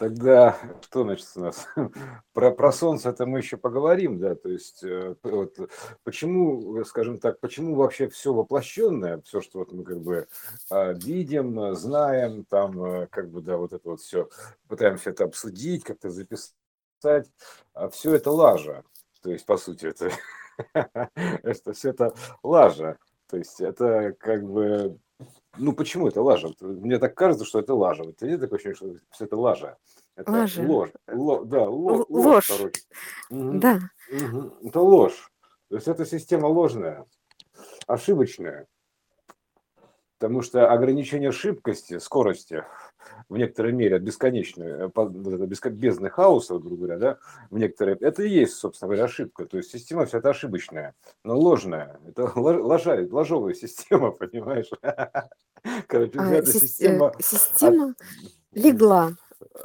Тогда что значит у нас? Про, про Солнце это мы еще поговорим, да, то есть э, вот, почему, скажем так, почему вообще все воплощенное, все, что вот мы как бы а, видим, знаем, там э, как бы, да, вот это вот все, пытаемся это обсудить, как-то записать, а все это лажа, то есть, по сути, это, это все это лажа, то есть это как бы ну, почему это лажа? Мне так кажется, что это лажа. Вот нет такое ощущение, что все это лажа. Это Лажа. ложь. Ло- да, ло- ложь, Ложь. короче. Мгм, Да. мгм. Это ложь. То есть это система ложная, ошибочная. Потому что ограничение шибкости, скорости в некоторой мере бесконечное, по- вот это беско- бездны хаоса, грубо говоря, да, в некоторой, это и есть, собственно говоря, ошибка. То есть система вся это ошибочная, но ложная. Это лож- ложа, ложовая система, понимаешь? Короче, А, взята сис- э, система от- Система легла.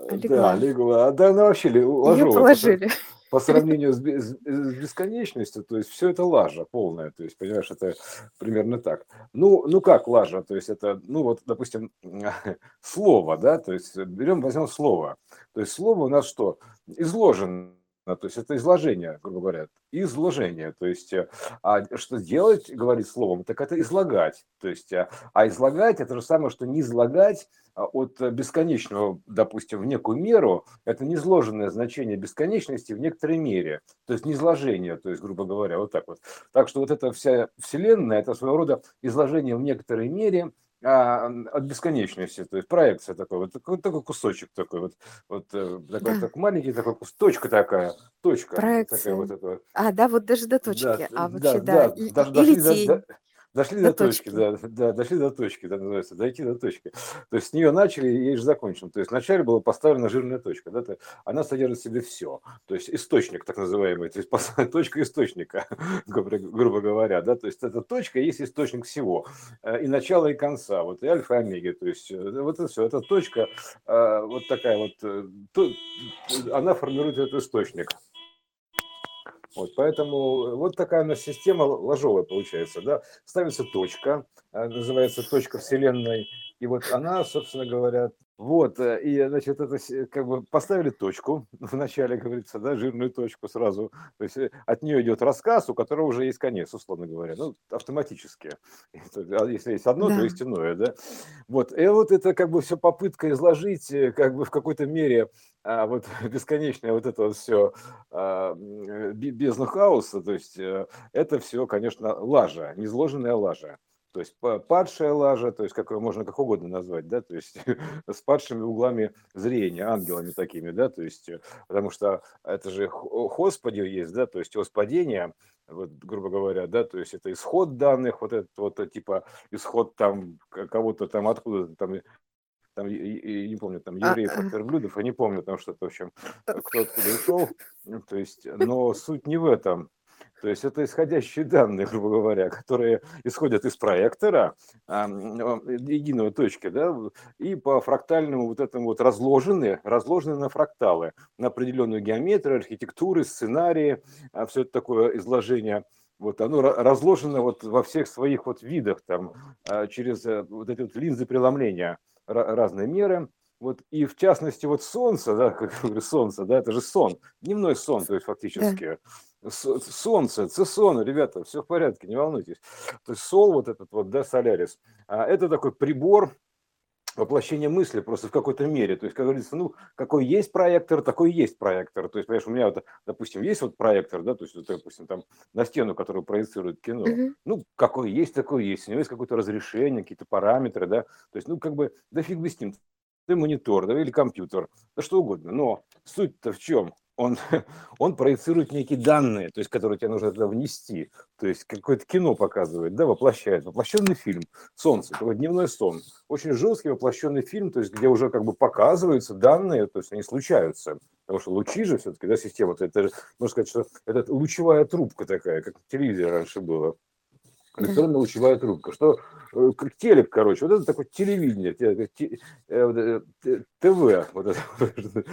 Да, Легла. легла. А Да, она вообще Ее ложовая сра- положили. По сравнению с, с бесконечностью. То есть все это лажа полная. То есть, понимаешь, это примерно так. Ну, ну как лажа? То есть это, ну вот, допустим, слово, да, то есть берем, возьмем слово. То есть слово у нас что? Изложено. То есть это изложение, грубо говоря, изложение. То есть, э, а что делать, говорить словом, так это излагать. То есть, а а излагать это же самое, что не излагать а, от э, бесконечного, допустим, в некую меру, это низложенное значение бесконечности в некоторой мере. То есть низложение, то есть, грубо говоря, вот так вот. Так что вот эта вся Вселенная, это своего рода изложение в некоторой мере а, от бесконечности, то есть проекция такой, вот такой, такой кусочек такой, вот, вот э, такой, Да. так маленький такой кус, точка такая, точка такая Проекция. вот эта. А, да, вот даже до Да, точки. А да, вообще, да. да, И, даже и- дошли или до, тень до- дошли до до точки, точки. да, да, дошли до точки, да, называется, дойти до точки. То есть с нее начали, и ей же закончим. То есть вначале была поставлена жирная точка, да, то- она содержит в себе все. То есть источник, так называемый, то есть точка источника, грубо говоря, да, то есть эта точка есть источник всего, э, и начала, и конца, вот и альфа, и омега, то есть э, вот это все, эта точка, э, вот такая вот, она формирует этот источник. Вот, поэтому вот такая у нас система ложовая получается, да. Ставится точка, а, называется точка Вселенной, и вот она, собственно говоря, вот, э, и, значит, это с- как бы поставили точку, вначале, говорится, да, жирную точку сразу, то есть э, от нее идет рассказ, у которого уже есть конец, условно говоря, ну, автоматически. А Если есть одно, то Да. есть иное, да. Вот, и вот это как бы все попытка изложить э, как бы в какой-то мере а, вот бесконечное вот это вот все бездну хаоса, то есть э, это все, конечно, лажа, незложенная лажа. То есть па- падшая лажа, то есть как ее можно как угодно назвать, да, то есть с падшими углами зрения, ангелами такими, да, то есть, э, потому что это же Господи есть, да, то есть ос падения, вот, грубо говоря, да, то есть это исход данных, вот этот вот э, типа исход там кого-то там откуда там там, и не помню, там, А, евреев от верблюдов, я не помню, там что-то, в общем, э, кто откуда ушел, то есть, но суть не в этом. То есть это исходящие данные, грубо говоря, которые исходят из проектора, а, а, единой точки, да, и по фрактальному вот этому вот разложены, разложены на фракталы, на определенную геометрию, архитектуры, сценарии, все это такое изложение. Вот оно ра- разложено вот во всех своих вот видах, там, а, через э, вот эти вот линзы преломления ра- разные меры. Вот, и в частности, вот солнце, да, как говорю, солнце, да, это же сон, дневной сон, то есть Да. фактически. С- Солнце, цесон, ребята, все в порядке, не волнуйтесь. То есть сол вот этот вот, да, солярис, а, это такой прибор, воплощение мысли просто в какой-то мере. То есть, как говорится, ну, какой есть проектор, такой есть проектор. То есть, понимаешь, у меня вот, допустим, есть вот проектор, да, то есть, вот, допустим, там на стену, которую проецирует кино. Мгм. Ну, какой есть, такой есть. У него есть какое-то разрешение, какие-то параметры, да. То есть, ну, как бы, да фиг бы с ним. Ты монитор, да, или компьютер, да что угодно. Но суть-то в чем? Он, он проецирует некие данные, то есть, которые тебе нужно туда внести. То есть, какое-то кино показывает, да, воплощает. Воплощенный фильм «Солнце», такой дневной сон. Очень жесткий воплощенный фильм, то есть, где уже как бы показываются данные, то есть, они случаются. Потому что лучи же все-таки, да, система, это можно сказать, что это лучевая трубка такая, как в телевизоре раньше было. Да. электронная лучевая трубка, что э, как телек, короче, вот это такое телевидение, те- те- э, т- ТВ, вот это,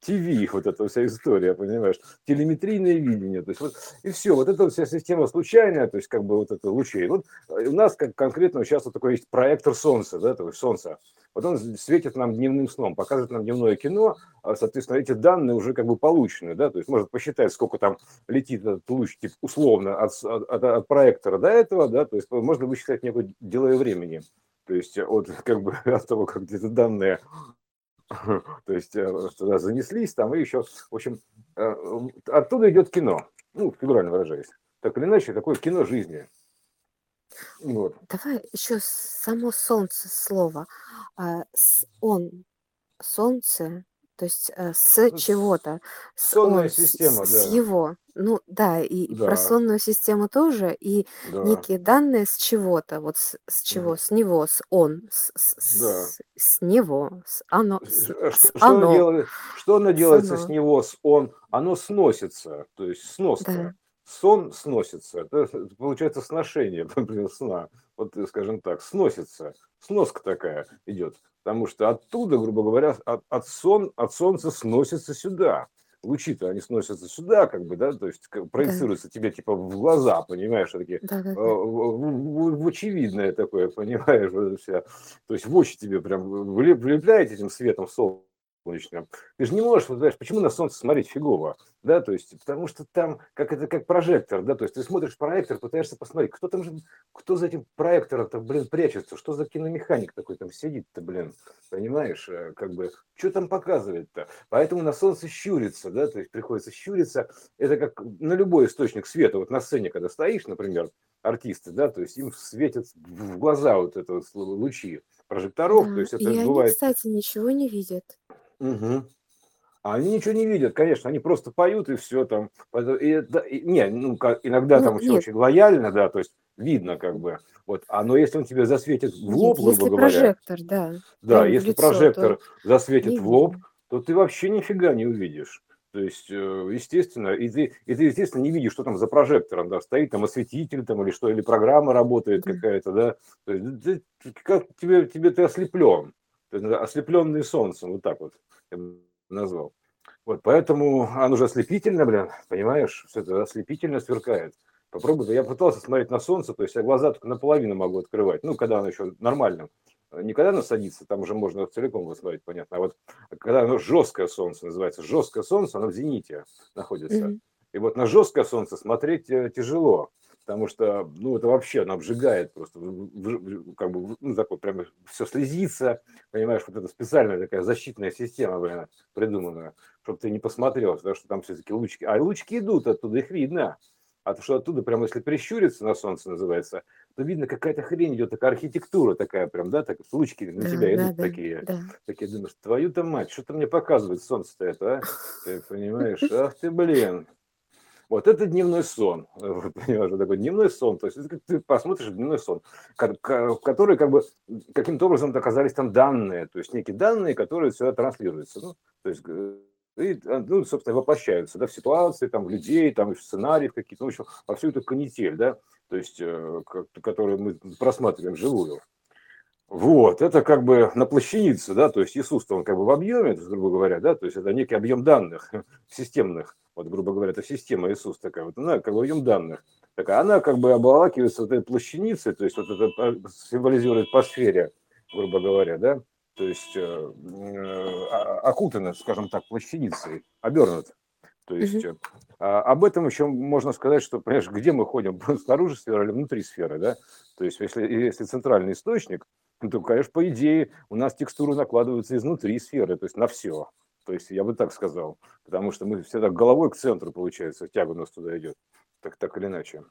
ТВ, вот эта вся история, понимаешь, телеметрийное видение, то есть вот, и все, вот эта вся система случайная, то есть как бы вот это лучей. Вот э, у нас как конкретно сейчас вот такой есть проектор Солнца, да, такой Солнца, вот он светит нам дневным сном, показывает нам дневное кино, а, соответственно, эти данные уже как бы получены, да, то есть может посчитать, сколько там летит этот луч, типа, условно, от, от, от проектора до этого, да, то есть можно высчитать некое делое времени, то есть от, как бы, от того, как где-то данные то есть э, туда занеслись, там и еще, в общем, э, оттуда идет кино, ну, фигурально выражаясь. Так или иначе, такое кино жизни. Вот. Давай еще само солнце слово. А, он, солнце, то есть э, с с- чего-то, с Сонная он, с, система, с да, его. Ну да, и, и про да, сонную систему тоже, и да, некие данные с чего-то, вот с, с чего, мгм, с него, с он, с, с, да. с, с него, с оно, с, Ш- а с Что, что оно оно, делает, что оно с делается с оно, него, с он, оно сносится, то есть сноска. да, Сон сносится, это получается сношение, сна, вот э, скажем так, сносится, сноска такая идет, потому что оттуда, грубо говоря, от, от, сон, от солнца сносится сюда. Лучи-то они сносятся сюда, как бы, да, то есть как да, проецируются тебе типа в глаза, понимаешь, такие да, да, э, да, в, в- в очевидное такое, понимаешь, вот вся. То есть в очи тебе прям влеп- влепляет этим светом солнечным. Ты же не можешь, вот, знаешь, почему на солнце смотреть фигово, да, то есть, потому что там, как это, как прожектор, да, то есть ты смотришь проектор, пытаешься посмотреть, кто там же, кто за этим проектором-то, блин, прячется, что за киномеханик такой там сидит-то, блин, понимаешь, э, как бы, что там показывает-то, поэтому на солнце щурится, да, то есть приходится щуриться, это как на любой источник света, вот на сцене, когда стоишь, например, артисты, да, то есть им светят в глаза вот это вот лучи прожекторов, то да. есть это И они, бывает кстати, ничего не видят. Мгм. А они ничего не видят, конечно, они просто поют и все там. И, это- и- не, ну, ка- иногда Ну, там все очень лояльно, да, то есть видно как бы. Вот, а но если он тебе засветит в лоб, грубо если говоря, прожектор, да, да, если лицо, прожектор то засветит в лоб, то ты вообще нифига не увидишь. То есть, э, естественно, и ты, и ты, естественно, не видишь, что там за прожектором, да, стоит там осветитель там или что, или программа работает Да, какая-то, да. То есть, ты- как тебе, тебе ты ослеплен, ты ослепленный солнцем, вот так вот я бы назвал. Вот, поэтому оно же ослепительно, блин, понимаешь, все это ослепительно сверкает. Попробуй, я пытался смотреть на солнце, то есть я глаза только наполовину могу открывать, ну, когда оно еще нормально. Не когда оно садится, там уже можно целиком его смотреть, понятно, а вот когда оно жесткое солнце называется, жесткое солнце, оно в зените находится. Мгм. И вот на жесткое солнце смотреть э, тяжело, потому что, ну, это вообще, оно обжигает просто, как бы, ну, такое прямо все слезится, понимаешь, вот это специальная такая защитная система, блин, придуманная, чтобы ты не посмотрел, потому что там все-таки лучки, а лучки идут оттуда, их видно, а то, что оттуда прямо, если прищуриться на солнце называется, то видно какая-то хрень идет, такая архитектура такая прям, да, так лучки на Да, тебя да, идут да, такие, да. такие думаешь, твою-то мать, что-то мне показывает солнце-то это, а? Ты понимаешь, ах ты, блин. Вот это дневной сон, понимаешь, такой дневной сон, то есть ты посмотришь дневной сон, в который как бы каким-то образом оказались там данные, то есть некие данные, которые сюда транслируются, ну, то есть э, и, а, ну, собственно, воплощаются, да, в ситуации, там, в людей, там, в сценариев какие-то, ну, в общем, во всю эту канитель, да, то есть, э, которую мы просматриваем живую. Вот, это как бы на плащанице, да, то есть Иисус, он как бы в объеме, грубо говоря, да, то есть это некий объем данных системных, вот, грубо говоря, это система Иисус такая, вот она как бы объем данных, такая, она как бы обволакивается вот этой плащаницей, то есть вот это символизирует по сфере, грубо говоря, да, то есть э, э, а- окутана, скажем так, плащаницей, обернут. То есть э, а, об этом еще можно сказать, что, понимаешь, где мы ходим, снаружи сферы или внутри сферы, да? То есть если, если центральный источник, то, конечно, по идее, у нас текстуры накладываются изнутри сферы, то есть на все. То есть я бы так сказал, потому что мы всегда головой к центру, получается, тяга у нас туда идет, так, так или иначе.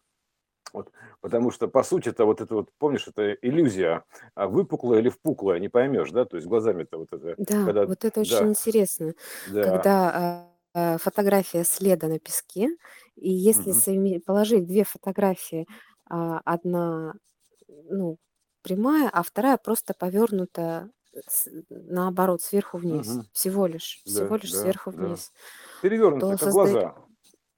Вот, потому что, по сути, это вот это вот, помнишь, это иллюзия, а выпуклая или впуклая, не поймешь, да, то есть глазами-то вот это, Да, когда, вот это очень да, интересно, да, когда а, фотография следа на песке, и если совме- положить две фотографии, а, одна, ну, прямая, а вторая просто повернута с- наоборот, сверху вниз, мгм, всего лишь, да, всего лишь да, сверху да. вниз, Перевернутые, то как создает, глаза.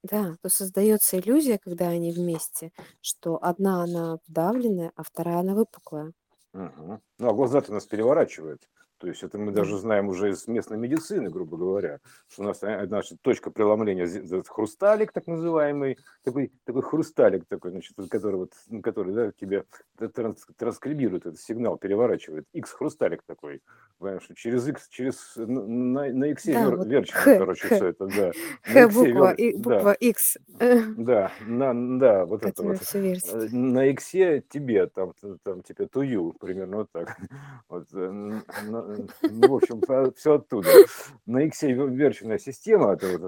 Да, то создается иллюзия, когда они вместе, что одна она вдавленная, а вторая она выпуклая. Мгм. Ну, а глаза-то нас переворачивает. То есть это мы даже Да. знаем уже из местной медицины, грубо говоря, что у нас, э, значит, точка преломления, хрусталик так называемый, такой, такой хрусталик такой, значит, который вот, который, да, тебе транс- транскрибирует этот сигнал, переворачивает. X хрусталик такой, понимаешь, что через X, через, на, на X Да, вер, вот верчено, Х, короче, Х, все это, да. Х X буква, вер, и да, буква X, э, да, на, да, вот это вот. Э, На иксе тебе, там, там типа to you, примерно вот так. Вот, э, на- ну, в общем, все оттуда. На ве- верченная система, это вот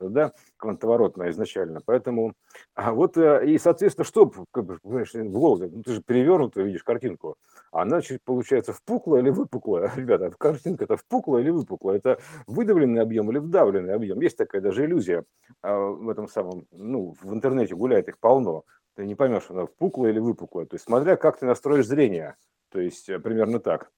это, да, квантоворотная изначально, поэтому, а вот, э, и, соответственно, что, как бы, понимаешь, в голову, ну, ты же перевернутую видишь картинку, она, получается, впуклая или выпуклая, ребята, картинка это впуклая или выпуклая, это выдавленный объем или вдавленный объем, есть такая даже иллюзия, а, в этом самом, ну, в интернете гуляет их полно, ты не поймешь, она впуклая или выпуклая. То есть смотря как ты настроишь зрение. То есть э, примерно так.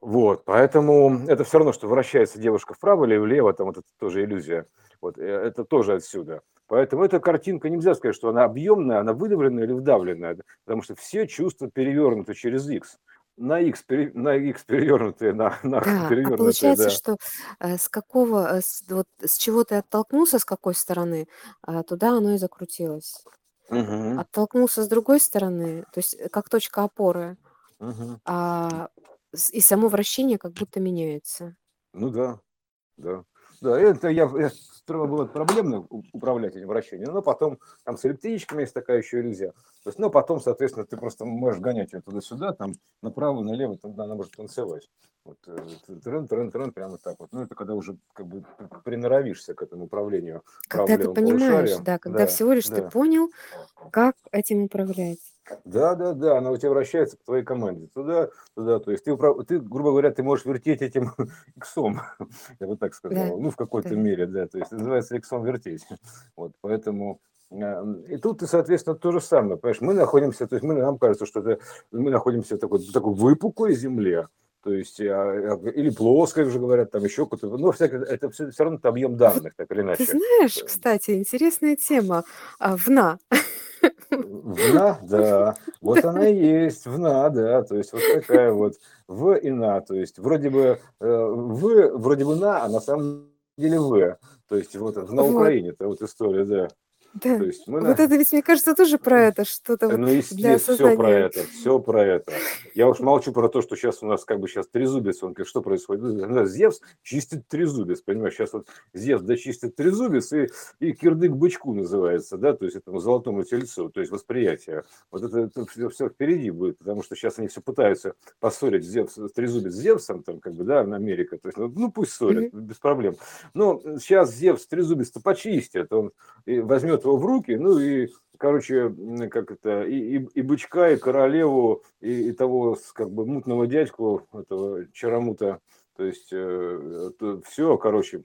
Вот, поэтому это все равно, что вращается девушка вправо или влево, там вот это тоже иллюзия. Вот э, это тоже отсюда. Поэтому эта картинка нельзя сказать, что она объемная, она выдавленная или вдавленная, потому что все чувства перевернуты через X. На X, пере- на X перевернутые, на, на Да, а перевернутые, получается, да. что э, с какого, э, с, вот, с чего ты оттолкнулся, с какой стороны, а, туда оно и закрутилось. Мгм, Оттолкнулся с другой стороны, то есть как точка опоры, мгм. а, и само вращение как будто меняется. Ну да, да. Да, это я, я сперва было проблемно управлять этим вращением, но потом там с электричками есть такая еще иллюзия. То есть, но потом, соответственно, ты просто можешь гонять ее туда-сюда, там направо, налево, там она может танцевать. Вот э, трен, трен, трен, прямо так вот. Ну, это когда уже как бы приноровишься к этому управлению Когда ты понимаешь, полушарием. да, когда Да, всего лишь ты да. понял, как этим управлять. Да, да, да, она у тебя вращается к твоей команде. Туда, туда. То есть ты, ты, грубо говоря, ты можешь вертеть этим иксом, я бы так Да, сказал. Ну, в какой-то да. мере, да. То есть называется иксом вертеть. Вот, поэтому э, и тут, соответственно, то же самое. Понимаешь, мы находимся, то есть мы, нам кажется, что это, мы находимся в такой, в такой выпуклой земле, то есть, а, а, или плоской, уже говорят, там еще какой-то, но всякое, это все, все равно это объем данных, так или ты иначе. знаешь, Э, кстати, интересная тема. А, ВНА. Вна, да, вот она и есть, вна, да, то есть вот такая вот в и на, то есть вроде бы э, в, вроде бы на, а на самом деле в, то есть вот на Вот, Украине, это вот история, да, то да. есть мы Вот на, это ведь, мне кажется, тоже про это, что-то вот ну, для естественно, все про это, все про это. Я уж молчу про то, что сейчас у нас как бы сейчас трезубец, он говорит, что происходит? Ну, Зевс чистит трезубец, понимаешь, сейчас вот Зевс дочистит трезубец, и, и кирдык бычку называется, да, то есть этому золотому тельцу, то есть восприятие. Вот это, это все, все впереди будет, потому что сейчас они все пытаются поссорить Зевс, трезубец с Зевсом, там, как бы, да, Америка, то есть, ну, ну, пусть ссорят, Мгм. без проблем. Но сейчас Зевс трезубец-то почистит, он возьмет его в руки, ну и, короче, как это, и, и, и бычка, и королеву, и, и того, как бы, мутного дядьку, этого Чарамута, то есть все, короче,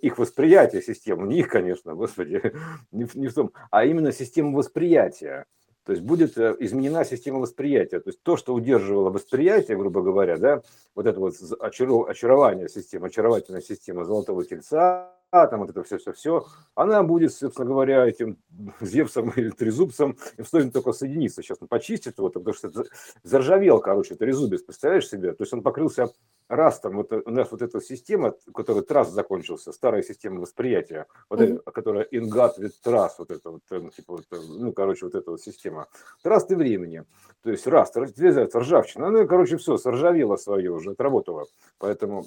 их восприятие системы, не их, конечно, господи, не, в- не в том, а именно система восприятия. То есть будет э, изменена система восприятия. То есть то, что удерживало восприятие, грубо говоря, да, вот это вот очарование системы, очаровательная система золотого тельца, там вот это все-все-все, она будет, собственно говоря, этим Зевсом или Трезубцем, им стоит только соединиться. Сейчас он почистит его, потому что за- заржавел, короче, Трезубец, представляешь себе? То есть он покрылся растом. Вот у нас вот эта система, у которой трасс закончился, старая система восприятия, вот Мгм. эта, которая ингат вид трасс, вот это вот, э, типа, вот, э, ну, короче, вот эта вот система. Трасты времени. То есть раст, ржавчина. Она, короче, все, соржавела свое уже, отработала. Поэтому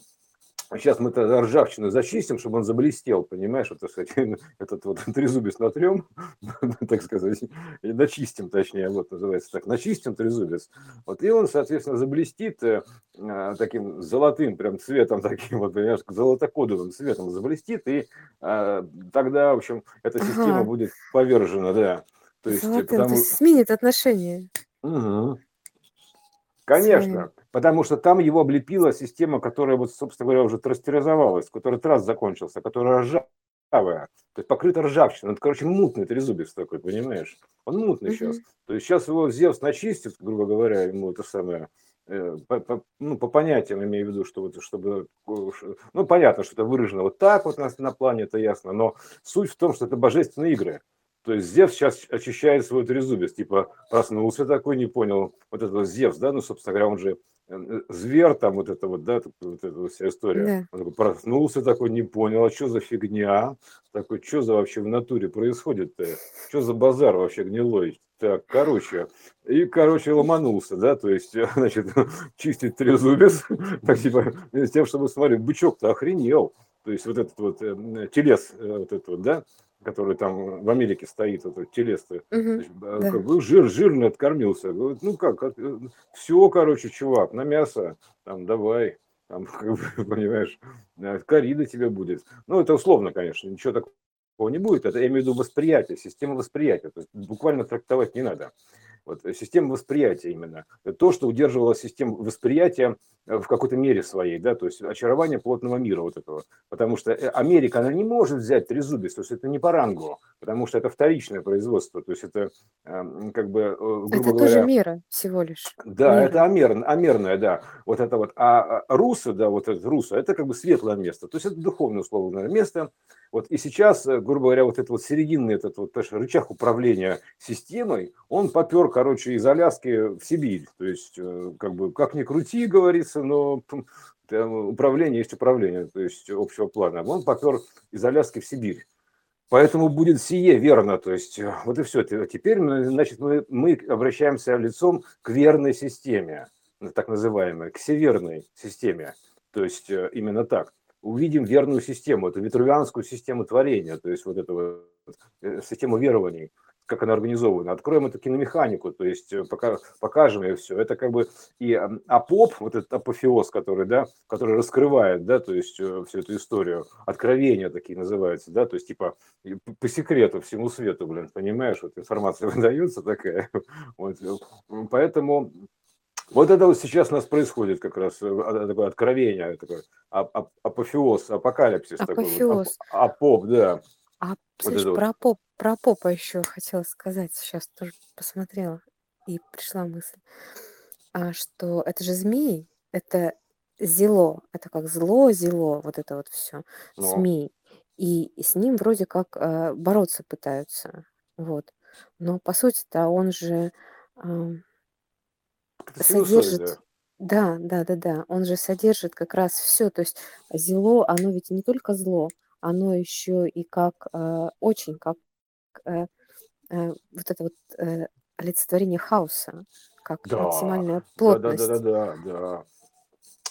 Сейчас мы тогда ржавчину зачистим, чтобы он заблестел, понимаешь, вот, так сказать, этот вот трезубец натрем, так сказать, и начистим, точнее, вот называется так, начистим трезубец, вот, и он, соответственно, заблестит э, э, таким золотым прям цветом, таким вот, понимаешь, золотокодовым цветом заблестит, и э, тогда, в общем, эта система Ага, будет повержена, да, то есть, э, золотым. То потому... есть сменит отношение своим. Конечно, потому что там его облепила система, которая, вот, собственно говоря, уже трастеризовалась, которой трасс закончился, которая ржавая, то есть покрыта ржавчиной. Это, короче, мутный трезубец такой, понимаешь? Он мутный сейчас. Мгм. То есть сейчас его Зевс начистит, грубо говоря, ему это самое, э, по, по, ну, по понятиям имею в виду, что вот, чтобы, ну, понятно, что это выражено вот так вот на, на плане, это ясно, но суть в том, что это божественные игры. То есть Зевс сейчас очищает свой трезубец, типа проснулся такой, не понял, вот это Зевс, да, ну, собственно говоря, он же э, зверь там, вот это вот, да, вот эта вся история. Да. Он такой проснулся такой, не понял, а что за фигня? Такой, что за вообще в натуре происходит-то? Что за базар вообще гнилой? Так, короче, и, короче, ломанулся, да, то есть, значит, чистить трезубец, так, типа, с тем, чтобы, смотри, бычок-то охренел, то есть, вот этот вот э, телес, э, вот этот вот, да, который там в Америке стоит, этот телес-то, угу, да. как бы жир, жирный откормился. Говорит, ну как, э, все, короче, чувак, на мясо, там, давай, там, как бы, понимаешь, корида тебе будет. Ну, это условно, конечно, ничего такого не будет. Это я имею в виду восприятие, система восприятия. То есть буквально трактовать не надо. Вот, э, система восприятия именно. То, что удерживала систему восприятия э, в какой-то мере своей, да, то есть очарование плотного мира вот этого. Потому что э, Америка, она не может взять трезубец, то есть это не по рангу, потому что это вторичное производство, то есть это эм, как бы, грубо это говоря... тоже мера всего лишь. Да, мера. это амер, амерное, да, вот это вот. А, а русы, да, вот это русы, это как бы светлое место, то есть это духовное условное место, вот и сейчас, грубо говоря, вот этот вот серединный этот вот рычаг управления системой, он попер, короче, из Аляски в Сибирь. То есть, э, как бы, как ни крути, говорится, но управление есть управление, то есть общего плана. Он попер из Аляски в Сибирь. Поэтому будет сие верно, то есть э, вот и все. Теперь, значит, мы, мы обращаемся лицом к верной системе, так называемой, к северной системе. То есть именно так увидим верную систему, это витрувианскую систему творения, то есть вот эту вот э, систему верований, как она организована. Откроем эту киномеханику, то есть э, пока, покажем ей все. Это как бы и апоп, вот этот апофеоз, который, да, который раскрывает, да, то есть э, всю эту историю, откровения такие называются, да, то есть типа по секрету всему свету, блин, понимаешь, вот информация выдается такая. Вот. Поэтому вот это вот сейчас у нас происходит как раз э, а, такое откровение, такое апофеоз, апокалипсис апофеоз. такой. Вот, апоп, да. Слышь, вот про, поп, про попа еще хотела сказать, сейчас тоже посмотрела и пришла мысль, а, что это же змеи, это зело, это как зло, зело, вот это вот все, Но. змей. И с ним вроде как э, бороться пытаются, вот. Но по сути-то он же... Э, Содержит да, да-да-да, он же содержит как раз все. То есть зело, оно ведь не только зло, оно еще и как, э, очень как, э, э, вот это вот, олицетворение хаоса, как Да, максимальная да, да, да, да, да, да.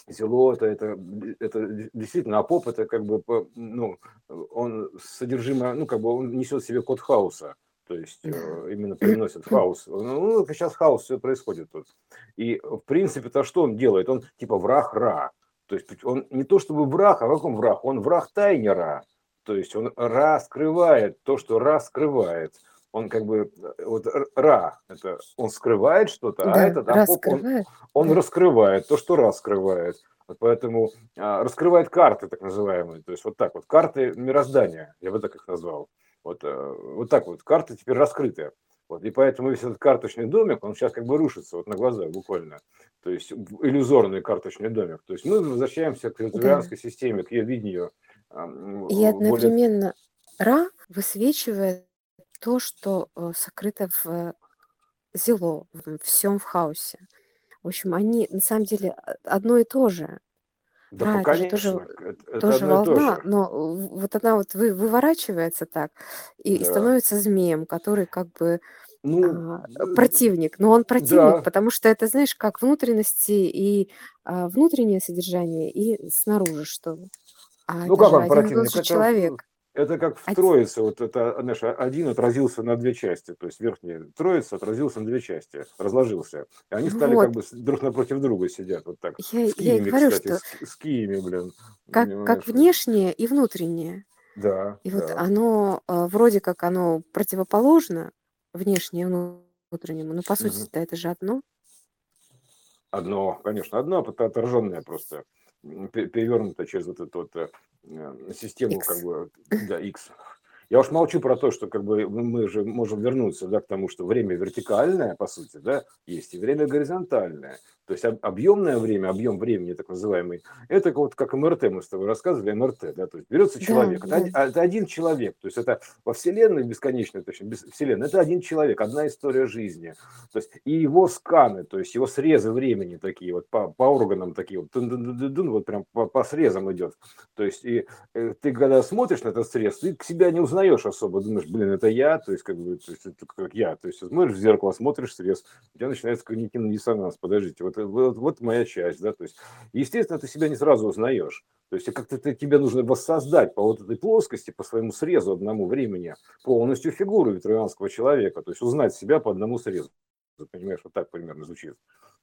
Зело это, это, действительно, а поп это как бы, ну, он содержимое, ну, как бы он несет в себе код хаоса. То есть именно приносит хаос. Ну, сейчас хаос все происходит тут. И в принципе-то что он делает? Он типа враг Ра. То есть он не то чтобы враг, а каком враг? Он враг тайнера. То есть он Ра скрывает то, что Ра скрывает. Он как бы, э, вот Ра, это он скрывает что-то, а да, а этот Апоп, он, он раскрывает то, что Ра скрывает. Поэтому а, раскрывает карты, так называемые. То есть вот так вот, карты мироздания, я бы так их назвал. Вот, э, вот так вот, карты теперь раскрыты. Вот, и поэтому весь этот карточный домик, он сейчас как бы рушится вот на глазах буквально. То есть иллюзорный карточный домик. То есть мы возвращаемся к вентурианской да. системе, к ее видению. И одновременно более... Ра высвечивает то, что э, сокрыто в зело, в всем в хаосе. В общем, они на самом деле одно и то же. Да, Да, это же тоже, это, это тоже одно и то волна, же. но вот она вот вы, выворачивается так и, и становится змеем, который как бы Ну, а, противник. Но он противник, да, потому что это, знаешь, как внутренности и а, внутреннее содержание, и снаружи что. А ну это как он противник? Это человек. Это как в Троице, вот это, знаешь, один отразился на две части, то есть верхняя Троица отразился на две части, разложился. И они стали вот. как бы друг напротив друга сидят, вот так. Я, с киями, я говорю, кстати, что с, с киями, блин. Как, как внешнее и внутреннее. Да. И да. вот оно, а, вроде как оно противоположно, внешнее и внутреннему, но по сути-то угу. это же одно. Одно, конечно, одно, отраженное просто перевернуто через вот эту вот э, систему, X. как бы, да, X. Я уж молчу про то, что как бы мы же можем вернуться да, к тому, что время вертикальное, по сути, да, есть и время горизонтальное. То есть объемное время, объем времени так называемый, это вот как МРТ, мы с тобой рассказывали, МРТ, да, то есть берется человек, да, это, да. это один человек, то есть это во Вселенной бесконечной, точнее, без, Вселенной, это один человек, одна история жизни, то есть и его сканы, то есть его срезы времени такие вот по, по органам такие вот, дун -дун -дун вот прям по, по срезам идет, то есть и э, ты когда смотришь на этот срез, ты к себя не узнаешь особо, думаешь, блин, это я, то есть как бы, то есть это как я, то есть смотришь в зеркало, смотришь срез, у тебя начинается когнитивный диссонанс, подождите, вот вот, вот моя часть, да, то есть, естественно, ты себя не сразу узнаешь, то есть как-то тебе нужно воссоздать по вот этой плоскости, по своему срезу одному времени полностью фигуру ветеранского человека, то есть узнать себя по одному срезу. Ты понимаешь, вот так примерно звучит.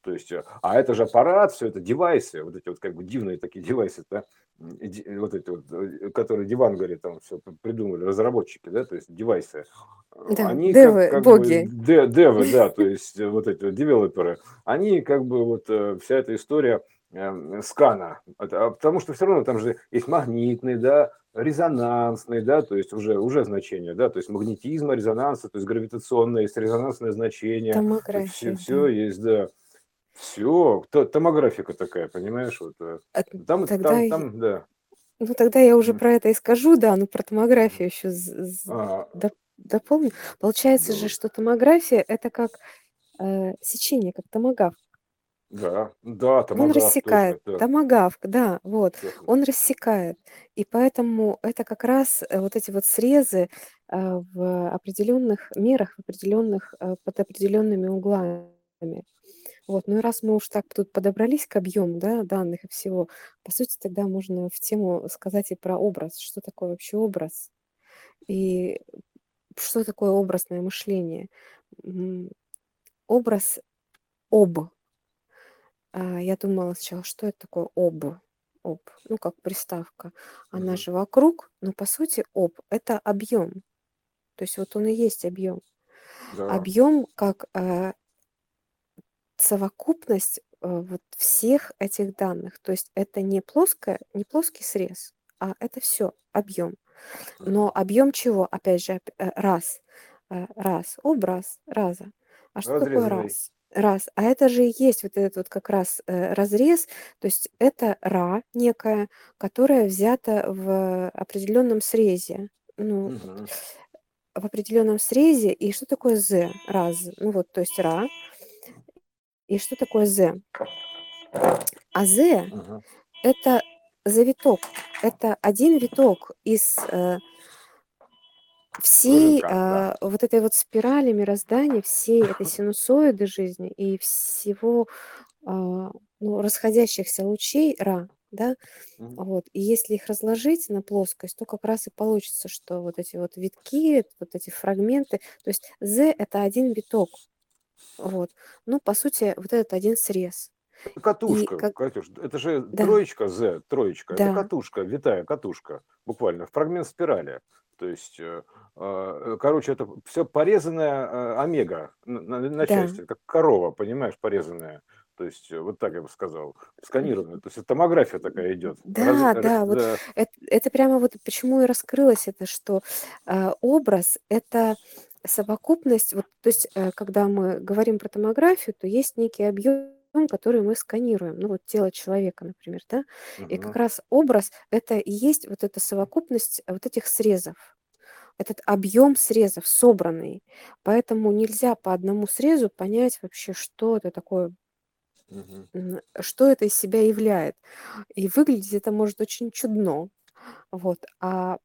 То есть, э, а это же аппарат, все это девайсы, вот эти вот как бы дивные такие девайсы, да, вот эти вот, э, которые диван говорит, там все придумали, разработчики, да, то есть девайсы. Да, они девы, как, как боги. Бы, де, девы, да, то есть э, вот эти вот девелоперы, они как бы вот вся эта история скана, а потому что все равно там же есть магнитный, да, резонансный, да, то есть уже, уже значение, да, то есть магнетизма, резонанса, то есть гравитационное, есть резонансное значение. Томография. Все, все есть, да. Все, томографика такая, понимаешь, вот. Э, а там, тогда там, там, да. Ну, тогда я уже про это и скажу, да, ну, про томографию еще а, дополню. Получается да. же, что томография – это как э, сечение, как томогавк. Да, да, Он томограф рассекает, да. томагавк, да, вот, он рассекает. И поэтому это как раз э, вот эти вот срезы э, в определенных мерах, в определенных, э, под определенными углами. Вот, ну и раз мы уж так тут подобрались к объему, да, данных и всего, по сути, тогда можно в тему сказать и про образ. Что такое вообще образ? И что такое образное мышление? Образ об а, я думала сначала, что это такое об? Об, ну как приставка. Она Мгм. же вокруг, но по сути об– это объем. То есть вот он и есть объем. Да. Объем как э, совокупность э, вот всех этих данных. То есть это не плоское, не плоский срез, а это все объем. Но объем чего? Опять же, э, раз, э, раз, образ, раза. А что такое Разрезанный. раз? Раз. А это же и есть вот этот вот как раз э, разрез, то есть это ра некая, которая взята в определенном срезе. Ну, Мгм. в определенном срезе. И что такое з? Раз. Ну вот, то есть ра. И что такое з? А з Мгм. это завиток. Это один виток из э, всей да. а, вот этой вот спирали мироздания, всей этой синусоиды жизни и всего а, ну, расходящихся лучей Ра, да, Мгм. вот. И если их разложить на плоскость, то как раз и получится, что вот эти вот витки, вот эти фрагменты, то есть Z это один виток, вот. Ну, по сути, вот этот один срез. И Катушка, как, Катюш, это же да, троечка Z, троечка, это да, катушка, витая катушка, буквально, фрагмент спирали. То есть, э, э, короче, это все порезанная э, омега на, на- на да. части, как корова, понимаешь, порезанная. То есть, э, вот так я бы сказал, сканированная. То есть, это томография такая идет. Раз, Да, р- да, вот да. это, это прямо вот почему и раскрылось это, что а, образ это совокупность, вот, то есть, э, когда мы говорим про томографию, то есть некий объем, который мы сканируем, ну вот тело человека, например, да, и как раз образ это и есть вот эта совокупность вот этих срезов, этот объем срезов собранный, поэтому нельзя по одному срезу понять вообще, что это такое м, что это из себя являет. И выглядеть это может очень чудно. Вот. А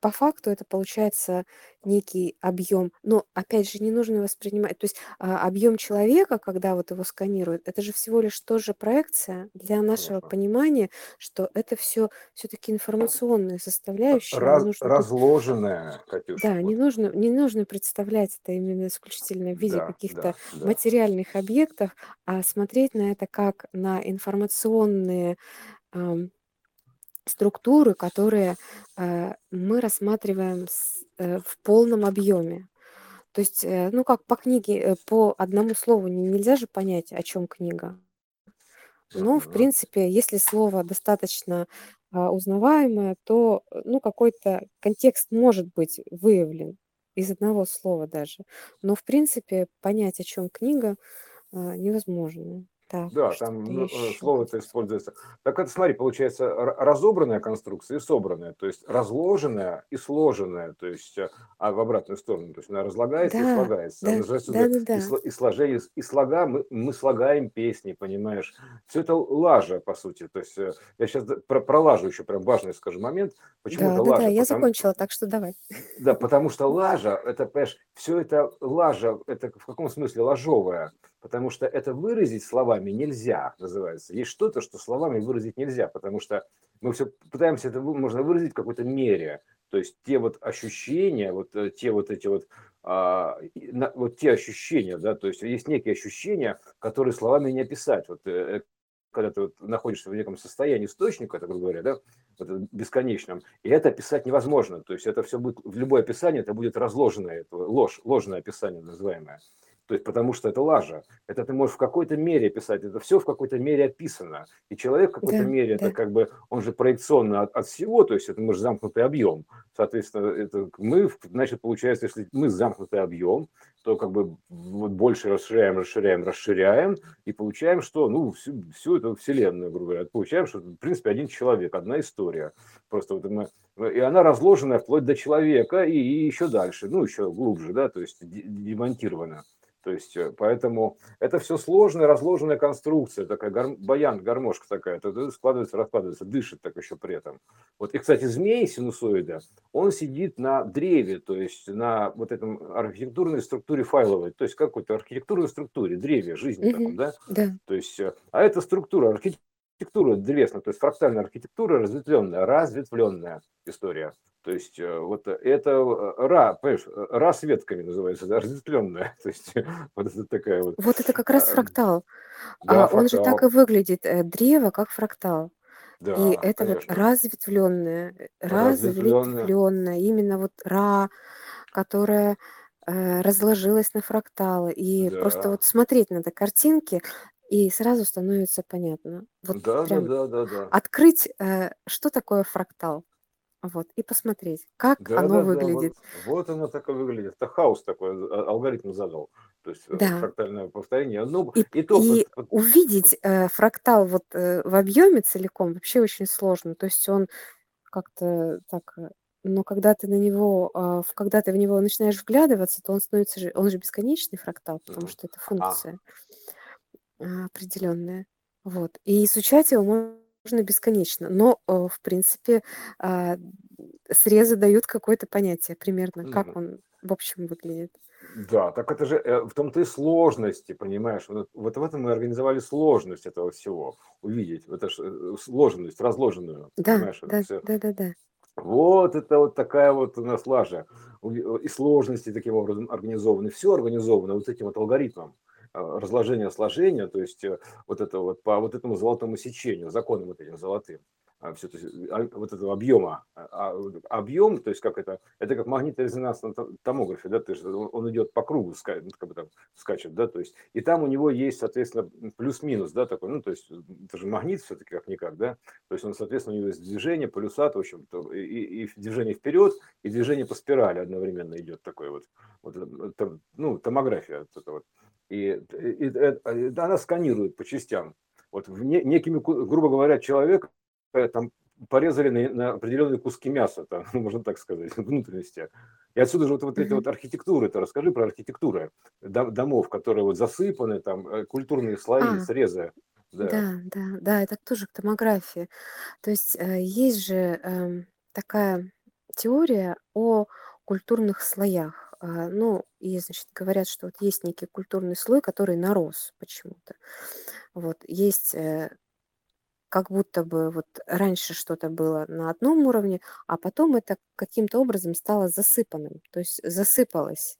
по факту это получается некий объем. Но опять же, не нужно воспринимать. То есть а, объем человека, когда вот его сканируют, это же всего лишь тоже проекция для нашего Конечно. понимания, что это все все-таки информационная составляющая. Не Раз, нужно разложенная, Катюш, да, не вот, нужно, не нужно представлять это именно исключительно в виде да, каких-то да, да. материальных объектов, а смотреть на это как на информационные ам, структуры, которые э, мы рассматриваем э, в полном объеме. То есть, э, ну как по книге, по одному слову не- нельзя же понять, о чем книга. Но, в Мгм. принципе, если слово достаточно узнаваемое, то, ну, какой-то контекст может быть выявлен из одного слова даже. Но, в принципе, понять, о чем книга, невозможно. Так, Да, там что-то ну, э, еще слово-то используется. Так это, смотри, получается р- разобранная конструкция и собранная, то есть разложенная и сложенная, то есть э, а в обратную сторону, то есть она разлагается и Да, слагается. да, Она называется уже и, сло- и сложение, и слога, мы, мы слагаем песни, понимаешь. Все это лажа, по сути. То есть э, я сейчас про, про лажу еще прям важный скажу момент. Почему это Да-да-да, лажа? я Потому, закончила, так что давай. да, потому что лажа, это, понимаешь, все это лажа, это в каком смысле ложовая? Потому что это выразить словами нельзя, называется. Есть что-то, что словами выразить нельзя, потому что мы все пытаемся это можно выразить в какой-то мере. То есть те вот ощущения, вот э, те вот эти вот, а, вот те ощущения, да, то есть есть некие ощущения, которые словами не описать. Вот э, когда ты вот находишься в неком состоянии источника, так говоря, да, вот бесконечном, и это описать невозможно. То есть это все будет, в любое описание это будет разложенное, это ложь, ложное описание называемое. То есть потому что это лажа. Это ты можешь в какой-то мере писать, это все в какой-то мере описано. И человек в какой-то Да, мере, это да, как бы, он же проекционно от, от всего, то есть это может замкнутый объем. Соответственно, это мы, значит, получается, если мы замкнутый объем, то как бы вот больше расширяем, расширяем, расширяем, и получаем, что, ну, всю, всю эту вселенную, грубо говоря, получаем, что, в принципе, один человек, одна история. Просто вот мы, и она разложенная вплоть до человека и, и еще дальше, ну, еще глубже, да, то есть де- демонтирована. То есть, э, поэтому это все сложная, разложенная конструкция, такая гар- баян, гармошка такая, это складывается, раскладывается, дышит так еще при этом. Вот, и, кстати, змей синусоида, он сидит на древе, то есть на вот этом архитектурной структуре файловой, то есть какой-то архитектурной структуре, древе жизни таком, мгм, да, да, то есть, э, а это структура, архитектура древесная, то есть фрактальная архитектура разветвленная, разветвленная история. То есть э, вот это э, ра, понимаешь, э, ра с ветками называется, да, разветвленная. То есть вот это такая вот, Вот это как раз а, фрактал. да, А, он же так и фрактал, выглядит, древо как фрактал. И да, это вот конечно, разветвленное, э, разветвленная, разветвленное, именно вот Ра, которая э, разложилась на фракталы. И просто да, вот смотреть надо картинки, и сразу становится понятно. Вот да, да, прям да, да, да. открыть, э, что такое фрактал, вот, и посмотреть, как Да, оно да, да, вот, выглядит. вот оно так и выглядит. Это хаос такой, а- алгоритм задал. То есть э, Да, фрактальное повторение. Ну, и, и то, и под- увидеть э, фрактал вот э, в объеме целиком вообще очень сложно. То есть он как-то так, э, но когда ты на него, а, когда ты в него начинаешь вглядываться, то он становится же он же бесконечный фрактал, потому Мгм. что это функция, а, определенная. Вот. И изучать его можно бесконечно. Но, э, в принципе, а, срезы дают какое-то понятие примерно, как он в общем выглядит. Да, так это же э, в том-то и сложности, понимаешь? Вот, вот в этом мы организовали сложность этого всего. Увидеть, это ж э, сложность, разложенную, Да, понимаешь? Это да, все. да-да-да. Вот это вот такая вот у нас лажа. И сложности таким образом организованы. Все организовано вот этим вот алгоритмом разложения сложения, то есть э, вот это вот по вот этому золотому сечению, законам вот этим золотым. все, то есть, а, вот этого объема. А, а, объем, то есть как это, это как магнитно-резонансном то- томографе, да, то есть он идет по кругу, ну, как бы там скачет, да, то есть и там у него есть, соответственно, плюс-минус, да, такой, ну, то есть это же магнит все-таки как-никак, да, то есть он, соответственно, у него есть движение, полюса, в общем, то, и, и- движение вперед, и движение по спирали одновременно идет такое вот, вот там, ну, томография вот это вот. И, и- и это- и она сканирует по частям. Вот в не- некими, грубо говоря, человек э, там порезали на, на определенные куски мяса, там, можно так сказать, внутренности. И отсюда же вот, вот эти вот архитектуры, ты расскажи про архитектуры дом- домов, которые вот засыпаны, там, э, культурные слои, А, срезы. Да. да, да, да, это тоже к томографии. То есть, э, есть же, эм, такая теория о культурных слоях. А, ну, и, значит, говорят, что вот есть некий культурный слой, который нарос почему-то. Вот, есть, э, как будто бы вот раньше что-то было на одном уровне, а потом это каким-то образом стало засыпанным, то есть засыпалось.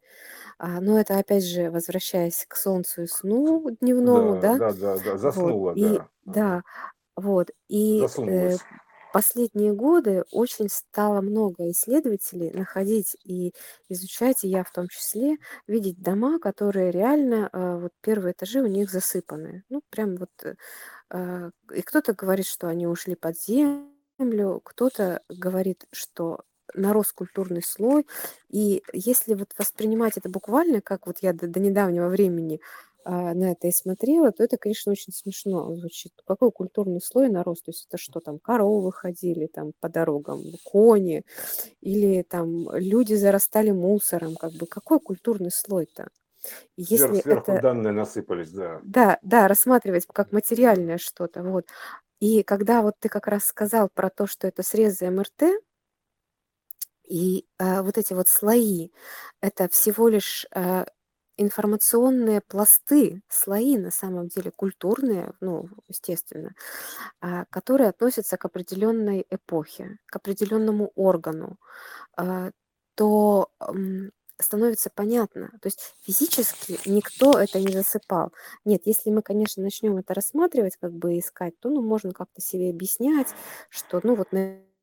А, но это опять же, возвращаясь к солнцу и сну дневному, Да, да, да, да, да, вот, заснула, и да. Ага. да, вот, и э, Засунулась. Последние годы очень стало много исследователей находить и изучать, и я в том числе, видеть дома, которые реально, э, вот первые этажи у них засыпаны. Ну, прям вот, э, а, и кто-то говорит, что они ушли под землю, кто-то говорит, что нарос культурный слой. И если вот воспринимать это буквально, как вот я до, до недавнего времени на это и смотрела, то это, конечно, очень смешно звучит. Какой культурный слой нарос? То есть это что там, коровы ходили там по дорогам, кони, или там люди зарастали мусором, как бы какой культурный слой-то? Если сверху это, данные насыпались, да. Да, да, рассматривать как материальное что-то, вот. И когда вот ты как раз сказал про то, что это срезы МРТ, и э, вот эти вот слои, это всего лишь э, информационные пласты, слои на самом деле культурные, ну, естественно, э, которые относятся к определенной эпохе, к определенному органу, э, то становится понятно. То есть физически никто это не засыпал. Нет, если мы, конечно, начнем это рассматривать, как бы искать, то ну, можно как-то себе объяснять, что, ну, вот,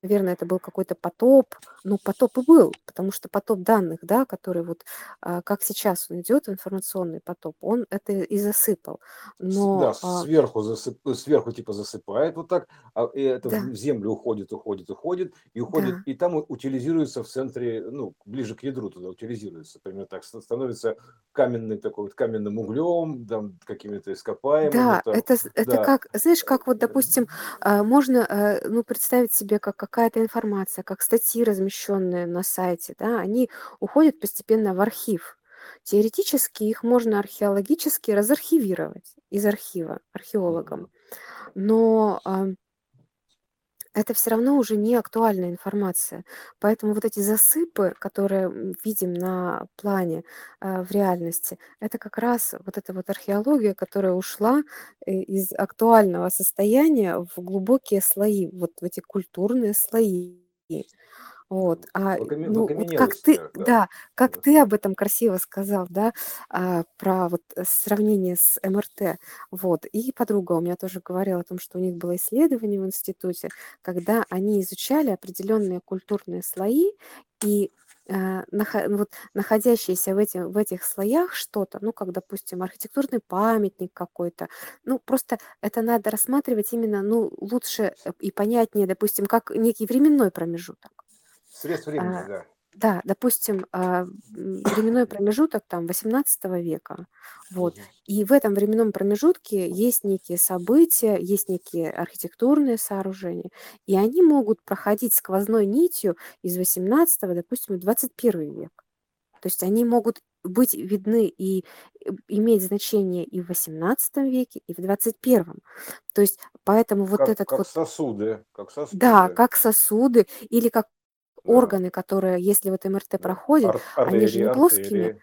наверное, это был какой-то потоп. Ну, потоп и был, потому что потоп данных, да, который вот, а, как сейчас он идет, информационный потоп, он это и засыпал. Но, Да, сверху, засып, сверху типа засыпает вот так, а это да, в землю уходит, уходит, уходит, и уходит, да, и там утилизируется в центре, ну, ближе к ядру туда утилизируется, примерно так, ст- становится каменный такой вот каменным углем, там, какими-то ископаемыми, да, там, это, з- это да, как, знаешь, как вот, допустим, а, можно, а, ну, представить себе, как какая-то информация, как статьи, размещенные на сайте, да, они уходят постепенно в архив. Теоретически их можно археологически разархивировать из архива археологам, но а, это все равно уже не актуальная информация. Поэтому вот эти засыпы, которые видим на плане а, в реальности, это как раз вот эта вот археология, которая ушла э, из актуального состояния в глубокие слои, вот в эти культурные слои. Вот, а, ну, вот как ты, да. да, как Да. ты об этом красиво сказал, да, а, про вот э, сравнение с МРТ, вот. И подруга у меня тоже говорила о том, что у них было исследование в институте, когда они изучали определенные культурные слои и нахо- ну вот, находящиеся в, эти, в этих слоях что-то, ну, как, допустим, архитектурный памятник какой-то, ну, просто это надо рассматривать именно, ну, лучше э, и понятнее, допустим, как некий временной промежуток. Срез времени, А, да. да, допустим, а, временной промежуток там XVIII века, вот, и в этом временном промежутке есть некие события, есть некие архитектурные сооружения, и они могут проходить сквозной нитью из XVIII, допустим, в XXI век. То есть они могут быть видны и э, иметь значение и в XVIII веке, и в XXI. То есть поэтому вот Как, этот как вот, сосуды, как да, сосуды, как сосуды или как да, органы, которые, если вот МРТ проходит, Ар- они же артерии, не плоскими, артерии,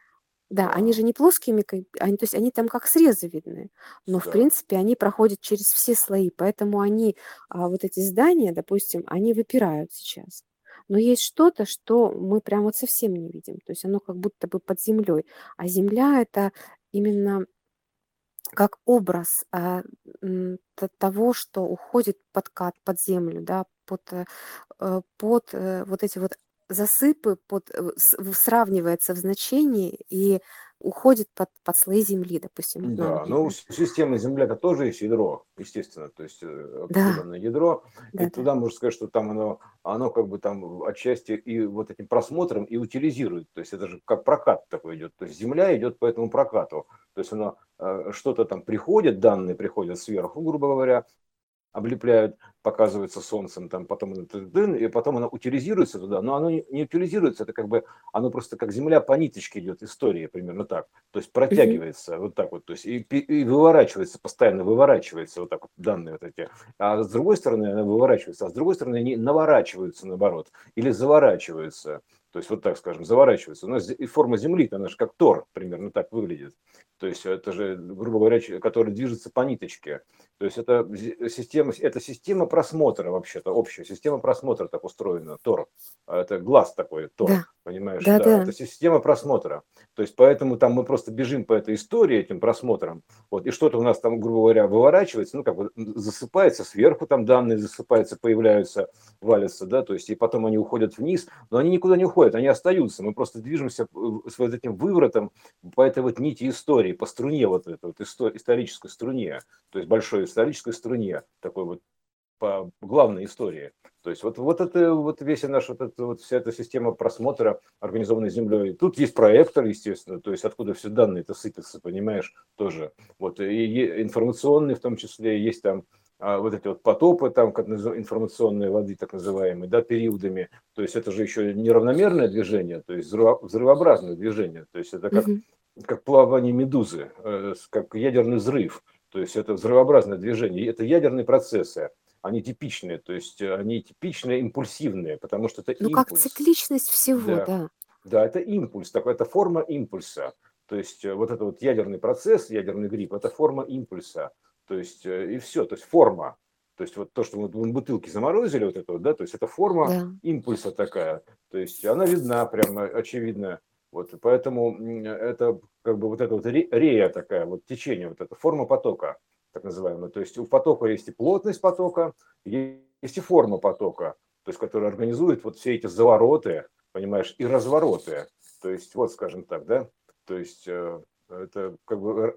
да, они же не плоскими, они, то есть они там как срезы видны, но в да. принципе они проходят через все слои, поэтому они, а, вот эти здания, допустим, они выпирают сейчас. Но есть что-то, что мы прям вот совсем не видим, то есть оно как будто бы под землей, а земля это именно как образ а, того, что уходит под кат, под землю, да, под, э, э, под э, вот эти вот засыпы, под, сравнивается в значении и уходит под, под слои земли, допустим, нам Да, ну, система Земля-то тоже есть ядро, естественно, то есть э, Да, определенное ядро, и да, да. туда можно сказать, что там оно, оно как бы там отчасти и вот этим просмотром и утилизирует, то есть это же как прокат такой идет, то есть Земля идет по этому прокату, то есть оно э, что-то там приходит, данные приходят сверху, грубо говоря, облепляют, показывается солнцем, там потом тын, и потом оно утилизируется туда, но оно не, не утилизируется, это как бы оно просто как земля по ниточке идет, история примерно так, то есть протягивается вот так вот, то есть и, и выворачивается, постоянно выворачивается вот так вот данные вот эти, а с другой стороны она выворачивается, а с другой стороны они наворачиваются наоборот, или заворачиваются, то есть вот так скажем, заворачиваются. У нас и форма Земли, она же как Тор, примерно так выглядит. То есть это же, грубо говоря, который движется по ниточке. То есть это система, это система просмотра вообще-то, общая система просмотра так устроена, Тор. А Это глаз такой, Тор, Да, понимаешь? да, Да, да. это система просмотра. То есть поэтому там мы просто бежим по этой истории этим просмотром, вот, и что-то у нас там, грубо говоря, выворачивается, ну, как бы засыпается сверху, там данные засыпаются, появляются, валятся, да, то есть и потом они уходят вниз, но они никуда не уходят, они остаются, мы просто движемся э, с вот этим выворотом по этой вот нити истории, по струне вот этой вот исто- исторической струне, то есть большой исторической струне, такой вот по главной истории. То есть вот, вот это вот весь наш вот, это, вот вся эта система просмотра, организованной Землей. Тут есть проектор, естественно, то есть откуда все данные это сыпятся, понимаешь, тоже. Вот и информационные в том числе, есть там а, вот эти вот потопы там как информационные воды так называемые, да, периодами. То есть это же еще неравномерное движение, то есть взрывообразное движение. То есть это как, mm как плавание медузы, э, как ядерный взрыв. То есть это взрывообразное движение, это ядерные процессы они типичные, то есть э, они типичные, импульсивные, потому что это ну, импульс. как цикличность всего, да. да. Да, это импульс, такой, это форма импульса. То есть э, вот этот вот ядерный процесс, ядерный грипп, это форма импульса. То есть э, и все, то есть форма. То есть вот то, что мы в бутылке заморозили, вот это вот, да, то есть это форма да. импульса такая. То есть она видна, прямо очевидно. Вот, поэтому это как бы вот это вот рея такая, вот течение, вот эта форма потока так называемая. То есть у потока есть и плотность потока, есть и форма потока, то есть которая организует вот все эти завороты, понимаешь, и развороты. То есть вот, скажем так, да, то есть э, это как бы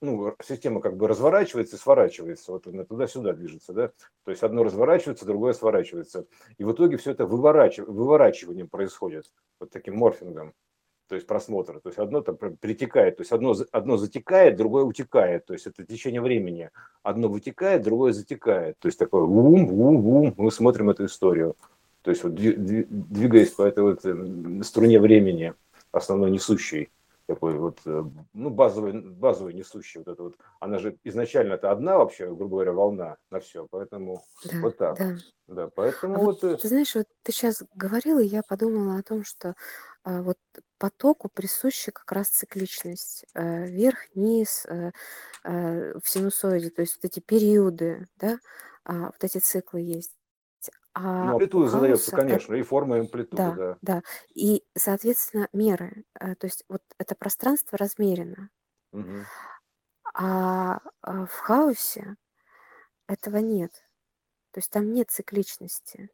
ну, система как бы разворачивается и сворачивается, вот она туда-сюда движется, да, то есть одно разворачивается, другое сворачивается, и в итоге все это выворачив... выворачиванием происходит, вот таким морфингом то есть просмотра. То есть одно там перетекает, то есть одно, одно затекает, другое утекает. То есть это течение времени. Одно вытекает, другое затекает. То есть такое вум, вум, вум, мы смотрим эту историю. То есть вот двигаясь по этой вот э, струне времени, основной несущей, такой вот, э, ну, базовый, базовый несущий вот это вот. Она же изначально это одна вообще, грубо говоря, волна на все, поэтому да, вот так. Да. да поэтому а вот... Э ты знаешь, вот ты сейчас говорила, и я подумала о том, что вот потоку присуща как раз цикличность. Э, вверх-вниз, э, э, в синусоиде, то есть вот эти периоды, да, а, вот эти циклы есть. А ну, амплитуда задается, конечно, и форма и амплитуда, да, да. Да, и, соответственно, меры. То есть вот это пространство размерено. Угу. А в хаосе этого нет. То есть там нет цикличности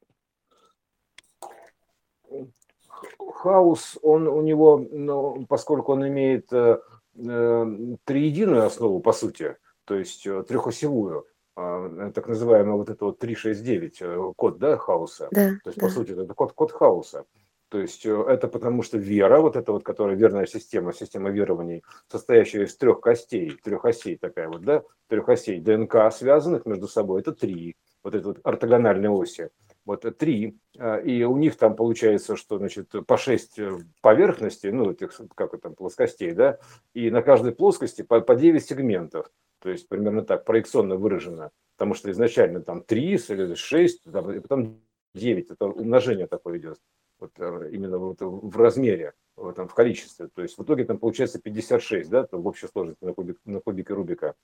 хаос, он у него, ну, поскольку он имеет э, э, триединую основу, по сути, то есть э, трехосевую, э, так называемый вот это вот 369 э, код, да, хаоса. Да, то есть, да. по сути, это код, код хаоса. То есть это потому что вера, вот эта вот, которая верная система, система верований, состоящая из трех костей, трех осей такая вот, да, трех осей ДНК, связанных между собой, это три, вот это вот ортогональные оси вот э, три, э, и у них там получается, что значит по шесть э, поверхностей, ну этих как это плоскостей, да, и на каждой плоскости по, по 9 сегментов, то есть примерно так проекционно выражено, потому что изначально там три шесть, и потом 9, это умножение такое идет, вот именно вот в размере, в, этом, в количестве, то есть в итоге там получается 56, да, в общей сложности на, кубик, на кубике Рубика.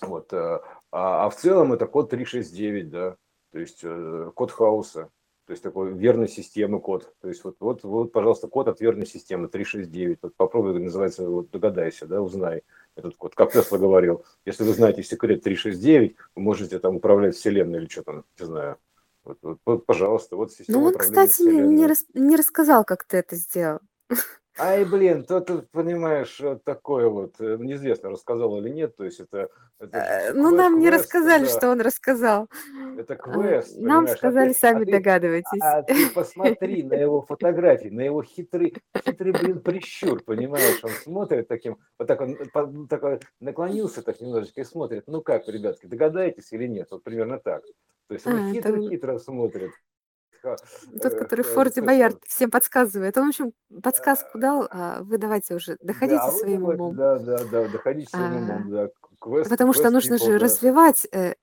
Вот, а, а в целом это код 369, да, то есть э, код хаоса, то есть такой верной системы код. То есть вот, вот, вот, пожалуйста, код от верной системы 369. Вот попробуй, называется, вот догадайся, да, узнай этот код. Как Тесла говорил, если вы знаете секрет 369, вы можете там управлять вселенной или что там, не знаю. Вот, вот, пожалуйста, вот система Ну, он, кстати, не, не, рас, не рассказал, как ты это сделал. Ай, блин, то тут, понимаешь, такое вот, э, неизвестно, рассказал или нет, то есть это... это э, ну, нам не рассказали, да. что он рассказал. Это а, квест, Нам понимаешь? сказали, а ты, сами а догадывайтесь. А ты посмотри на его фотографии, на его хитрый, хитрый, блин, прищур, понимаешь, он смотрит таким, вот так он так наклонился так немножечко и смотрит, ну как, ребятки, догадаетесь или нет, вот примерно так. То есть он хитро-хитро это... смотрит. Тот, который в э, Форте Боярд всем подсказывает. Он, в общем, подсказку дал, а вы давайте уже, доходите да, своим умом. Да, да, да, доходите своим а, умом, да. Квест, потому квест что нужно people, же да. развивать, э,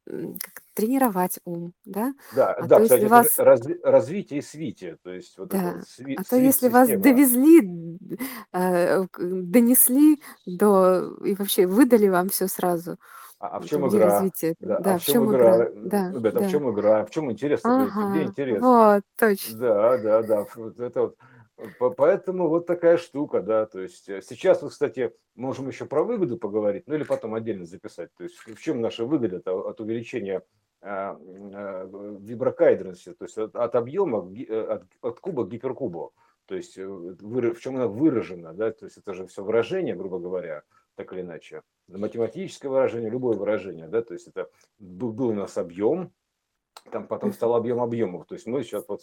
тренировать ум, да? Да, а да, то, кстати, вас... разви, развитие и свитие, то есть вот да. сви, а то если вас довезли, э, донесли до и вообще выдали вам все сразу, а, а в чем игра? Развития. Да, да, а в чем игра? игра? Да, Ребята, да. в чем игра? В чем интерес? Ага, Где интерес? Вот, точно. Да, да, да. Вот это вот. Поэтому вот такая штука, да, то есть э, сейчас, вот, кстати, можем еще про выгоду поговорить, ну или потом отдельно записать, то есть в чем наша выгода от увеличения а, а, виброкайдерности, то есть от, от объема, э, от, от куба к гиперкубу, то есть э, в чем она выражена, да, то есть это же все выражение, грубо говоря, так или иначе. Математическое выражение, любое выражение, да, то есть это был, был у нас объем, там потом стал объем объемов. То есть мы сейчас вот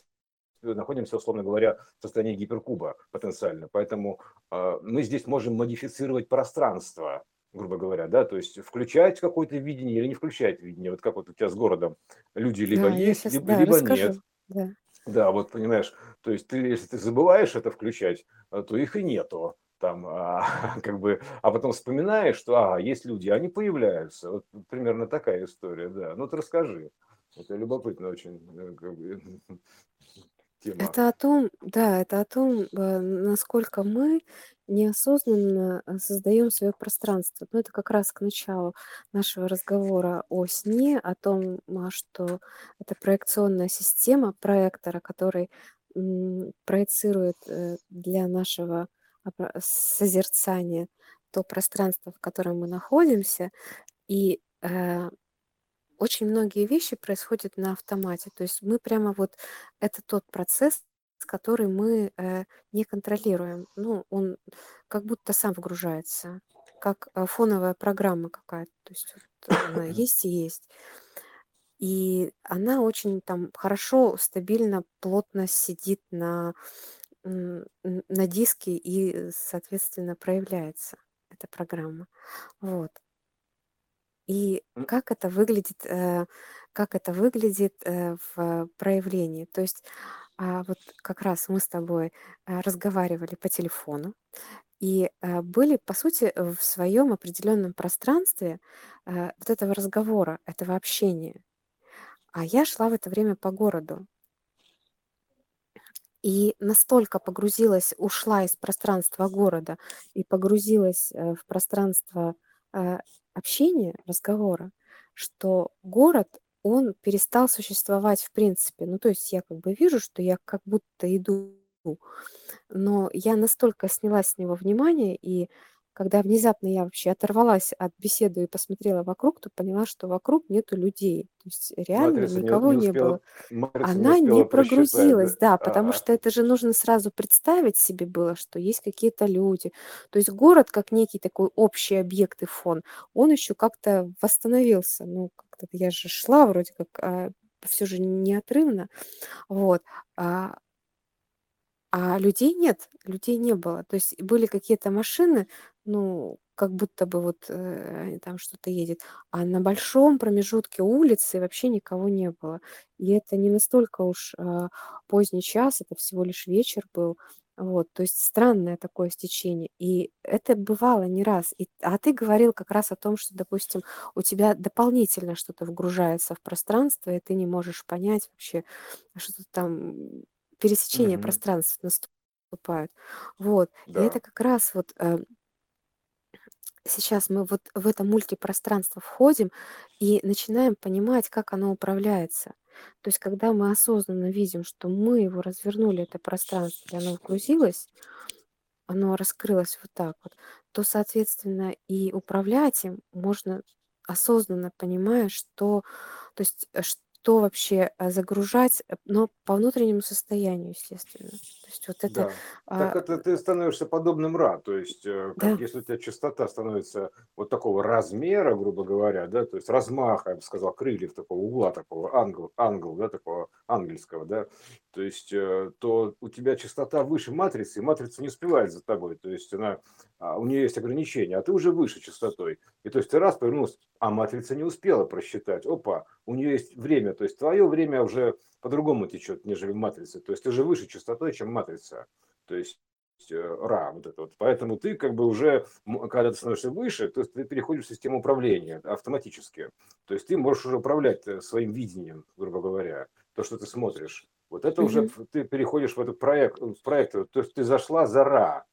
находимся, условно говоря, в состоянии гиперкуба потенциально. Поэтому э, мы здесь можем модифицировать пространство, грубо говоря, да, то есть включать какое-то видение или не включать видение. Вот как вот у тебя с городом люди либо да, есть, сейчас, либо, да, либо нет. Да. да, вот понимаешь, то есть ты, если ты забываешь это включать, э, то их и нету там, а, как бы, а потом вспоминаешь, что, а, есть люди, они появляются. Вот примерно такая история, да. Ну, ты расскажи. Это любопытно очень. Э, как бы, тема. Это о том, да, это о том, э, насколько мы неосознанно э, создаем свое пространство. Ну, это как раз к началу нашего разговора о сне, о том, а, что это проекционная система проектора, который проецирует для нашего созерцания то пространство, в котором мы находимся, и э, очень многие вещи происходят на автомате. То есть мы прямо вот это тот процесс, который мы э, не контролируем. Ну, он как будто сам вгружается, как э, фоновая программа какая-то. То есть вот она есть и есть. И она очень там хорошо, стабильно, плотно сидит на, на диске и, соответственно, проявляется эта программа. Вот. И как это выглядит, э, как это выглядит э, в проявлении. То есть а, вот как раз мы с тобой э, разговаривали по телефону и были, по сути, в своем определенном пространстве вот этого разговора, этого общения. А я шла в это время по городу. И настолько погрузилась, ушла из пространства города и погрузилась в пространство общения, разговора, что город, он перестал существовать в принципе. Ну, то есть я как бы вижу, что я как будто иду, но я настолько сняла с него внимание, и когда внезапно я вообще оторвалась от беседы и посмотрела вокруг, то поняла, что вокруг нету людей. То есть реально Матрица никого не, не, не было. Она не, не прогрузилась, да, да потому а. что это же нужно сразу представить себе было, что есть какие-то люди. То есть город как некий такой общий объект и фон, он еще как-то восстановился. Ну, как-то я же шла вроде как а, все же неотрывно. Вот. А, а людей нет, людей не было. То есть были какие-то машины, ну, как будто бы вот э, там что-то едет, а на большом промежутке улицы вообще никого не было. И это не настолько уж э, поздний час, это всего лишь вечер был. Вот, то есть странное такое стечение. И это бывало не раз. И, а ты говорил как раз о том, что, допустим, у тебя дополнительно что-то вгружается в пространство, и ты не можешь понять вообще, что там пересечение угу. пространств наступают. Вот. И это как раз вот э, сейчас мы вот в это мультипространство входим и начинаем понимать, как оно управляется. То есть, когда мы осознанно видим, что мы его развернули, это пространство, и оно вгрузилось, оно раскрылось вот так вот, то, соответственно, и управлять им можно осознанно понимая, что, то есть, э, что вообще а, загружать, э, но по внутреннему состоянию, естественно. То есть вот это... Да. А... Так это ты становишься подобным Ра, то есть э, как, да. если у тебя частота становится вот такого размера, грубо говоря, да, то есть размаха, я бы сказал, крыльев такого угла такого, ангел, ангел, да, такого ангельского, да, то есть э, то у тебя частота выше матрицы, и матрица не успевает за тобой, то есть она, а, у нее есть ограничения, а ты уже выше частотой, и то есть ты раз повернулся, а матрица не успела просчитать, опа, у нее есть время, то есть твое время уже по-другому течет, нежели матрица, то есть ты же выше частотой, чем матрица, то есть э, ра, вот это вот. Поэтому ты как бы уже, когда ты становишься выше, то есть ты переходишь в систему управления автоматически. То есть ты можешь уже управлять э, своим видением, грубо говоря, то, что ты смотришь. Вот это mm-hmm. уже ты переходишь в этот проект, в проект, то есть ты зашла за ра,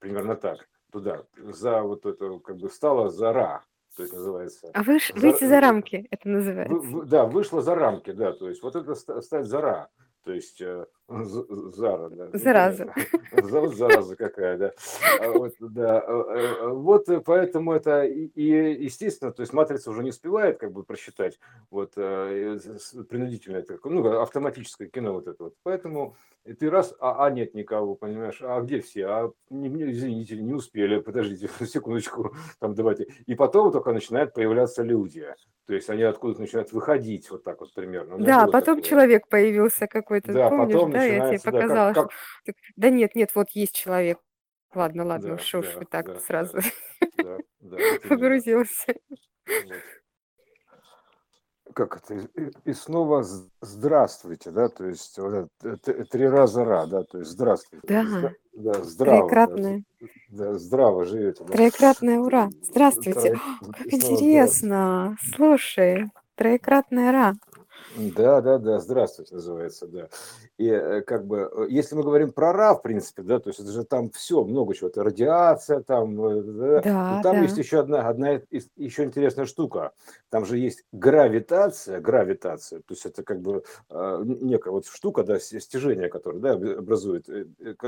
примерно так, туда, за вот это, как бы стала за ра, то есть называется. А выш, за, выйти за рамки, это называется. Вы, да, вышла за рамки, да, то есть вот это стать за ра, то есть э, Зара, да. Зараза. Зараза какая, да. А вот, да. А, а, вот поэтому это и, естественно, то есть матрица уже не успевает как бы просчитать вот принудительное, ну, автоматическое кино вот это вот. Поэтому ты раз, а, а нет никого, понимаешь, а где все? А не, извините, не успели, подождите секундочку, там давайте. И потом только начинают появляться люди. То есть они откуда-то начинают выходить, вот так вот примерно. Да, потом такое. человек появился какой-то, да, помнишь, потом да, я тебе показала, да, как, что... Да нет, нет, вот есть человек. Ладно, ладно, да, уж уж да, вы так да, сразу да, да, погрузился. Вот как это, и снова здравствуйте, да, то есть вот это, три раза ра, да, то есть здравствуйте. Да, да здраво. Троекратное. Да, да, здраво живете. Да. Троекратное ура. Здравствуйте. Тро... Как интересно. Слушай, троекратное ра. Да, да, да, здравствуйте, называется, да. И э, как бы, э, если мы говорим про РА, в принципе, да, то есть это же там все, много чего, это радиация, там, э, да, да там да. есть еще одна, одна еще интересная штука, там же есть гравитация, гравитация, то есть это как бы некая вот штука, да, стяжение, которое, да, образует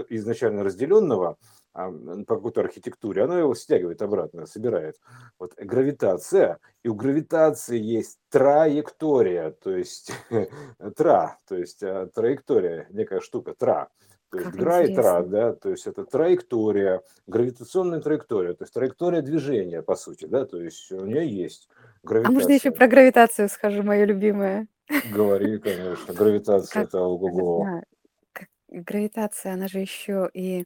изначально разделенного, по какой-то архитектуре, оно его стягивает обратно, собирает. Вот гравитация, и у гравитации есть траектория, то есть тра, то есть а, траектория, некая штука, тра. То есть гра и тра, да, то есть это траектория, гравитационная траектория, то есть траектория движения, по сути, да, то есть у нее есть А можно еще гравитация. про гравитацию скажу, мое любимое? Говори, конечно, гравитация Как, это ого-го. Гравитация, она же еще и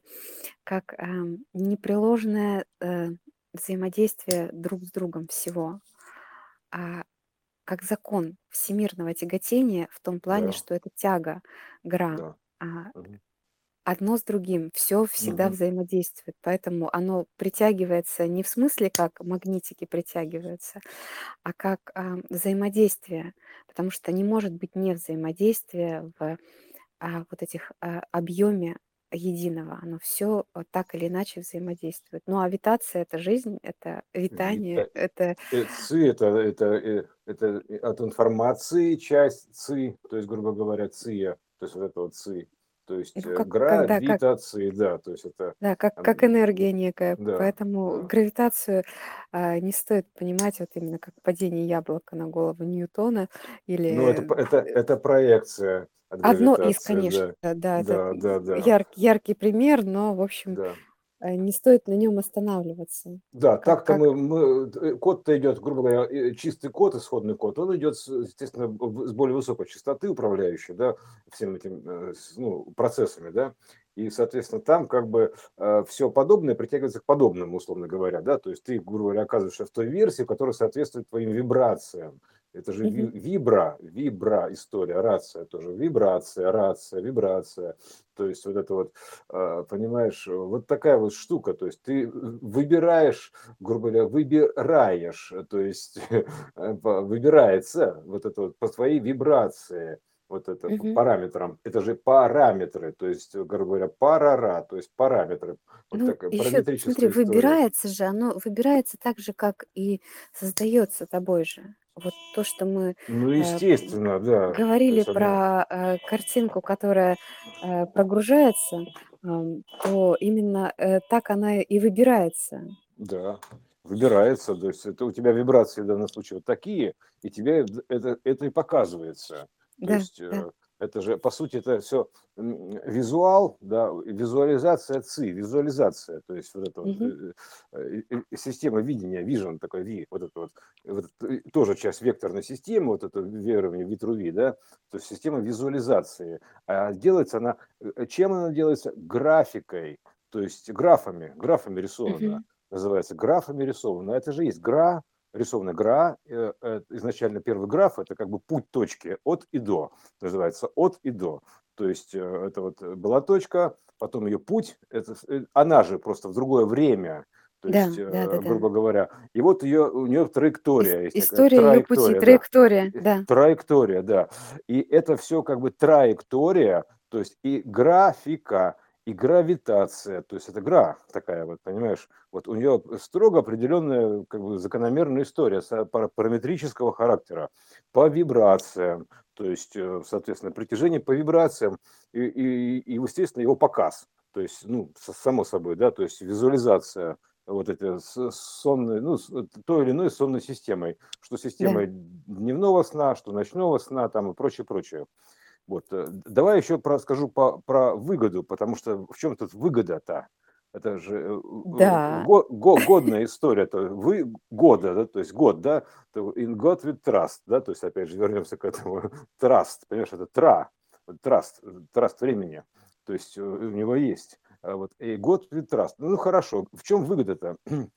как эм, непреложное э, взаимодействие друг с другом всего, а как закон всемирного тяготения в том плане, Да, что это тяга, гра, да. а одно с другим, все всегда Мгм. взаимодействует, поэтому оно притягивается не в смысле, как магнитики притягиваются, а как а, взаимодействие, потому что не может быть не взаимодействия в вот этих а, объеме единого. Оно все так или иначе взаимодействует. Ну, а витация– это жизнь, это витание, Вита- это э, ЦИ это, это, э, это от информации часть ЦИ, то есть, грубо говоря, ЦИЯ, то есть вот это вот ЦИ. То есть ну, э, как, гра, когда, как, да, то есть это, да, как, как энергия некая. да, Поэтому да. гравитацию а, не стоит понимать вот именно как падение яблока на голову Ньютона Ну, это, или п- это, это проекция от Одно из, гравитации, конечно, да, да, это да, да, да, яр- яркий пример, но, в общем, да. Э, не стоит на нем останавливаться. Да, так-то как, мы, мы э, код-то идет, грубо говоря, э, чистый код, исходный код, он идет, естественно, с более высокой частоты управляющей, да, всем этим ну, процессами, да, и, соответственно, там как бы все подобное притягивается к подобному, условно говоря, да, то есть ты, грубо говоря, оказываешься в той версии, которая соответствует твоим вибрациям. Это же ви- вибра, вибра история, рация тоже, вибрация, рация, вибрация. То есть вот это вот, э, понимаешь, вот такая вот штука. То есть ты выбираешь, грубо говоря, выбираешь, то есть э, выбирается вот это вот по твоей вибрации, вот это по Мгм. параметрам. Это же параметры, то есть, грубо говоря, парара, то есть параметры. Вот Ну, такая еще, смотри, история. выбирается же, оно выбирается так же, как и создается тобой же. Вот то, что мы Ну, э, естественно, да. То говорили есть про э, картинку, которая э, прогружается, ам, то именно э, так она и выбирается. да, выбирается, то есть это у тебя вибрации в данном случае вот такие, и тебе это, это и показывается. То Да, есть да. э, это же, по сути, это все визуал, да, визуализация ЦИ, визуализация, то есть вот эта вот Мгм. э, э, система видения, vision такой Ви, вот это вот, вот это, тоже часть векторной системы, вот это верование Витруви, да, то есть система визуализации. А делается она, чем она делается? Графикой, то есть графами, графами рисована, Мгм. называется графами рисована. Это же есть гра, рисованная гра, э, э, изначально первый граф это как бы путь точки от и до, называется от и до. То есть э, это вот была точка, потом ее путь, это, она же просто в другое время, то Да, есть, да, да, э, да. грубо говоря, и вот ее, у нее Ис- траектория есть такая, история ее пути, траектория, да, траектория, да. траектория, да. И это все как бы траектория, то есть и графика, и гравитация, то есть это гра такая вот, понимаешь, вот у нее строго определенная как бы закономерная история параметрического характера по вибрациям, то есть, э, соответственно, притяжение по вибрациям и, и, и естественно, его показ, то есть, ну, само собой, да, то есть визуализация вот эти сонные, ну, той или иной сонной системой, что системой да. дневного сна, что ночного сна, там и прочее, прочее. Вот. Э, давай еще про, скажу по, про выгоду, потому что в чем тут выгода-то? Это же э, да. го, го, годная история, то вы года, да, то есть год, да, то in God with trust, да, то есть опять же вернемся к этому trust, понимаешь, это тра, trust, trust времени, то есть у него есть. А вот, и год with trust. Ну, хорошо, в чем выгода-то?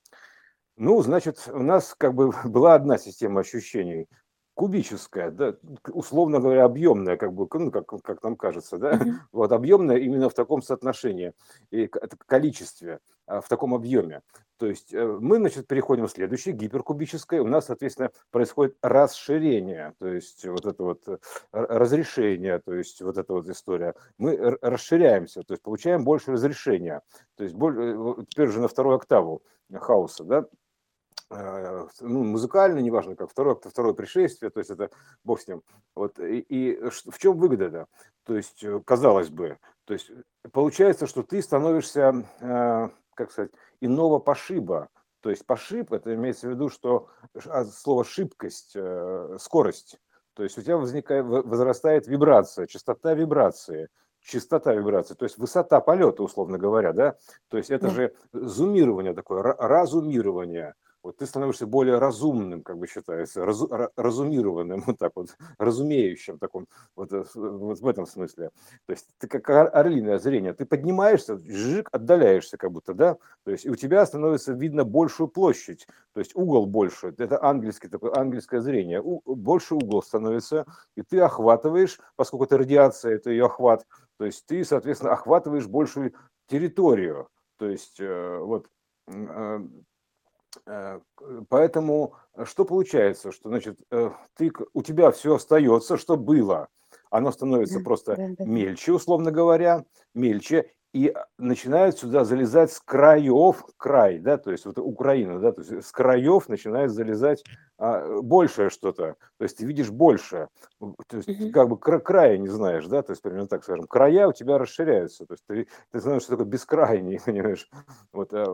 Ну, значит, у нас как бы была одна система ощущений кубическая, да, условно говоря, объемная, как бы, ну, как, как нам кажется, да, mm-hmm. вот объемная именно в таком соотношении и количестве, а, в таком объеме. То есть э, мы, значит, переходим в следующее, гиперкубическое, у нас, соответственно, происходит расширение, то есть вот это вот э, разрешение, то есть вот эта вот история. Мы расширяемся, то есть получаем больше разрешения, то есть э, теперь уже на вторую октаву хаоса, да, ну, музыкально, неважно как, второе, второе пришествие, то есть это бог с ним. Вот, и, и в чем выгода-то? То есть, э, казалось бы, то есть получается, что ты становишься, э, как сказать, иного пошиба. То есть пошиб, это имеется в виду, что слово шибкость, скорость. То есть у тебя возникает, возрастает вибрация, частота вибрации, частота вибрации, то есть высота полета, условно говоря, да, то есть это же зумирование такое, разумирование, вот ты становишься более разумным, как бы считается, разу, разумированным, вот так вот, разумеющим таком, вот, э, вот в этом смысле. То есть ты как орлиное зрение, ты поднимаешься, жик, отдаляешься как будто, да, то есть и у тебя становится видно большую площадь, то есть угол больше, это ангельский, такое ангельское зрение, у, больше угол становится, и ты охватываешь, поскольку это радиация, это ее охват, то есть ты, соответственно, охватываешь большую территорию, то есть э, вот Э, поэтому э, что получается, что значит э, ты, у тебя все остается, что было, оно становится просто мельче, условно говоря, мельче, и начинают сюда залезать с краев край, да, то есть вот Украина, да, то есть с краев начинает залезать а, большее что-то, то есть ты видишь больше, то есть mm-hmm. как бы края не знаешь, да, то есть примерно так скажем, края у тебя расширяются, то есть ты, ты знаешь, что такое бескрайний, понимаешь, вот, э,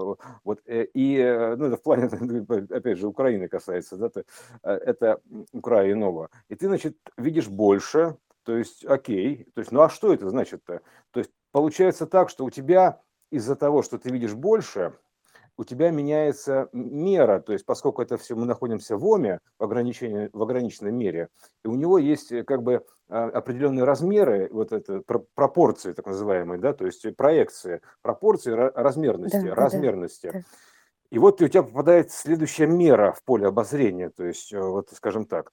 вот э, и, э, ну, это в плане, опять же, Украины касается, да, то, это края иного, и ты, значит, видишь больше, то есть, окей, то есть, ну а что это значит-то? То есть, получается так, что у тебя из-за того, что ты видишь больше, у тебя меняется мера, то есть поскольку это все мы находимся в ОМе, в, ограничении, в ограниченной мере, и у него есть э, как бы а, определенные размеры, вот это пропорции так называемые, да, то есть проекции, пропорции размерности, да, размерности. Да, да. И вот у тебя попадает следующая мера в поле обозрения, то есть э, вот скажем так,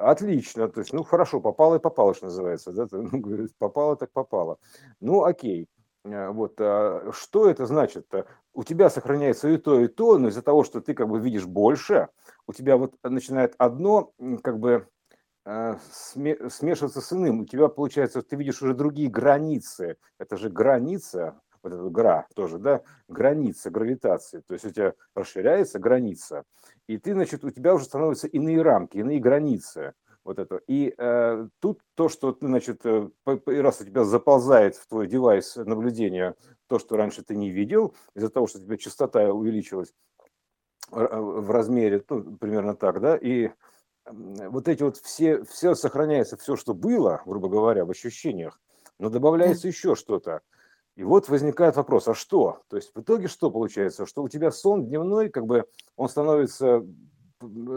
Отлично, то есть, ну хорошо, попало и попало, что называется, да, ну, попало так попало. Ну окей, э, вот, а что это значит-то? У тебя сохраняется и то, и то, но из-за того, что ты как бы видишь больше, у тебя вот начинает одно как бы э, смешиваться с иным. У тебя получается, ты видишь уже другие границы. Это же граница, вот эта гра тоже, да, граница гравитации. То есть у тебя расширяется граница, и ты, значит, у тебя уже становятся иные рамки, иные границы. Вот это. И э, тут то, что ты, значит, э, раз у тебя заползает в твой девайс наблюдения то, что раньше ты не видел, из-за того, что у тебя частота увеличилась в размере, ну, примерно так, да, и вот эти вот все, все сохраняется, все, что было, грубо говоря, в ощущениях, но добавляется еще что-то. И вот возникает вопрос, а что? То есть в итоге что получается? Что у тебя сон дневной, как бы он становится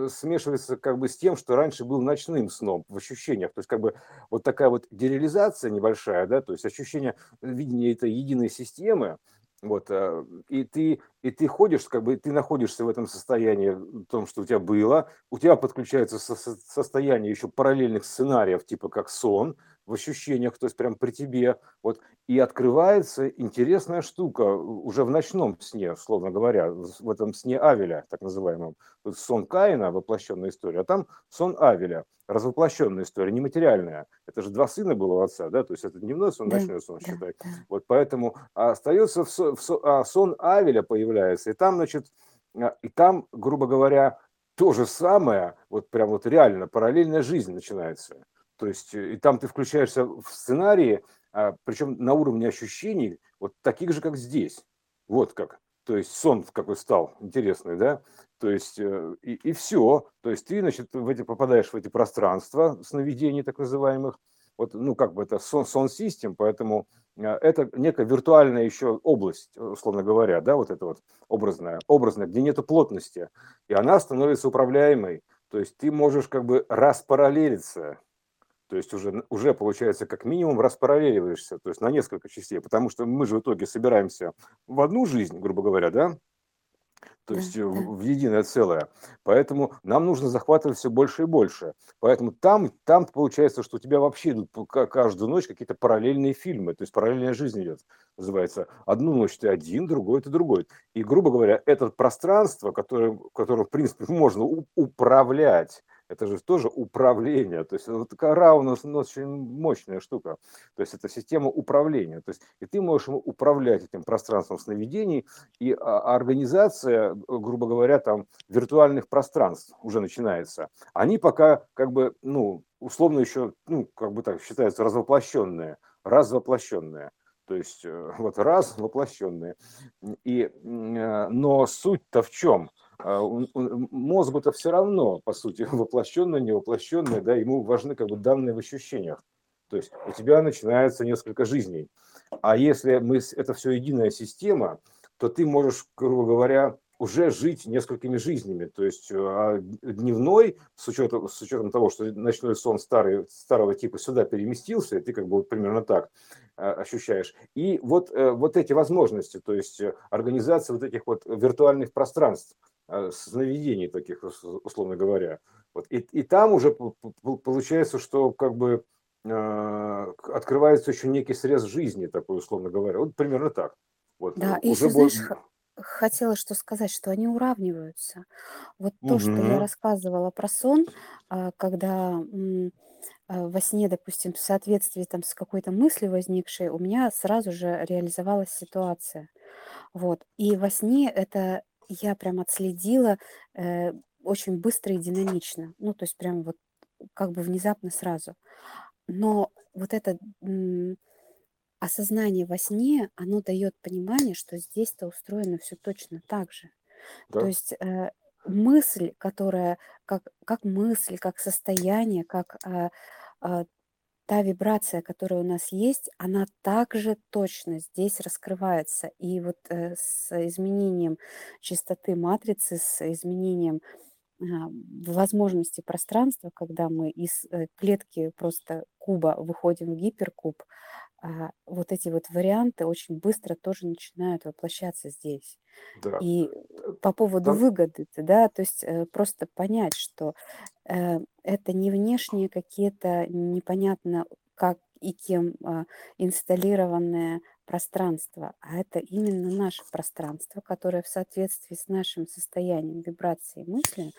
смешивается как бы с тем, что раньше был ночным сном в ощущениях. То есть как бы вот такая вот дереализация небольшая, да, то есть ощущение видения этой единой системы, вот, э, и ты, и ты ходишь, как бы ты находишься в этом состоянии, в том, что у тебя было, у тебя подключается со состояние еще параллельных сценариев, типа как сон, в ощущениях, то есть прям при тебе. Вот, и открывается интересная штука уже в ночном сне, условно говоря, в этом сне Авеля, так называемом. Тут сон Каина, воплощенная история, а там сон Авеля, развоплощенная история, нематериальная. Это же два сына было у отца, да, то есть это дневной сон, да, ночной сон, да, считай. Да. Вот поэтому остается в сон, в сон, а сон Авеля появляется, и там, значит, а, и там, грубо говоря, то же самое, вот прям вот реально параллельная жизнь начинается. То есть э, и там ты включаешься в сценарии, а, причем на уровне ощущений, вот таких же, как здесь. Вот как. То есть сон какой стал интересный, да? То есть э, и, и все. То есть ты, значит, в эти, попадаешь в эти пространства сновидений так называемых. Вот, ну, как бы это сон, сон систем, поэтому э, это некая виртуальная еще область, условно говоря, да, вот это вот образная, образная, где нету плотности, и она становится управляемой. То есть ты можешь как бы распараллелиться то есть уже, уже получается как минимум распараллеливаешься, то есть на несколько частей, потому что мы же в итоге собираемся в одну жизнь, грубо говоря, да, то есть в единое целое. Поэтому нам нужно захватывать все больше и больше. Поэтому там, там получается, что у тебя вообще идут каждую ночь какие-то параллельные фильмы, то есть параллельная жизнь идет, называется. Одну ночь ты один, другой ты другой. И, грубо говоря, это пространство, которое, которое в принципе, можно управлять, это же тоже управление. То есть вот кора у нас, у нас очень мощная штука. То есть это система управления. То есть и ты можешь управлять этим пространством сновидений, и а, организация, грубо говоря, там виртуальных пространств уже начинается. Они пока как бы, ну, условно еще, ну, как бы так считаются, развоплощенные, развоплощенные. То есть э, вот раз воплощенные. И, э, но суть-то в чем? А, мозгу-то все равно, по сути, воплощенное, невоплощенное, да, ему важны как бы данные в ощущениях. То есть у тебя начинается несколько жизней. А если мы, это все единая система, то ты можешь, грубо говоря, уже жить несколькими жизнями. То есть а дневной, с учетом, с учетом того, что ночной сон старый, старого типа сюда переместился, ты как бы вот примерно так а, ощущаешь. И вот, э, вот эти возможности, то есть организация вот этих вот виртуальных пространств – Э, сновидений таких, условно говоря. Вот. И, и там уже получается, что как бы э, открывается еще некий срез жизни, такой, условно говоря. Вот примерно так. Вот. Да, и еще, знаешь, хотела что сказать, что они уравниваются. Вот то, угу. что я рассказывала про сон, а, когда а, во сне, допустим, в соответствии там с какой-то мыслью возникшей, у меня сразу же реализовалась ситуация. Вот. И во сне это я прям отследила э, очень быстро и динамично. Ну, то есть прям вот как бы внезапно сразу. Но вот это м, осознание во сне, оно дает понимание, что здесь-то устроено все точно так же. То есть э, мысль, которая как, как мысль, как состояние, как э, э, та вибрация, которая у нас есть, она также точно здесь раскрывается. И вот э, с изменением частоты матрицы, с изменением а, возможности пространства, когда мы из э, клетки просто куба выходим в гиперкуб, а, вот эти вот варианты очень быстро тоже начинают воплощаться здесь. Да. И по поводу Там... выгоды, да, то есть э, просто понять, что э, это не внешние какие-то непонятно как и кем э, инсталлированные пространство, а это именно наше пространство, которое в соответствии с нашим состоянием вибрации мысли,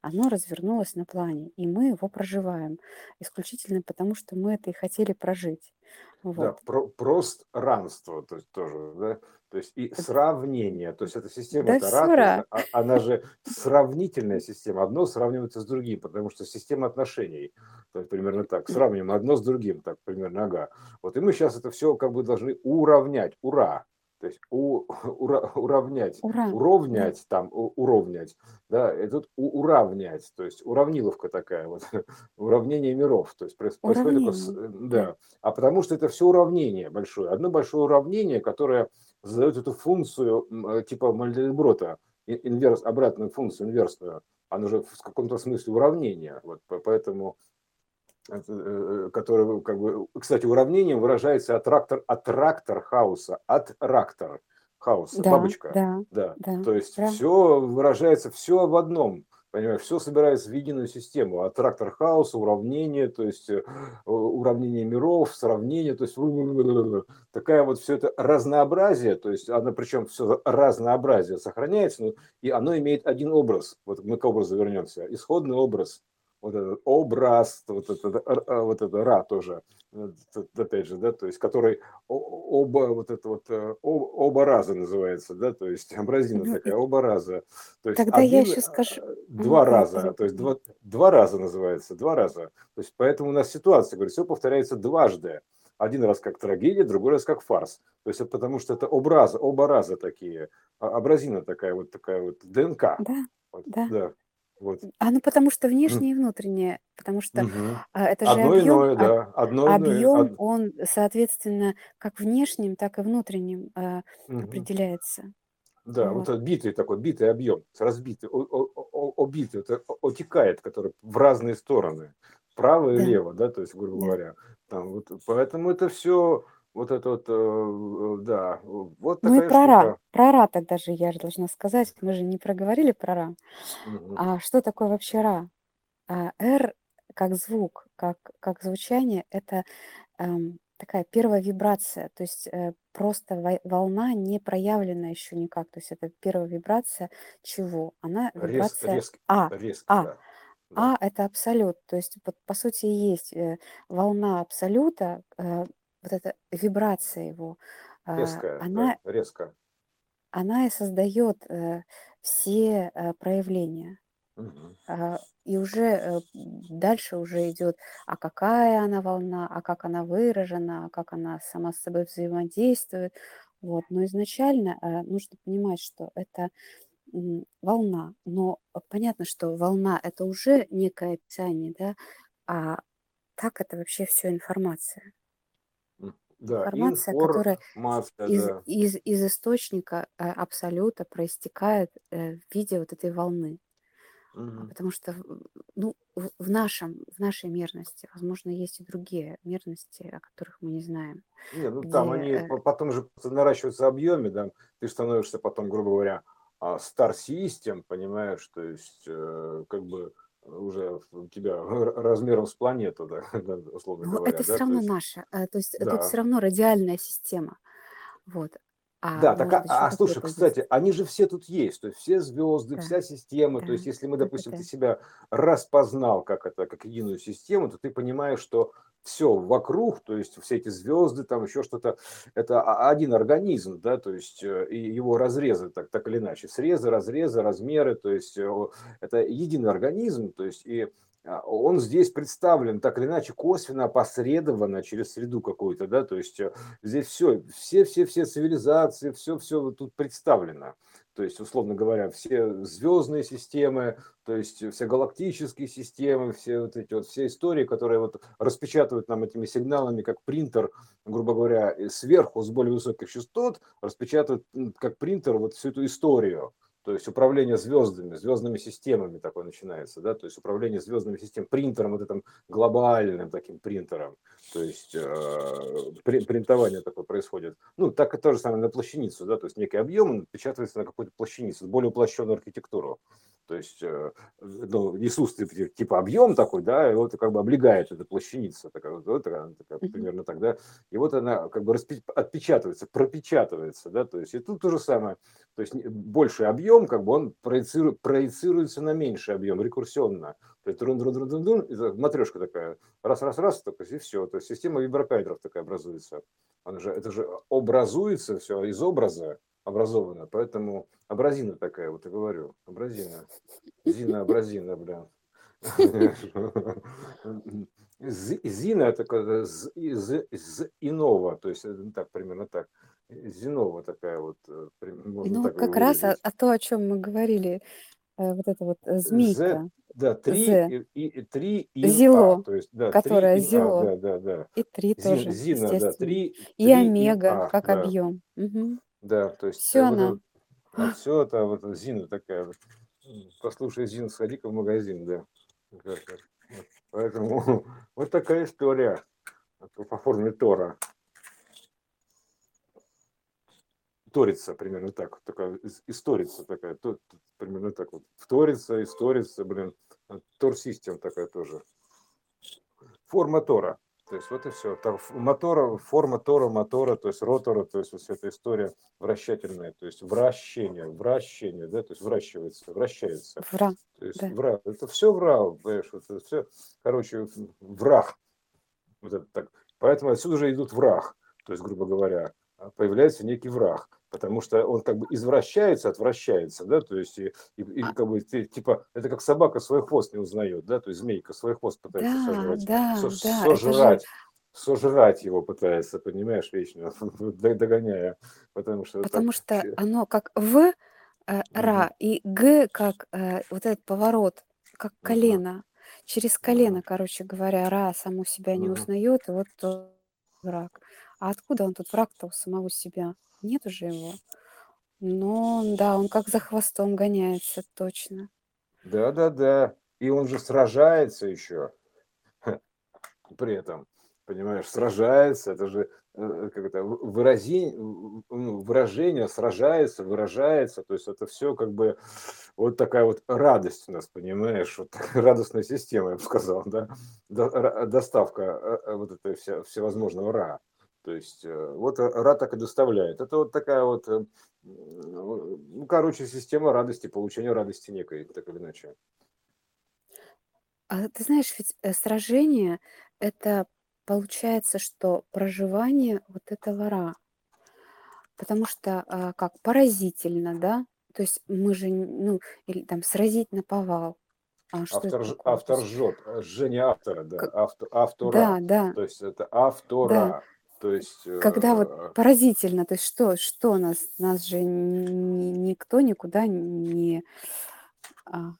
оно развернулось на плане, и мы его проживаем исключительно потому, что мы это и хотели прожить. Вот. Да, про, пространство, то есть тоже, да, то есть и сравнение, то есть эта система да Тарата, а, она же сравнительная система, одно сравнивается с другим, потому что система отношений, то есть примерно так, сравниваем одно с другим, так примерно, ага. Вот и мы сейчас это все как бы должны уравнять, ура, то есть у, ура, уравнять, Ура. уровнять, там, у, уровнять, да, и тут у, уравнять, то есть уравниловка такая вот, уравнение миров, то есть происходит, такое, да, а потому что это все уравнение большое, одно большое уравнение, которое задает эту функцию э, типа Мальдельброта, инверс, обратную функцию инверсную, она уже в каком-то смысле уравнение, вот, поэтому Э, э, который, как бы, кстати, уравнением выражается аттрактор, аттрактор хаоса, аттрактор хаоса, да, бабочка. Да, да. да. То есть да. все выражается все в одном. Понимаешь, все собирается в единую систему. Трактор хаоса, уравнение, то есть э, уравнение миров, сравнение, то есть такая вот все это разнообразие, то есть оно причем все разнообразие сохраняется, но и оно имеет один образ. Вот мы к образу вернемся. Исходный образ вот этот образ, вот это, а, вот это ра тоже, опять же, да, то есть который оба, вот это вот, э, оба раза называется, да, то есть образина такая, оба раза. То есть тогда один, я еще скажу. А, два раза, то есть два, два раза называется, два раза. То есть поэтому у нас ситуация, говорит, все повторяется дважды. Один раз как трагедия, другой раз как фарс. То есть это потому что это образы, оба раза такие, образина такая вот такая вот ДНК. Да, вот, да. да. Вот. А ну потому что внешнее и внутреннее, потому что а, это же Одно объем, иное, а, да. Одно иное. объем, од- он, соответственно, как внешним, так и внутренним Мгм. определяется. Да, вот Вот. битый такой, битый объем, разбитый, о- о- о- обитый, это отекает, который в разные стороны, вправо и Да, лево, да, то есть, грубо да. говоря. Там, вот, поэтому это все, вот это вот, э, э, да, вот Ну и такая про Ра. штука. Про Ра тогда же я же должна сказать. Мы же не проговорили про Ра. Мгм. А что такое вообще Ра? А, Р как звук, как, как звучание, это эм, такая первая вибрация, то есть э, просто во- волна не проявлена еще никак, то есть это первая вибрация чего? Она Рез, вибрация резкий, А, резкий, А, да. Да. А это абсолют, то есть вот по сути и есть э, волна абсолюта, э, вот эта вибрация его, а, Резкая, она, да, резко. она и создает э, все э, проявления. А, И уже э, дальше уже идет, а какая она волна, а как она выражена, а как она сама с собой взаимодействует. Вот. Но изначально нужно понимать, что это волна. Но понятно, что волна это уже некое описание, да, а так это вообще все информация. Да, Информация, которая информация, из, да. из, из источника э, абсолюта проистекает э, в виде вот этой волны. Мгм. Потому что, ну, в нашем, в нашей мерности, возможно, есть и другие мерности, о которых мы не знаем, Не, ну там где, они э, по- потом же наращиваются в объеме, да, ты становишься потом, грубо говоря, system, понимаешь, то есть как бы уже у тебя размером с планету, да, да, условно но говоря, это все да, то равно есть, наше, э, то есть э, тут да. все равно радиальная система, вот. А Да, так, а, а, слушай, есть? кстати, они же все тут есть, то есть все звезды, Да, вся система, то да, есть если мы, да, да, допустим, да. ты себя распознал как это, как единую систему, то ты понимаешь, что все вокруг, то есть все эти звезды, там еще что-то, это один организм, да, то есть э, и его разрезы, так, так или иначе, срезы, разрезы, размеры, то есть э, это единый организм, то есть и а, он здесь представлен так или иначе косвенно, опосредованно через среду какую-то, да, то есть э, здесь все, все, все, все цивилизации, все, все тут представлено. То есть, условно говоря, все звездные системы, то есть все галактические системы, все вот эти вот все истории, которые вот распечатывают нам этими сигналами, как принтер, грубо говоря, сверху с более высоких частот, распечатывают как принтер вот всю эту историю. То есть управление звездами, звездными системами такое начинается, да, то есть управление звездными системами, принтером, вот этим глобальным таким принтером, то есть э, при- принтование такое происходит. Ну, так и то же самое на плащаницу, да, то есть некий объем печатается на какую-то плащаницу, более уплощенную архитектуру. То есть, э, ну, Иисус типа, объем такой, да, и вот как бы облегает эта плащаница, такая, вот, такая, такая, примерно так, да, и вот она как бы распи- отпечатывается, пропечатывается, да, то есть и тут то же самое, то есть не- больший объем, как бы он проециру- проецируется на меньший объем рекурсионно, то есть трун, трун, трун, трун, и матрешка такая, раз, раз, раз, так, и все, то есть система виброкайдеров такая образуется, Она же, это же образуется все из образа образовано, поэтому абразина такая, вот и говорю, абразина, Зина, абразина, бля. Зина это из иного, то есть э, так примерно так. Зинова такая вот, э, можно Ну, так как раз о, выразить. о то, о чем мы говорили, э, вот это вот э, змейка, да, три и, и- три а, зело, то есть да, три которая а, зело, да, да, да. и три Зин, тоже, Зина, да, три, И омега, а, как да, объем. Мгм. да, то есть Все э, вот она. это, а все это вот Зина такая, вот. Послушай, Зин, сходи-ка в магазин, да. Вот. Поэтому вот такая история по форме Тора. Вторится примерно так, такая историца такая, то, примерно так вот, вторится, исторится, блин, Тор систем такая тоже. Форма Тора. То есть вот и все. Там мотора, форма тора, мотора, то есть ротора, то есть вот вся эта история вращательная, то есть вращение, вращение, да, то есть вращивается, вращается. Вра. То есть да. вра. Это все вра, понимаешь, это все, короче, враг. Вот это так. Поэтому отсюда же идут враг, то есть, грубо говоря, появляется некий враг потому что он как бы извращается, отвращается, да, то есть и, и, и а. как бы ты, типа это как собака свой хвост не узнает, да, то есть змейка свой хвост пытается да, сожрать, да, со, да, сожрать, же... сожрать его пытается, понимаешь, вечно догоняя, потому что потому так... что оно как в э, ра и г как э, вот этот поворот, как колено. Через колено, короче говоря, Ра саму себя не узнает, и вот то враг. А откуда он тут враг-то у самого себя? Нет уже его. Но да, он как за хвостом гоняется, точно. Да, да, да. И он же сражается еще при этом. Понимаешь, сражается, это же э, как это, выразение, ну, выражение сражается, выражается, то есть это все как бы вот такая вот радость у нас, понимаешь, вот радостная система, я бы сказал, да, доставка э, э, вот этой вся, всевозможного ра. То есть э, вот э, ра так и доставляет. Это вот такая вот, э, ну, короче, система радости, получения радости некой, так или иначе. А ты знаешь, ведь сражение – это получается, что проживание вот этого ра. Потому что а, как поразительно, да? То есть мы же, ну, или там сразить на повал. А автор, автор жжет, жжение автора, да, автор, автора. Да, да. То есть это автора. Да. То есть... Когда вот э, поразительно, то есть что, что нас, нас же никто никуда не, а,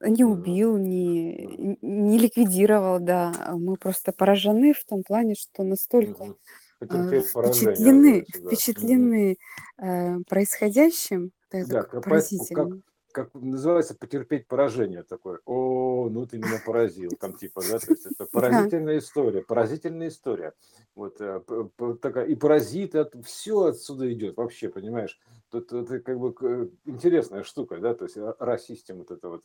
не убил, не, не ликвидировал, да. Мы просто поражены в том плане, что настолько а, впечатлены, впечатлены э, происходящим. Да, поразительно. Как, как называется, потерпеть поражение такое. О, ну ты меня поразил, там типа, да, то есть это поразительная история, поразительная история. Вот э, такая, и паразиты, все отсюда идет вообще, понимаешь? Тут это как бы интересная штука, да, то есть э, расистем вот это вот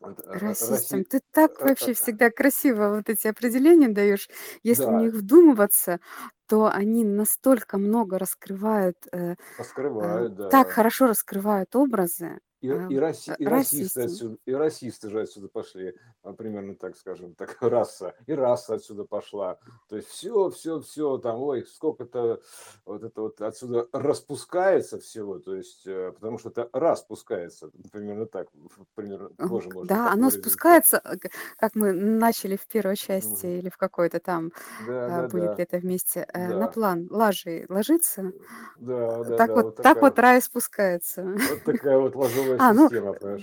Расистом. Ты так вообще всегда красиво вот эти определения даешь. Если в них вдумываться, то они настолько много раскрывают, э, раскрывают, э, так хорошо раскрывают образы. И, и, раси, и расисты. отсюда, и расисты же отсюда пошли, а, примерно так скажем, так раса, и раса отсюда пошла. То есть все, все, все там, ой, сколько-то вот это вот отсюда распускается всего, то есть э, потому что это распускается, примерно так, примерно тоже можно. Да, оно спускается, э, как мы начали в первой части угу. или в какой-то там, да, а, да, будет да. это вместе, да. на план лажи ложится. Да, да, так да, вот, вот так вот рай спускается. Вот такая вот ложовая а, ну,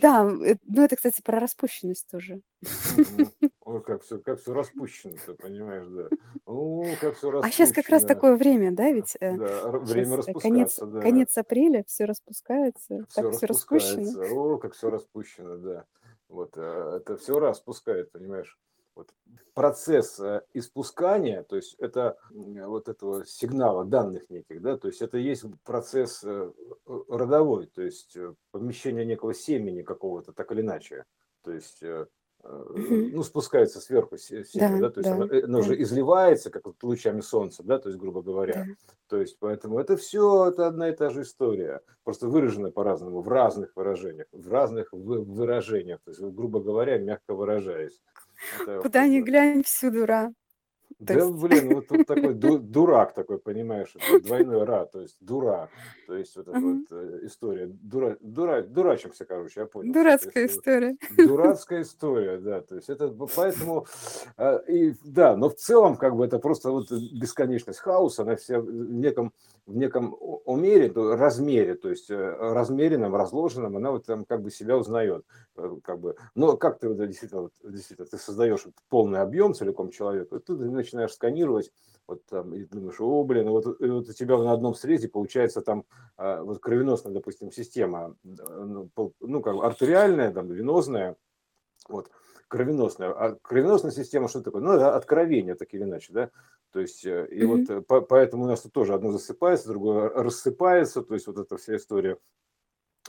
да, э, ну это, кстати, про распущенность тоже. Ой, как все, как все распущено, ты понимаешь, да. О, как все А сейчас как раз такое время, да, ведь э, Да, время конец, распускаться, да. конец апреля, все распускается, Все так все распущено. распускается. О, как все распущено, да. Вот, э, это все распускает, понимаешь. Вот процесс э, испускания, то есть это вот этого сигнала данных неких, да, то есть это есть процесс э, родовой, то есть э, помещение некого семени какого-то, так или иначе. То есть ну, спускается сверху семя, да, да, то есть да, оно, оно да. же изливается, как вот лучами солнца, да, то есть, грубо говоря. Да. То есть, поэтому это все, это одна и та же история, просто выражена по-разному, в разных выражениях, в разных выражениях, то есть, грубо говоря, мягко выражаясь. Это Куда ни глянь, всюду ра. Да, есть... блин, вот тут такой дурак такой, понимаешь, двойной ра, то есть дура, то есть вот эта вот э, история, дура, дура, дурачимся, короче, я понял. Дурацкая есть, история. Дурацкая история, да, то есть это поэтому, а, и да, но в целом как бы это просто вот бесконечность хаоса, она вся в неком, в неком умере, размере, то есть э, размеренном, разложенном, она вот там как бы себя узнает, э, как бы, но как ты вот, действительно, действительно, ты создаешь полный объем целиком человека, ты начинаешь сканировать, вот там, и думаешь, о, блин, вот, вот у тебя на одном срезе получается там а, вот кровеносная, допустим, система, ну, ну как артериальная, там, венозная, вот, кровеносная. А кровеносная система что такое? Ну, это откровение, так или иначе, да. То есть, э, и вот э, по, поэтому у нас тут тоже одно засыпается, другое рассыпается, то есть вот эта вся история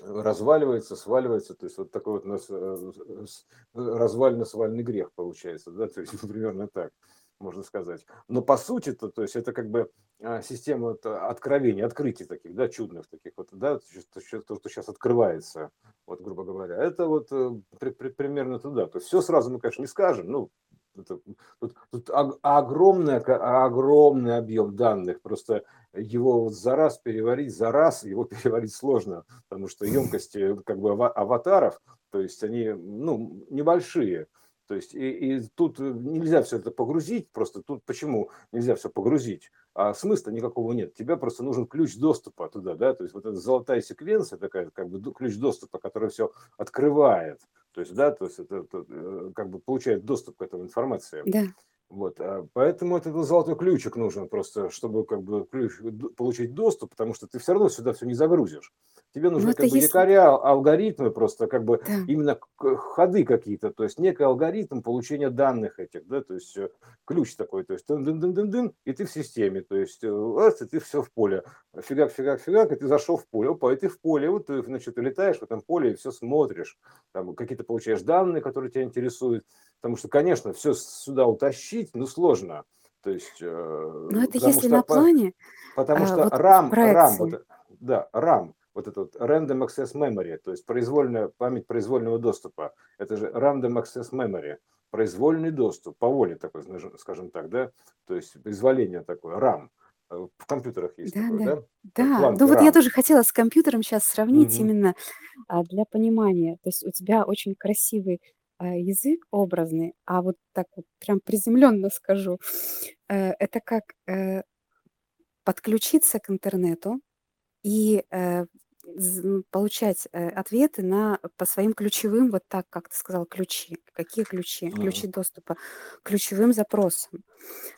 разваливается, сваливается, то есть вот такой вот у нас развально-свальный грех получается, да, то есть примерно так можно сказать. Но по сути то, то есть это как бы а, система вот откровений, открытий таких, да, чудных таких вот, да, то, что сейчас открывается, вот, грубо говоря, это вот э, при, при, примерно туда. То есть все сразу мы, конечно, не скажем, ну, это, тут, тут огромный, огромный объем данных, просто его за раз переварить, за раз его переварить сложно, потому что емкости как бы аватаров, то есть они ну, небольшие. То есть и, и тут нельзя все это погрузить, просто тут почему нельзя все погрузить? А смысла никакого нет. Тебе просто нужен ключ доступа туда, да, то есть вот эта золотая секвенция такая, как бы ключ доступа, который все открывает. То есть, да, то есть это, это э, как бы получает доступ к этой информации. Да. Вот, а поэтому этот золотой ключик нужен просто, чтобы как бы ключ, получить доступ, потому что ты все равно сюда все не загрузишь. Тебе нужны ну, как бы если... якоря, алгоритмы просто, как бы да. именно ходы какие-то, то есть некий алгоритм получения данных этих, да, то есть э, ключ такой, то есть дын дын дын дын дын и ты в системе, то есть э, раз, и ты все в поле, фигак, фигак, фигак, и ты зашел в поле, опа, и ты в поле, вот ты, значит, ты летаешь в этом поле и все смотришь, там какие-то получаешь данные, которые тебя интересуют, потому что, конечно, все сюда утащить, ну, сложно, то есть... Э, ну, это если что, на плане... Потому а, что вот RAM, RAM, вот, да, RAM, вот этот random access memory, то есть произвольная память произвольного доступа. Это же random access memory, произвольный доступ, по воле такой, скажем так, да, то есть изволение такое, RAM. Э, в компьютерах есть да, такое, да? Да, да. ну вот я тоже хотела с компьютером сейчас сравнить угу. именно а, для понимания. То есть у тебя очень красивый а, язык образный, а вот так вот прям приземленно скажу, э, это как э, подключиться к интернету и э, получать э, ответы на, по своим ключевым, вот так, как ты сказал, ключи. Какие ключи? Мгм. Ключи доступа. Ключевым запросам.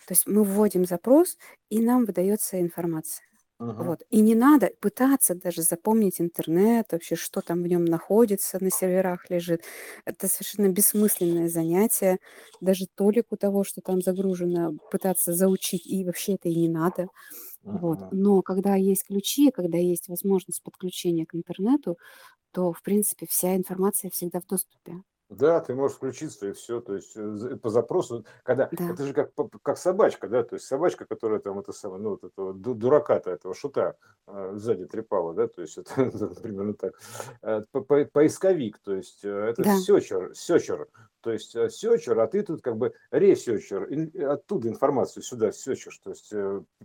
То есть мы вводим запрос, и нам выдается информация. Мгм. Вот. И не надо пытаться даже запомнить интернет, вообще, что там в нем находится, на серверах лежит. Это совершенно бессмысленное занятие. Даже толику того, что там загружено, пытаться заучить, и вообще это и не надо. Вот. Но когда есть ключи, когда есть возможность подключения к интернету, то, в принципе, вся информация всегда в доступе. Да, ты можешь включиться и все, то есть э, по запросу, когда Да. это же как как собачка, да, то есть собачка, которая там это самое, ну вот этого дурака-то этого шута э, сзади трепала, да, то есть это, примерно так. Э, поисковик, то есть это Да. сечер, сечер, то есть сечер, а ты тут как бы ресечер, оттуда информацию сюда сечешь, то есть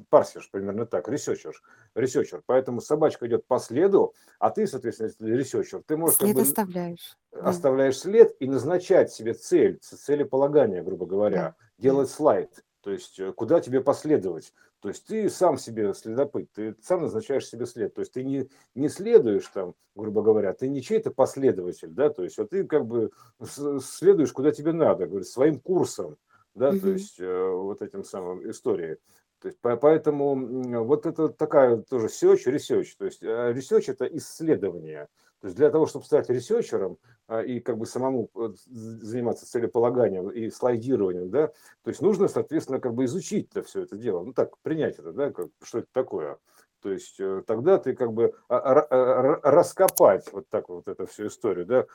парсишь примерно так, ресечешь, ресечер. Поэтому собачка идет по следу, а ты, соответственно, ресечер, ты можешь как След бы оставляешь. Да. оставляешь след и назначать себе цель, целеполагание, грубо говоря, Да. делать слайд, то есть э, куда тебе последовать. То есть ты сам себе следопыт, ты сам назначаешь себе след. То есть ты не, не следуешь там, грубо говоря, ты не чей-то последователь, да, то есть а ты как бы следуешь куда тебе надо, говорит, своим курсом, да, то есть э, вот этим самым историей. То есть, поэтому вот это такая тоже search, research. То есть research это исследование. То есть для того, чтобы стать ресерчером а, и как бы самому э, заниматься целеполаганием и слайдированием, да, то есть нужно, соответственно, как бы изучить это все это дело, ну так, принять это, да, как, что это такое. То есть э, тогда ты как бы а, а, раскопать вот так вот эту всю историю, да,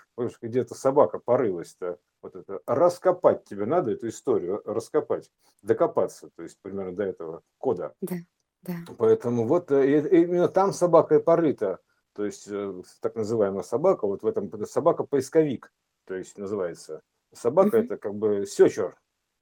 где-то собака порылась-то, вот это, раскопать тебе надо эту историю, раскопать, докопаться, то есть примерно до этого кода. Да, да. Поэтому вот э, именно там собака и порыта, то есть э, так называемая собака, вот в этом собака-поисковик, то есть называется. Собака это как бы сечер,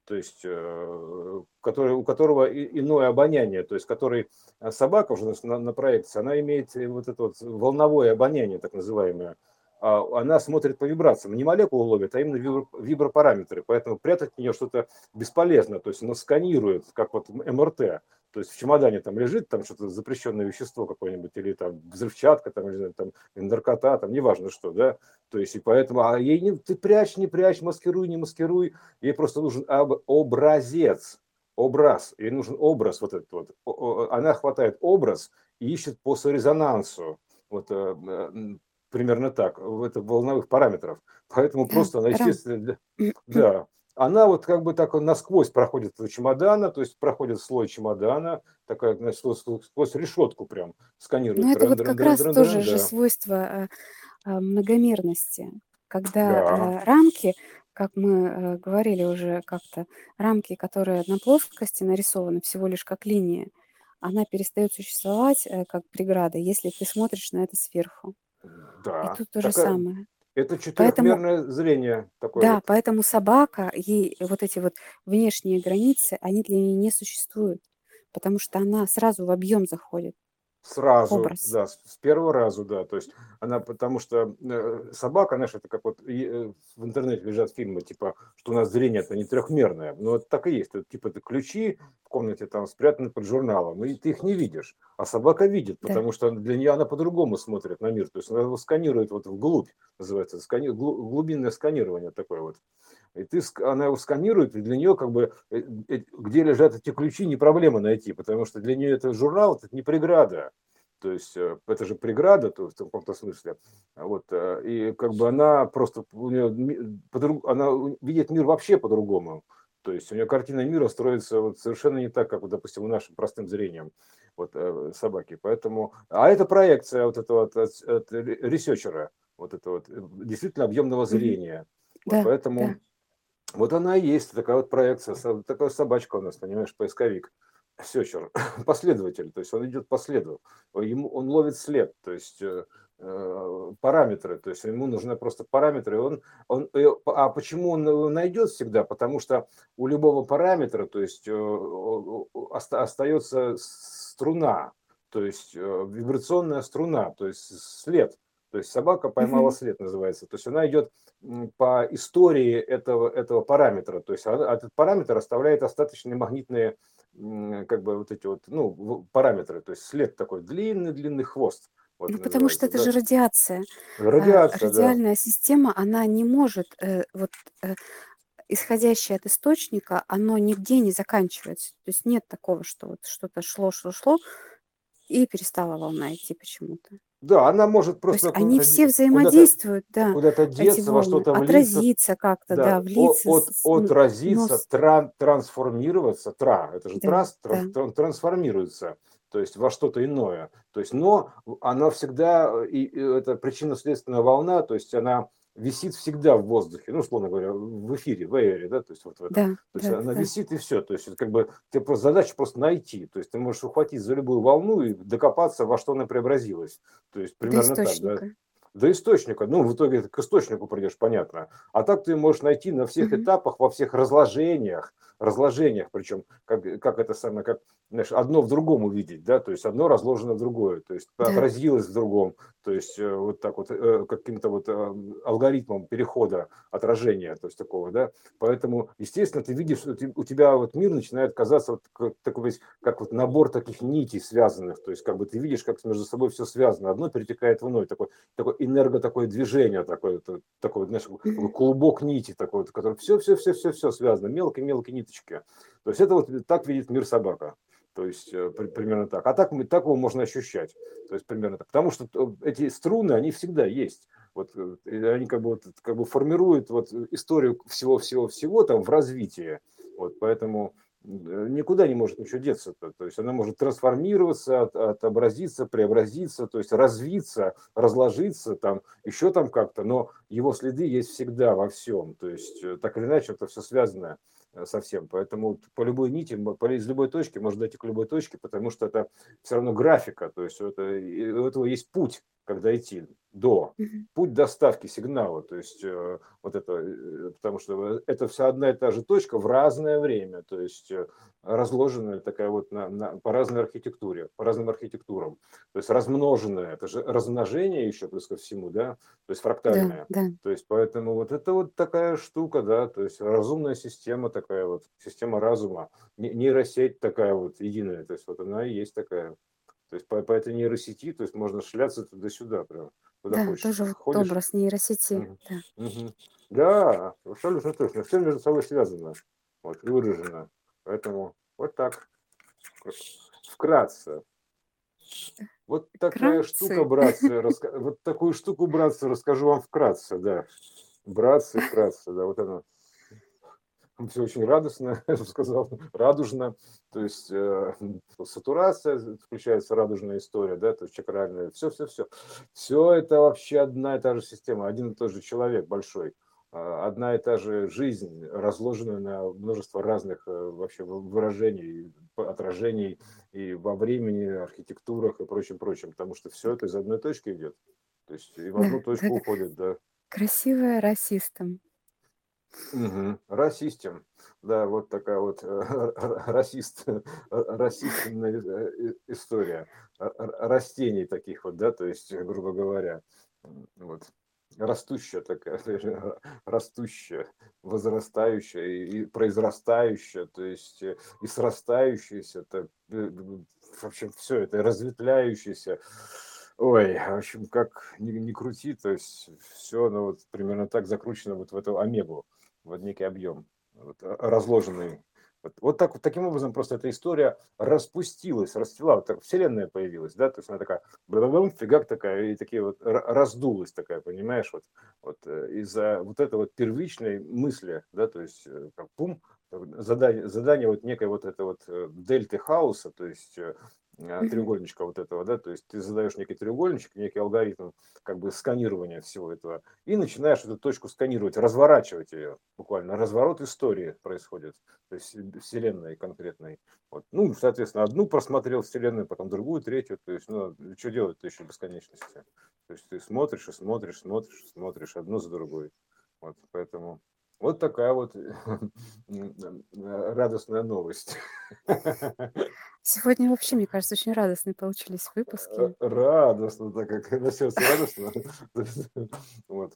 то есть э, который, у которого иное обоняние, то есть который э, собака уже на, на проекции, она имеет вот это вот волновое обоняние, так называемое, она смотрит по вибрациям, не молекулу ловит, а именно вибропараметры, поэтому прятать от нее что-то бесполезно, то есть она сканирует, как вот МРТ, то есть в чемодане там лежит там что-то запрещенное вещество какое-нибудь, или там взрывчатка, там, или там наркота, там, неважно что, да, то есть и поэтому, а ей не, ты прячь, не прячь, маскируй, не маскируй, ей просто нужен об, образец, образ, ей нужен образ вот этот вот, она хватает образ и ищет по резонансу, вот э, примерно так, это волновых параметров, поэтому просто она, естественно, да, она вот как бы так насквозь проходит этого чемодана, то есть проходит слой чемодана, такая, значит, сквозь решетку прям сканирует. Ну, это вот как раз тоже же свойство э, э, многомерности, когда Да, э, рамки, как мы говорили уже как-то, рамки, которые на плоскости нарисованы всего лишь как линия, она перестает существовать как преграда, если ты смотришь на это сверху. И да. тут то же Такая, самое. это Поэтому четырехмерное зрение такое Да, вот. поэтому собака, ей вот эти вот внешние границы, они для нее не существуют, потому что она сразу в объем заходит, Сразу, образ. да, с с первого раза, да. То есть она, потому что э, собака, знаешь, это как вот э, в интернете лежат фильмы, типа, что у нас зрение это не трехмерное. Ну, вот так и есть. Это, типа, это ключи в комнате там спрятаны под журналом, и ты их не видишь. А собака видит, Да. потому что для нее она по-другому смотрит на мир. То есть она его сканирует вот вглубь, называется, скани... глу- глубинное сканирование такое вот. И ты, она его сканирует, и для нее как бы, э, э, где лежат эти ключи, не проблема найти, потому что для нее это журнал, это не преграда. То есть э, это же преграда то, есть в каком-то смысле. Вот, э, и как бы она просто, у нее, она видит мир вообще по-другому. То есть у нее картина мира строится вот совершенно не так, как, вот, допустим, у нашим простым зрением вот, собаки. Поэтому, а это проекция вот этого вот, от, от ресерчера, вот этого вот, действительно объемного зрения. Вот, Да, поэтому да. Вот она и есть такая вот проекция, такая собачка у нас, понимаешь, поисковик, сечер, последователь, то есть он идет по следу, ему, он ловит след, то есть э, э, параметры, то есть ему нужны просто параметры, он, он, э, а почему он найдет всегда? Потому что у любого параметра, то есть э, остается струна, то есть э, вибрационная струна, то есть след, то есть собака поймала след, называется. То есть она идет по истории этого, этого параметра. То есть она- этот параметр оставляет остаточные магнитные как бы вот эти вот, ну, параметры. То есть след такой длинный-длинный хвост. Вот Ну, потому что это же радиация. да. А, Радиация, да. радиальная система, она не может, э, вот, э, исходящее от источника, оно нигде не заканчивается. То есть нет такого, что вот что-то шло, шло, шло, и перестала волна идти почему-то. Да, она может То есть просто они все взаимодействуют, да, куда-то деться, во что-то влиться, отразиться как-то, Да, да, влиться, от, н- отразиться, с- тран- трансформироваться, тра, это же да, транс, да. тран- тран- трансформируется, то есть во что-то иное. То есть, но она всегда, э, и, и это причинно-следственная волна, то есть она висит всегда в воздухе, ну, условно говоря, в эфире, в эйре, да, то есть вот в этом. Да, То есть да, она да. висит и все. То есть это как бы тебе просто задача просто найти. То есть ты можешь ухватить за любую волну и докопаться, во что она преобразилась. То есть примерно так, да. До источника. Ну, в итоге к источнику придешь, понятно. А так ты можешь найти на всех Мгм. этапах, во всех разложениях, разложениях, причем как, как это самое, как знаешь, одно в другом увидеть, да, то есть одно разложено в другое, то есть Да. отразилось в другом, то есть э, вот так вот э, каким-то вот э, алгоритмом перехода отражения, то есть такого, да, поэтому, естественно, ты видишь, что у тебя вот мир начинает казаться вот как, такой как вот набор таких нитей связанных, то есть как бы ты видишь, как между собой все связано, одно перетекает в иное, такой, такой энерго такое движение, такое, такой, знаешь, клубок нити такой, который все, все, все, все, все связано, мелкие-мелкие ниточки. То есть это вот так видит мир собака. То есть э, при- примерно так. А так, мы, так его можно ощущать. То есть примерно так. Потому что э, эти струны, они всегда есть. Вот, э, они как бы, вот, как бы формируют вот историю всего-всего-всего там в развитии. Вот, поэтому никуда не может ничего деться. -то. то есть она может трансформироваться, от- отобразиться, преобразиться, то есть развиться, разложиться, там, еще там как-то, но его следы есть всегда во всем. То есть э, так или иначе это все связано э, совсем. Поэтому по любой нити, по- из любой точки можно дойти к любой точке, потому что это все равно графика, то есть это, у этого есть путь, когда идти до, путь доставки сигнала, то есть э, вот это, э, потому что это вся одна и та же точка в разное время, то есть э, разложенная такая вот на, на- по разной архитектуре, по разным архитектурам, то есть размноженная, это же размножение еще плюс ко всему, да, то есть Да, фрактальное. да. То есть поэтому вот это вот такая штука, да, то есть разумная система такая вот, система разума, не- нейросеть такая вот единая, то есть вот она и есть такая. То есть по, по этой нейросети, то есть можно шляться туда-сюда прям, куда Да, хочешь. тоже вот Ходишь. образ нейросети. Мгм. Да. Мгм. Да, абсолютно точно. Все между собой связано. Вот, и выражено. Поэтому вот так. Вкратце. Вот такая Вкратце. штука, братцы, раска- вот такую штуку, братцы, расскажу вам вкратце, да. Братцы, вкратце, да, вот оно. Все очень радостно, я бы сказал, радужно, то есть э, сатурация, включается радужная история, да, то есть чакральная, все-все-все. Все это вообще одна и та же система, один и тот же человек большой, а, одна и та же жизнь, разложенная на множество разных э, вообще выражений, отражений и во времени, архитектурах и прочем, прочем, потому что все это из одной точки идет. То есть и в одну точку уходит, да. Красивая расистом. Угу. Расистем. Да, вот такая вот э, расист, расистная э, история растений таких вот, да, то есть, грубо говоря, вот растущая такая, растущая, возрастающая и произрастающая, то есть э, и срастающаяся, это, в общем, все это разветвляющееся. Ой, в общем, как ни, ни крути, то есть все, ну вот примерно так закручено вот в эту омегу вот некий объем, вот, разложенный. Вот, вот так, вот таким образом просто эта история распустилась, расцвела, вот так вселенная появилась, да, то есть она такая, бла фигак такая, и такие вот раздулась такая, понимаешь, вот, вот э, из-за вот этой вот первичной мысли, да, то есть э, как пум, задание, задание вот некой вот этой вот э, дельты хаоса, то есть треугольничка вот этого, да, то есть ты задаешь некий треугольничек, некий алгоритм как бы сканирования всего этого, и начинаешь эту точку сканировать, разворачивать ее, буквально разворот истории происходит, то есть вселенной конкретной. Вот. Ну, соответственно, одну просмотрел вселенную, потом другую, третью, то есть, ну, что делать-то еще бесконечности? То есть ты смотришь и смотришь, смотришь, смотришь одну за другой. Вот, поэтому вот такая вот радостная новость. Сегодня вообще, мне кажется, очень радостные получились выпуски. Э, радостно, так как на сердце радостно. Вот.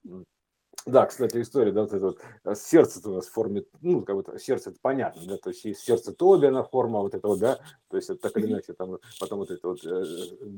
Да, кстати, история, да, вот это вот э, сердце у нас в форме, ну, как бы сердце это понятно, да, то есть есть сердце Тобиана форма вот этого, да, то есть это так или иначе, там, потом вот это вот э,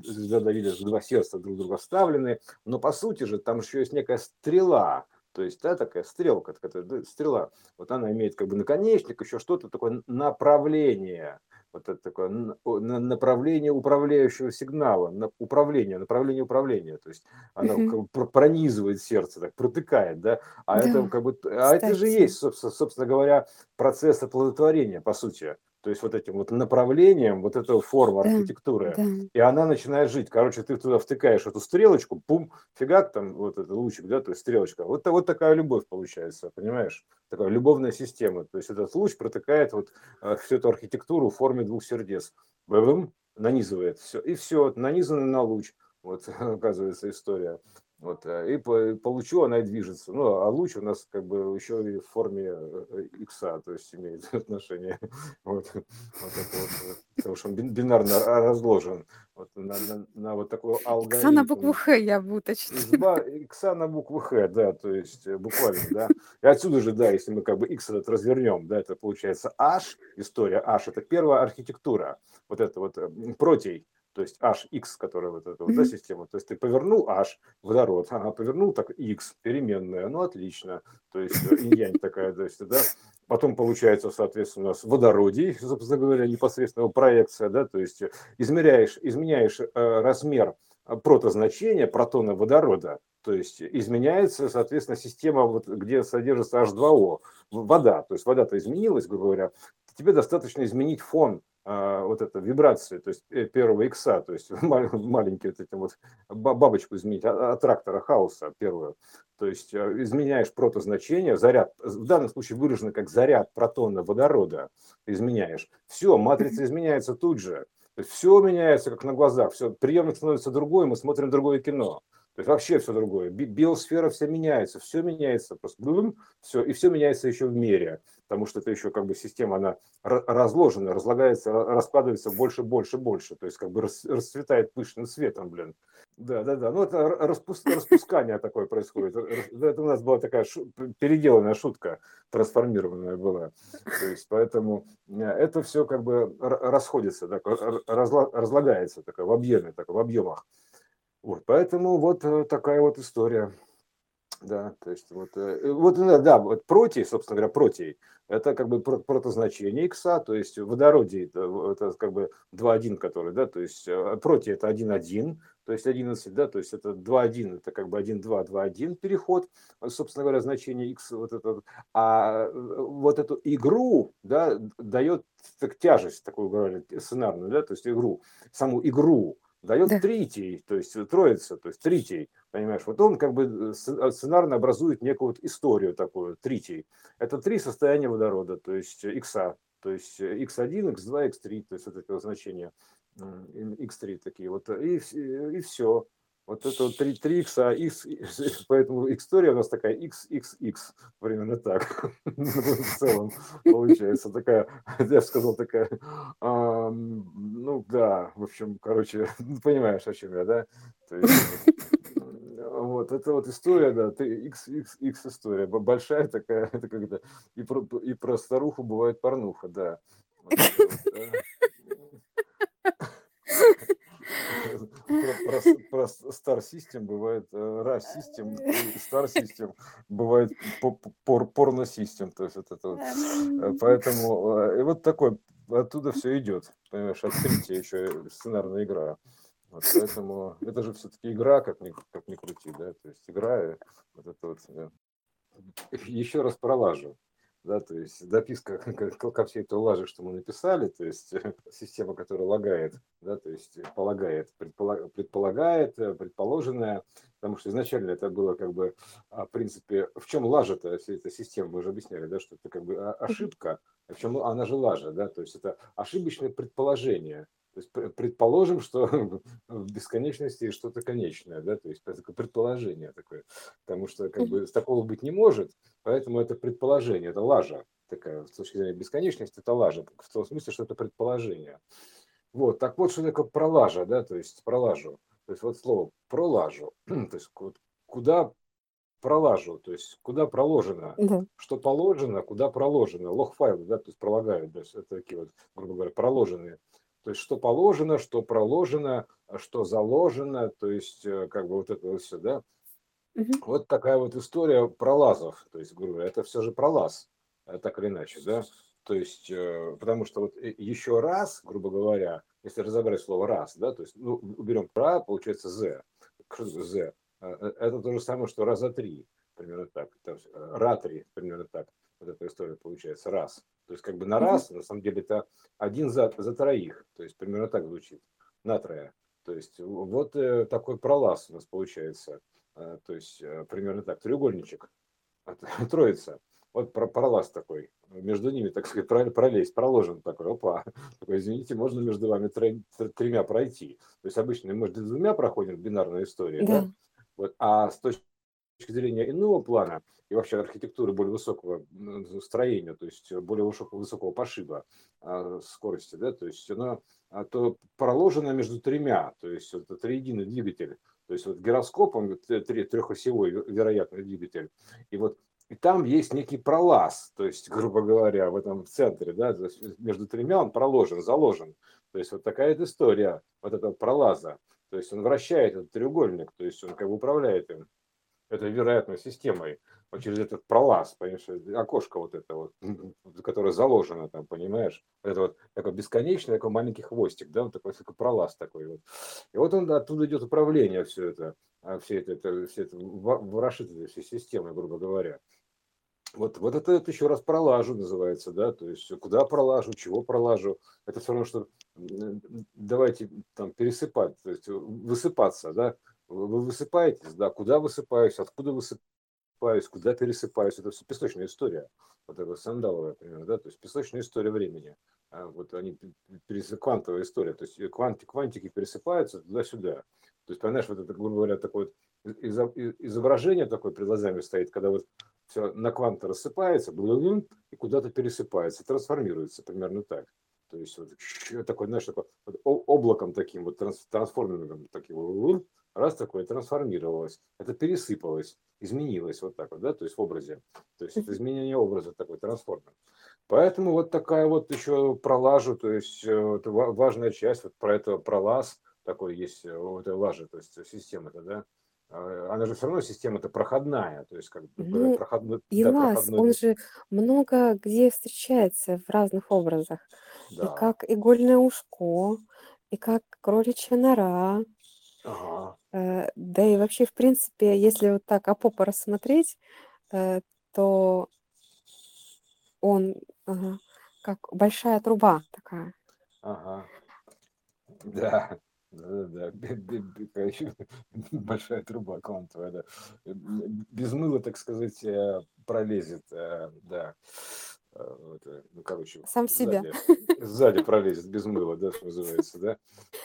звезда Давида, два сердца друг друга вставлены, но по сути же там еще есть некая стрела, то есть, да, такая стрелка, такая, стрела, вот она имеет как бы наконечник, еще что-то такое направление. Вот это такое направление управляющего сигнала, управление, направление управления, то есть оно угу. как бы пронизывает сердце, так протыкает, да, а да, это как бы, а это же есть, собственно, собственно говоря, процесс оплодотворения, по сути, то есть вот этим вот направлением, вот эта форма да, архитектуры, да. и она начинает жить. Короче, ты туда втыкаешь эту стрелочку, пум, фигак там, вот этот лучик, да, то есть стрелочка. Вот, вот такая любовь получается, понимаешь? Такая любовная система. То есть этот луч протыкает вот э, всю эту архитектуру в форме двух сердец. Бэм, нанизывает все. И все, нанизано на луч. Вот, оказывается, история. Вот, э, и по, лучу она и движется. Ну, а луч у нас как бы еще и в форме э, икса, то есть имеет отношение. Вот, вот это вот, потому что он бинарно разложен вот на, на, на вот такой алгоритм. Икса на букву Х я бы уточнила. Икса на букву Х, да, то есть э, буквально, да. И отсюда же, да, если мы как бы X этот развернем, да, это получается H, история H, это первая архитектура, вот это вот протей, то есть H, X, которая вот эта вот, да, система. То есть ты повернул H, водород, ага, повернул так X, переменная, ну отлично. То есть э, инь такая, то есть, да. Потом получается, соответственно, у нас водородий, собственно говоря, непосредственно проекция, да, то есть измеряешь, изменяешь э, размер э, протозначения протона водорода, то есть изменяется, соответственно, система, вот, где содержится H2O, вода, то есть вода-то изменилась, грубо говоря, тебе достаточно изменить фон вот эта вибрация, то есть э, первого икса, то есть маленький вот этим вот бабочку изменить, от трактора хаоса первую, то есть э, изменяешь протозначение, заряд, в данном случае выражено как заряд протона водорода, изменяешь, все, матрица изменяется тут же, все меняется как на глазах, все, приемник становится другой, мы смотрим другое кино. То есть вообще все другое. Биосфера вся меняется, все меняется, просто все, и все меняется еще в мире, потому что это еще как бы система, она разложена, разлагается, раскладывается больше, больше, больше, то есть как бы расцветает пышным светом, блин. Да, да, да. Ну, это распуск, распускание такое происходит. Это у нас была такая переделанная шутка, трансформированная была. То есть, поэтому э, это все как бы расходится, так, разлагается такое, в объеме, так, в объемах. Вот, поэтому вот э, такая вот история. Да, то есть вот, э, вот да, вот протей, собственно говоря, протей, это как бы протозначение X, то есть водороде это, это как бы 2,1, который, да, то есть э, протей это 1,1, то есть 11, да, то есть это 2,1, это как бы 1,2, 2,1 переход, собственно говоря, значение X, вот это, а э, вот эту игру, да, дает так, тяжесть, такую говорили, сценарную, да, то есть игру, саму игру, дает да. третий, то есть троица, то есть третий, понимаешь, вот он как бы э, э, сценарно образует некую вот историю такую, третий. Это три состояния водорода, то есть икса, то есть x1, x2, x3, то есть вот это значение x3 такие вот, и, и все. Вот это вот 3, 3 x, а x, поэтому история у нас такая x, x, x, примерно так. В целом получается такая, я сказал, такая, ну да, в общем, короче, понимаешь, о чем я, да? Вот, это вот история, да, ты x, x, x история, большая такая, это когда и про, и про старуху бывает порнуха, да. Да про, про Star System бывает RAS System, Star System бывает порно System, то есть вот это вот. Э, поэтому э, и вот такой оттуда все идет, понимаешь, открытие еще сценарная игра. Вот, поэтому это же все-таки игра, как ни, как ни крути, да, то есть игра, вот это вот. Еще раз пролажу да, то есть дописка ко всей этой лаже, что мы написали, то есть система, которая лагает, да, то есть полагает, предполагает, э, предположенное, потому что изначально это было как бы, а, в принципе, в чем лажа-то вся эта система, мы уже объясняли, да, что это как бы ошибка, в чем она же лажа, да, то есть это ошибочное предположение, то есть предположим, что в бесконечности что-то конечное, да, то есть это такое предположение такое, потому что как бы такого быть не может, поэтому это предположение, это лажа такая, с точки зрения бесконечности, это лажа, в том смысле, что это предположение. Вот, так вот, что такое пролажа, да, то есть пролажу, то есть вот слово пролажу, то есть вот куда пролажу, то есть куда проложено, угу. что положено, куда проложено, лог файлы, да, то есть пролагают, есть это такие вот, грубо говоря, проложенные то есть что положено, что проложено, что заложено, то есть э, как бы вот это вот все, да. Угу. Вот такая вот история пролазов, то есть, грубо говоря, это все же пролаз, э, так или иначе, да. То есть, э, потому что вот еще раз, грубо говоря, если разобрать слово раз, да, то есть, ну, уберем про, получается з. з. Это то же самое, что раза три, примерно так. Ра три, примерно так. Вот эта история получается раз. То есть как бы на раз, на самом деле это один за, за троих. То есть примерно так звучит. На трое. То есть вот э, такой пролаз у нас получается. Э, то есть э, примерно так. Треугольничек. Троица. Вот про пролаз такой. Между ними, так сказать, пролезть, проложен такой. Опа. Такой, извините, можно между вами тремя пройти. То есть обычно мы между двумя проходим бинарная история, да? да? Вот, а с точки точки зрения иного плана и вообще архитектуры более высокого строения, то есть более высокого, высокого пошиба а, скорости, да, то есть она а, то проложена между тремя, то есть это триединый двигатель, то есть вот гироскоп, он трехосевой вероятный двигатель, и вот и там есть некий пролаз, то есть, грубо говоря, в этом центре, да, между тремя он проложен, заложен. То есть вот такая история вот этого пролаза. То есть он вращает этот треугольник, то есть он как бы управляет им этой вероятной системой, вот через этот пролаз, понимаешь, окошко вот это вот, которое заложено там, понимаешь, это вот такой бесконечный такой маленький хвостик, да, вот такой, такой пролаз такой вот. И вот он оттуда идет управление все это, а, все это, это, все это ворошит этой всей системой, грубо говоря. Вот, вот это, это еще раз пролажу называется, да, то есть куда пролажу, чего пролажу, это все равно, что давайте там пересыпать, то есть высыпаться, да, вы высыпаетесь, да, куда высыпаюсь, откуда высыпаюсь, куда пересыпаюсь, это все песочная история, вот это сандаловая, примерно, да, то есть песочная история времени, а вот они, квантовая история, то есть кванти, квантики пересыпаются туда-сюда, то есть, понимаешь, вот это, грубо говоря, такое изображение такое перед глазами стоит, когда вот все на кванты рассыпается, и куда-то пересыпается, трансформируется примерно так. То есть вот такой, знаешь, такой облаком таким вот трансформируемым таким раз такое трансформировалось, это пересыпалось, изменилось вот так вот, да, то есть в образе, то есть это изменение образа такой трансформер. Поэтому вот такая вот еще пролажу, то есть э, это важная часть, вот про это пролаз такой есть, э, вот этой лажи, то есть система, да, а, она же все равно система-то проходная, то есть как бы Ну, проходной, и да, лаз, проходной, он же много где встречается в разных образах. И да, как игольное ушко, и как кроличья нора. Ага, Э, да и вообще, в принципе, если вот так Апопа рассмотреть, э, то он ага, как большая труба такая. ага, да, да, да, большая труба квантовая, да, без мыла, так сказать, э, пролезет, да, это, ну, короче, Сам в себя. сзади, сзади пролезет без мыла, да, что называется, да,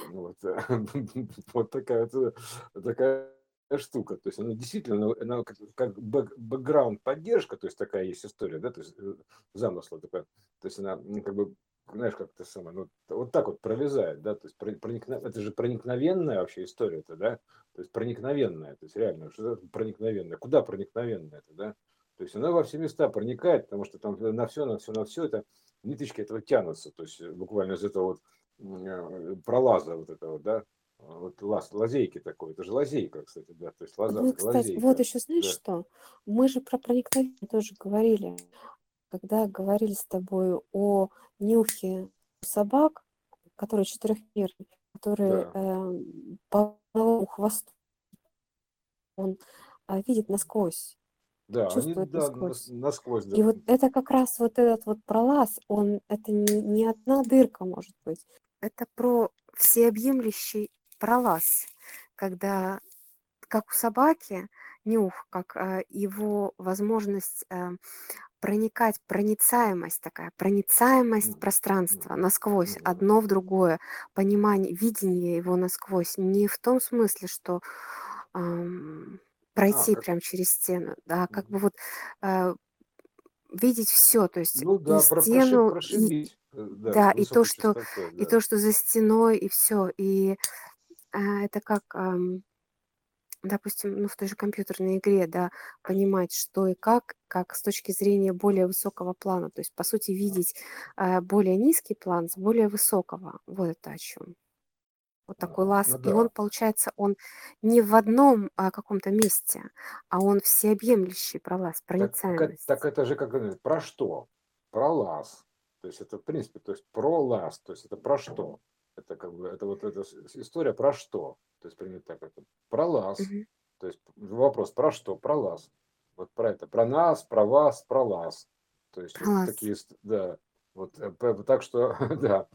вот, э, вот такая вот, э, такая штука, то есть она действительно, она, как, как бэк- бэкграунд поддержка, то есть такая есть история, да, то есть э, замысла такая, то есть она как бы знаешь, как это самое, ну, вот так вот пролезает, да, то есть про- проникно- это же проникновенная вообще история это, да, то есть проникновенная, то есть реально, что проникновенная, куда проникновенная это, да, то есть она во все места проникает, потому что там на все, на все, на все это ниточки этого тянутся, то есть буквально из этого вот э, пролаза вот этого, да, вот лаз, лазейки такой, это же лазейка, кстати, да, то есть лоза, Ну, и, кстати, вот лазейка, еще знаешь да, что? Мы же про проникновение тоже говорили, когда говорили с тобой о нюхе собак, которые четырехмерные, которые да, э, по хвосту он а, видит насквозь, да, они, чувствует да, нас- насквозь. насквозь, да, И вот это как раз вот этот вот пролаз, он, это не, не одна дырка может быть. Это про всеобъемлющий пролаз, когда, как у собаки, нюх, как э, его возможность э, проникать, проницаемость такая, проницаемость пространства насквозь, одно в другое, понимание, видение его насквозь, не в том смысле, что А, пройти как, прям через стену, да, как бы мгм. вот э, видеть все, то есть ну и да, про, прошиб, стену, и прошибить, э, да, да, и то, что частотой, и да. то, что за стеной, и все, и а, это как, ам, допустим, ну в той же компьютерной игре, да, понимать, что и как, как с точки зрения более высокого плана, то есть по сути видеть а, более низкий план с более высокого, вот это о чем. Вот такой Ага, лаз, Ну и он да, получается, он не в одном а, каком-то месте, а он всеобъемлющий про лаз, так, так, это- так проницаемость. это же как про что? Про лаз. То есть это в принципе, то есть про лаз, то есть это про что? Это как бы, это вот эта история про что? То есть примерно так это. Про лаз. Мгм. То есть вопрос про что? Про лаз. Вот про это. Про нас, про вас, про лаз. То есть Про вот лаз. такие, да. Вот э, так что, да.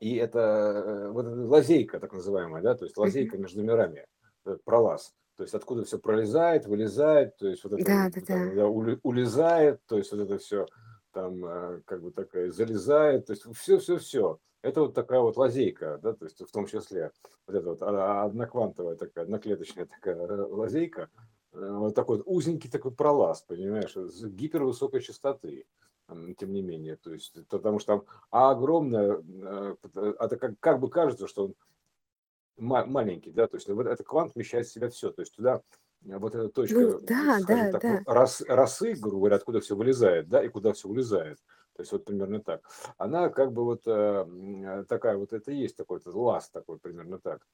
И это э, вот лазейка, так называемая, да, то есть лазейка между мирами, э, пролаз. То есть откуда все пролезает, вылезает, то есть вот это Да, да, там, да. улезает, то есть вот это все там э, как бы такая залезает, то есть все-все-все. Это вот такая вот лазейка, да, то есть в том числе вот эта вот а- одноквантовая такая, одноклеточная такая лазейка, вот такой вот узенький такой пролаз, понимаешь, с гипервысокой частоты, тем не менее, то есть потому что там а огромное, э, это как, как бы кажется, что он ма- маленький, да, то есть вот этот квант вмещает в себя все, то есть туда э, вот эта Ну, точка, да, скажем да, так, да. рос, росы, грубо говоря, откуда все вылезает, да, и куда все вылезает, то есть вот примерно так. Она как бы вот э, э, такая вот, это есть такой вот лаз такой, примерно так.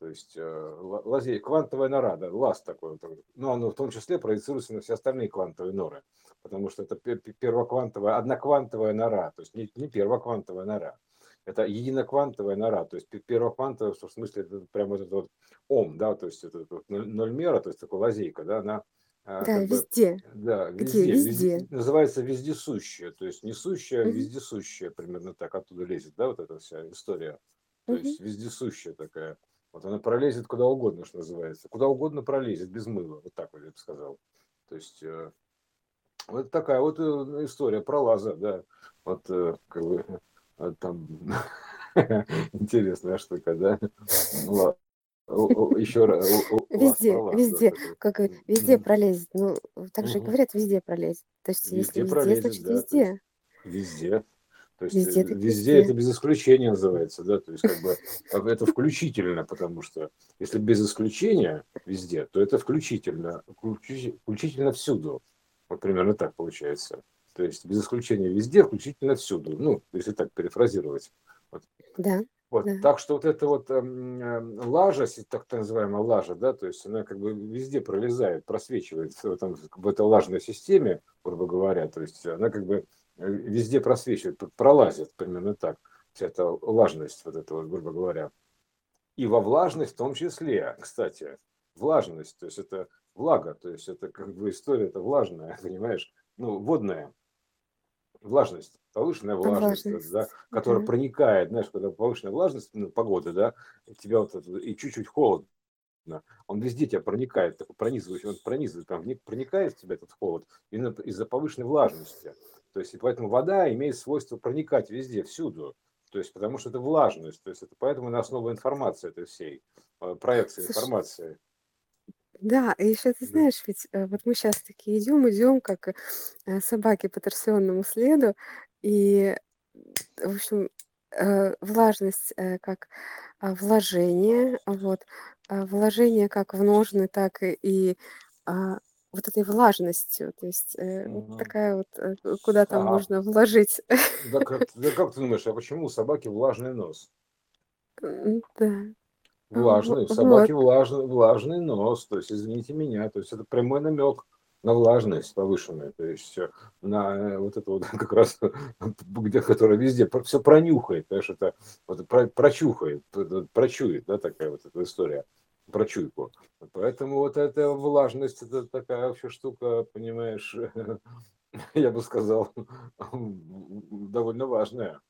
То есть э, ла- лазей, квантовая нора, да, лаз такой. Но оно в том числе проецируется на все остальные квантовые норы, потому что это пе- пе- первоквантовая, одноквантовая нора, то есть не, не первоквантовая нора. Это единоквантовая нора, то есть пе- первоквантовая, в смысле, это прямо вот этот вот ом, да, то есть это вот ноль, ноль мера, то есть такой лазейка, да, она а, Да, как бы, везде. да, Где? везде, везде, Везде. называется вездесущая, то есть несущая, Мгм. вездесущая, примерно так оттуда лезет, да, вот эта вся история, то Мгм. есть вездесущая такая. Вот она пролезет куда угодно, что называется. Куда угодно пролезет, без мыла. Вот так вот я бы сказал. То есть э, вот такая вот э, история про лаза, да. Вот э, как бы э, там интересная штука, да. О- о- Еще раз, Везде, везде, как везде пролезет. Ну, так же говорят, везде пролезет. То есть, если Везде значит везде. везде. То есть э, Везде так везде это везде. без исключения называется, да, то есть как бы бы это включительно, потому что если без исключения везде, то это включительно, включи- включительно всюду. Вот примерно так получается. То есть без исключения везде, включительно всюду. Ну, если так перефразировать. Вот. Да. Вот, да. Так что вот эта вот э, лажа, так называемая лажа, да, то есть она как бы везде пролезает, просвечивает в, этом, в этой лажной системе, грубо говоря, то есть она как бы э, везде просвечивает, пролазит примерно так, вся эта влажность, вот эта вот, грубо говоря. И во влажность в том числе, кстати, влажность, то есть это влага, то есть это как бы история, это влажная, понимаешь, ну, водная влажность, повышенная влажность, влажность. Да, которая mm проникает, знаешь, когда повышенная влажность ну, погоды, да, тебя вот это, и чуть-чуть холодно, он везде тебя проникает, такой пронизывающий, он пронизывает, там проникает в тебя этот холод из-за повышенной влажности. То есть, и поэтому вода имеет свойство проникать везде, всюду. То есть, потому что это влажность. То есть, это поэтому на основе информации этой всей, э, проекции Слушай, информации. Да, и еще ты знаешь, ведь э, вот мы сейчас такие идем, идем, как э, собаки по торсионному следу, и, в общем, влажность как а, вложение, вот, а, вложение как в ножны, так и, и а, вот этой влажностью, то есть вот такая вот, куда там Ага. можно вложить. Да как, да как ты думаешь, а почему у собаки влажный нос? Да. Влажный, у собаки влажный, влажный нос, то есть, извините меня, то есть это прямой намек на влажность повышенную, то есть на э, вот это вот как раз, где, которая везде все пронюхает, понимаешь, это вот, про, прочухает, прочует, да, такая вот эта история про чуйку. Поэтому вот эта влажность, это такая вообще штука, понимаешь, я бы сказал, довольно важная.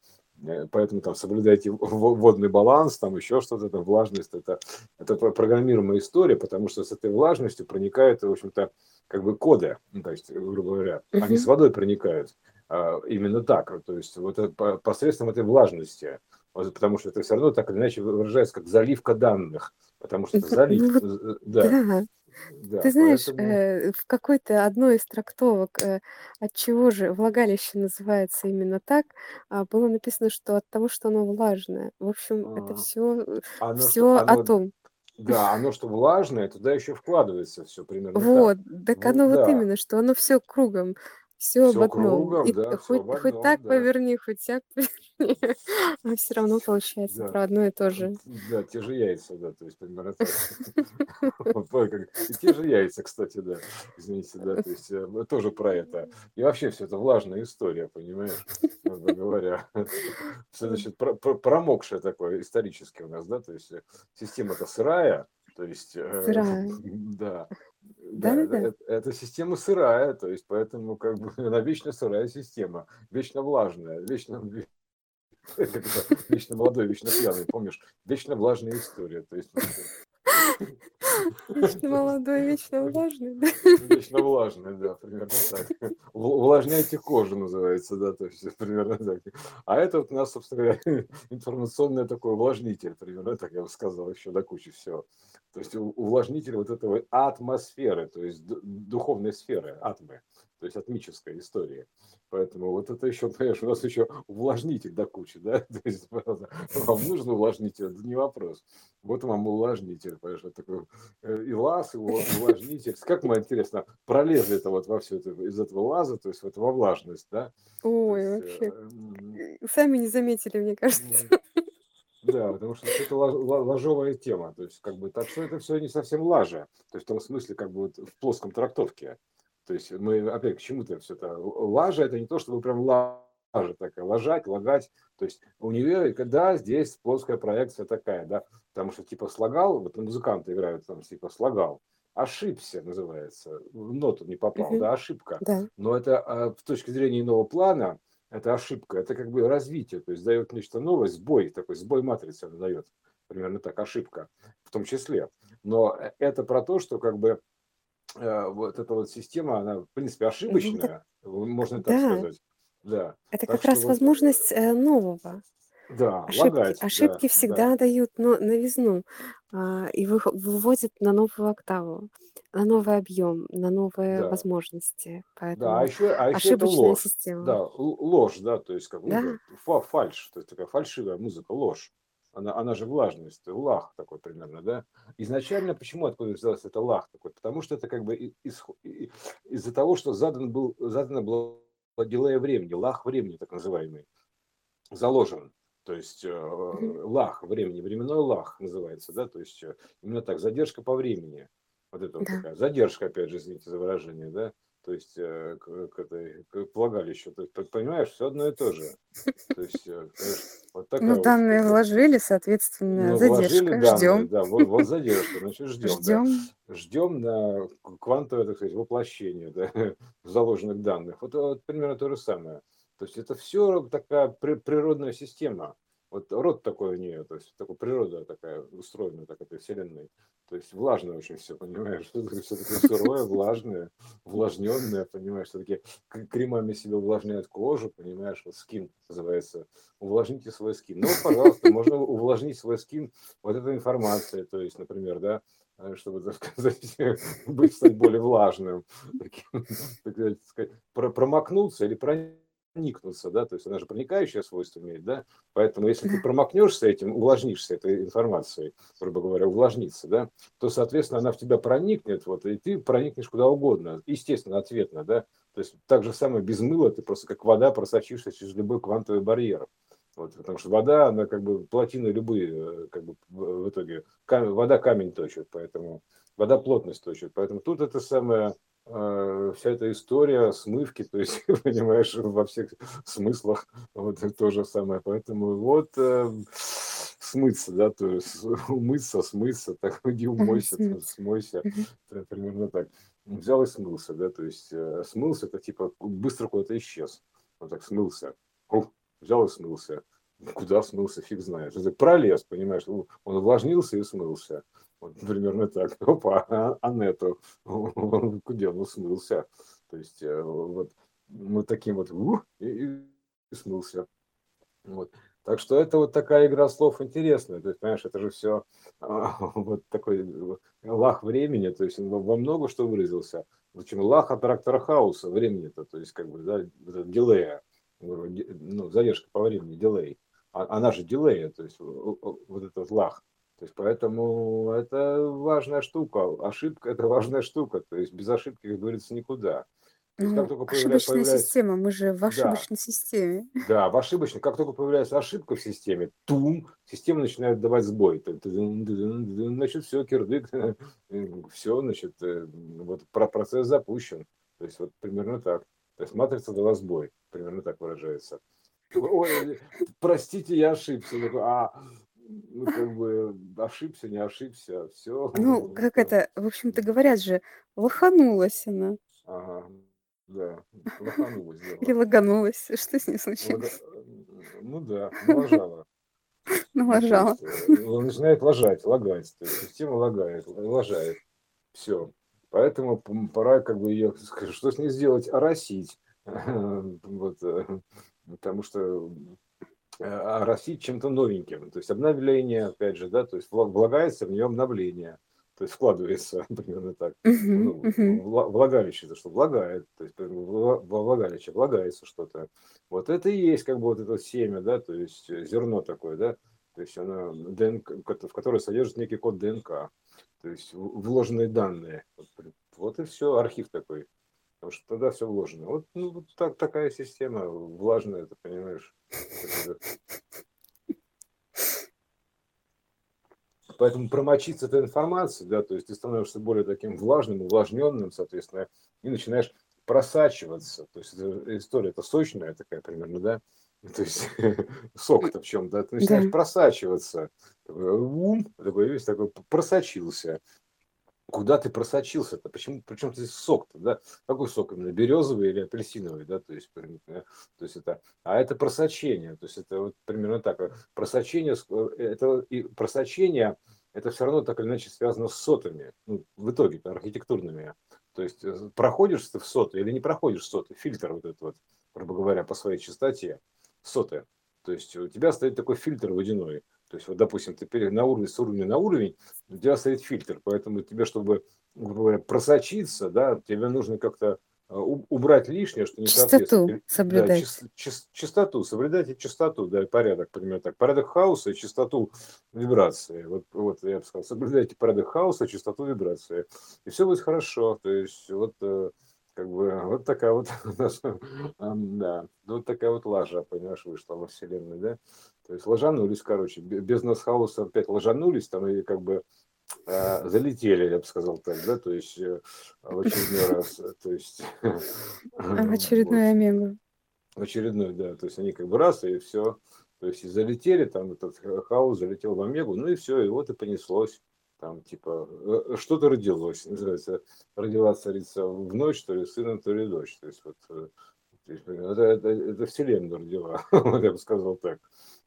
Э, поэтому там соблюдайте водный баланс, там еще что-то, это влажность, это, это программируемая история, потому что с этой влажностью проникают, в общем-то, как бы коды, ну, то есть, грубо говоря, uh-huh. они с водой проникают. А, именно так, то есть вот это, посредством этой влажности, потому что это все равно так или иначе выражается как заливка данных, потому что залив, ну, да. Да, Ты знаешь, поэтому... э, в какой-то одной из трактовок, э, от чего же влагалище называется именно так, а, было написано, что от того, что оно влажное. В общем, это все, э, Оно что, все о оно, том. да, оно что влажное, туда еще вкладывается все примерно так. Вот, так Ну оно вот да, именно, что оно все кругом, все об все одном. кругом, И да, хоть, об хоть одном, так да, поверни, хоть так поверни, а все равно получается да. про одно и то же. Да, те же яйца, да, то есть. И те же яйца, кстати, да, извините, да, то есть э, тоже про это. И вообще все это влажная история, понимаешь, говоря. Все, значит, промокшее такое исторически у нас, да, то есть э, система-то сырая, то есть, э, Сырая. да, Да, да, да, да. это, это система сырая, то есть поэтому как бы она вечно сырая система, вечно влажная, вечно вечно молодой, вечно пьяный, помнишь? Вечно влажная история. То есть, Вечно молодой, вечно влажный, да? Вечно влажный, да, примерно так. Увлажняйте кожу называется, да, то есть примерно так. А это вот у нас, собственно говоря, информационный такой увлажнитель, примерно так я бы сказал, еще до кучи всего. То есть увлажнитель вот этого атмосферы, то есть духовной сферы, атмы, то есть атмической истории. Поэтому вот это еще, понимаешь, у нас еще увлажнитель до кучи, да? То есть вам нужен увлажнитель, это не вопрос. Вот вам увлажнитель, понимаешь, вот такой э, и лаз, и увлажнитель. Как мы, интересно, пролезли это вот во все это, из этого лаза, то есть вот во влажность, да? Ой, есть, вообще. Э, Сами не заметили, мне кажется. Да, потому что это ложовая тема. То есть, как бы, так что это все не совсем лажа. То есть, в том смысле, как бы, вот, в плоском трактовке. То есть, мы, опять, к чему-то все это. Лажа – это не то, что вы прям лажа такая, ложать, лагать. То есть, у нее, да, здесь плоская проекция такая, да, потому что, типа, слагал, вот музыканты играют там, типа, слагал, ошибся, называется, в ноту не попал, да, ошибка. Да. Но это а, с точки зрения иного плана – это ошибка, это как бы развитие, то есть дает нечто новое, сбой, такой сбой матрицы она дает, примерно так, ошибка в том числе. Но это про то, что как бы э, вот эта вот система, она в принципе ошибочная, можно так да. сказать. Да. Это так как раз вот... возможность э, нового. Да, ошибки, лагать, ошибки да, всегда да. дают но, новизну а, и вы, выводят на новую октаву, на новый объем, на новые да. возможности. Поэтому да, а еще, а еще это ложь. Система. Да, ложь, да, то есть как да? бы фальш, то есть такая фальшивая музыка, ложь. Она, она же влажность, лах такой примерно, да. Изначально почему откуда взялось это лах такой? Потому что это как бы из, из, из-за того, что задан был, задано было дилея времени, лах времени так называемый, заложен. То есть э, лах времени, временной лах называется, да, то есть э, именно так, задержка по времени. Вот это вот такая задержка, опять же, извините за выражение, да, то есть э, к, к, этой, к влагалищу. То есть, понимаешь, все одно и то же. То есть, вот такая ну, вот, данные такая. вложили, соответственно, ну, задержка. Вложили Ждем. да, вот, вот задержка, значит, ждем. Ждем. Да. Ждем на квантовое, так сказать, воплощение да, заложенных данных. Вот, вот примерно то же самое. То есть это все такая природная система. Вот род такой у нее, то есть такая природа такая устроена, так этой вселенной. То есть влажное очень все, понимаешь? Все такое сырое, влажное, увлажненное, понимаешь? Все-таки кремами себе увлажняют кожу, понимаешь? Вот скин называется. Увлажните свой скин. Ну, пожалуйста, можно увлажнить свой скин вот этой информацией. То есть, например, да, э, чтобы, так сказать, быть, стать более влажным, таким, так сказать, промокнуться или проникнуть проникнуться, да, то есть она же проникающее свойство имеет, да, поэтому если ты промокнешься этим, увлажнишься этой информацией, грубо говоря, увлажниться, да, то, соответственно, она в тебя проникнет, вот, и ты проникнешь куда угодно, естественно, ответно, да, то есть так же самое без мыла, ты просто как вода просочишься через любой квантовый барьер, вот, потому что вода, она как бы плотины любые, э, как бы в итоге, камень, вода камень точит, поэтому вода плотность точит, поэтому тут это самое, Э, вся эта история смывки, то есть, понимаешь, во всех смыслах вот то же самое. Поэтому вот э, смыться, да, то есть умыться, смыться, так иди умойся, смойся, примерно так. Взял и смылся, да, то есть э, смылся, это типа быстро куда-то исчез. Вот так смылся. О, взял и смылся. Куда смылся, фиг знает. Пролез, понимаешь, он увлажнился и смылся. Вот примерно так. Опа, а, Анету, он куда он смылся. То есть э, вот, вот таким вот и, и смылся. Вот. Так что это вот такая игра слов интересная. То есть, понимаешь, это же все а, вот такой лах времени, то есть он во много что выразился. Причем лах от трактора хаоса времени-то, то есть как бы, да, дилея, ну, задержка по времени, дилей. А, она же дилея, то есть вот этот лах. То есть поэтому это важная штука. Ошибка – это важная штука. То есть без ошибки, как говорится, никуда. То есть, как ну, только ошибочная появляется... система, мы же в ошибочной да. системе. Да, в ошибочной. Как только появляется ошибка в системе, тум, система начинает давать сбой. Значит, все, кирдык, все, значит, э, вот процесс запущен. То есть вот примерно так. То есть матрица дала сбой, примерно так выражается. Ой, простите, я ошибся. А, ну, как бы ошибся, не ошибся, все. Ну, как это, в общем-то, говорят же, лоханулась она. Ага, да, лоханулась. Да. Или лаганулась, что с ней случилось? Ну да, налажала. Налажала. Ну, начинает ложать, лагать, то есть система лагает, лажает, все. Поэтому пора как бы ее, что с ней сделать, оросить. Вот, э, потому что оросить чем-то новеньким. То есть обновление, опять же, да, то есть влагается в нее обновление. То есть вкладывается примерно так. Ну, влагалище, это что влагает, то есть во влагалище влагается что-то. Вот это и есть как бы вот это семя, да, то есть зерно такое, да, то есть оно ДНК, в которое содержит некий код ДНК, то есть вложенные данные. Вот, вот и все, архив такой. Потому что тогда все вложено. Вот, ну, вот так, такая система влажная, ты понимаешь. Поэтому промочиться этой информацией, да, то есть ты становишься более таким влажным, увлажненным, соответственно, и начинаешь просачиваться. То есть история это сочная такая примерно, да, то есть сок-то в чем, да, ты начинаешь да. просачиваться. Такой, ум, такой весь такой просочился куда ты просочился-то? Почему, причем здесь сок-то, да? Какой сок именно, березовый или апельсиновый, да? То есть, да? то есть это, а это просочение, то есть это вот примерно так. Просочение, это и просочение, это все равно так или иначе связано с сотами, ну, в итоге архитектурными. То есть э, проходишь ты в соты или не проходишь соты, фильтр вот этот вот, грубо говоря, по своей частоте, соты. То есть у тебя стоит такой фильтр водяной, то есть, вот, допустим, ты на уровень, с уровня на уровень, у тебя стоит фильтр, поэтому тебе, чтобы, говоря, просочиться, да, тебе нужно как-то а, убрать лишнее, что не чистоту соблюдать. Да, чис, чистоту, соблюдать чистоту, да, порядок, примерно так. Порядок хаоса и чистоту вибрации. Вот, вот я бы сказал, соблюдайте порядок хаоса, чистоту вибрации. И все будет хорошо. То есть, вот, э, как бы вот такая вот, да, вот такая вот лажа, понимаешь, вышла во вселенной, да. То есть ложанулись, короче, без нас хаоса опять ложанулись, там и как бы а, залетели, я бы сказал так, да, то есть э, в очередной раз, то есть... А в очередной омегу. В очередной, да, то есть они как бы раз и все, то есть и залетели, там этот хаос залетел в омегу, ну и все, и вот и понеслось там типа э, что-то родилось, называется, родила царица в ночь, то ли сына, то ли дочь. То есть вот э, это, это, это вселенная родила, вот я бы сказал так.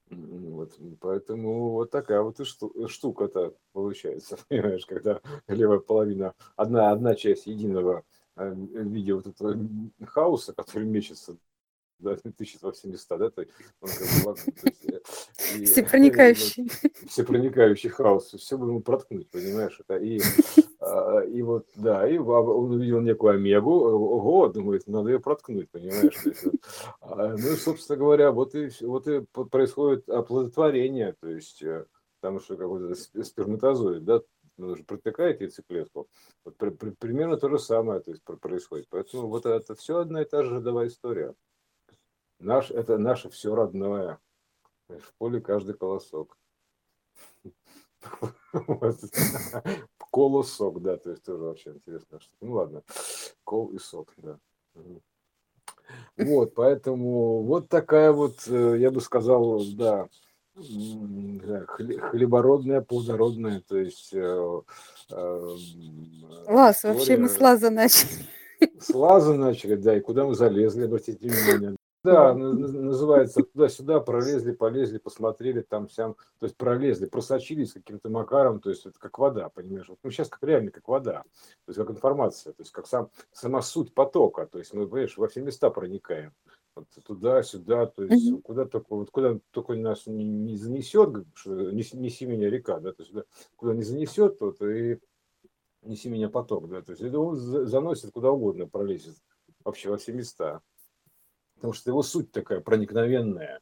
Вот, поэтому вот такая вот и штука-то получается, понимаешь, когда левая половина, одна, одна часть единого э, в виде вот этого хаоса, который мечется да, тысячи во все места, да, то он как бы, то есть, э, и, всепроникающий. И, всепроникающий хаос, все ему проткнуть, понимаешь, это и, а, и вот, да, и он увидел некую омегу, ого, думает, надо ее проткнуть, понимаешь, то есть, а, ну и, собственно говоря, вот и, вот и происходит оплодотворение, то есть, э, потому что какой-то сперматозоид, да, он же протыкает яйцеклетку. Вот при, при, примерно то же самое то есть, происходит. Поэтому вот это все одна и та же родовая история. Наш, это наше все родное. В поле каждый колосок. Колосок, да, то есть тоже вообще интересно. Что ну ладно, кол и сок, да. Вот, поэтому вот такая вот, э, я бы сказал, да, хлебородная, плодородная, то есть... Э, э, Лаз, вообще мы с лаза начали. С лаза начали, да, и куда мы залезли, обратите внимание. Да, называется туда-сюда, пролезли, полезли, посмотрели там всем, то есть пролезли, просочились каким-то макаром, то есть это как вода, понимаешь? Вот, ну, сейчас как реально как вода, то есть как информация, то есть как сам, сама суть потока, то есть мы, понимаешь, во все места проникаем. Вот туда-сюда, то есть mm-hmm. куда только, вот куда только нас не, не занесет, что неси, неси меня река, да, то есть куда не занесет, то и неси меня поток, да, то есть он заносит куда угодно, пролезет вообще во все места потому что его суть такая проникновенная.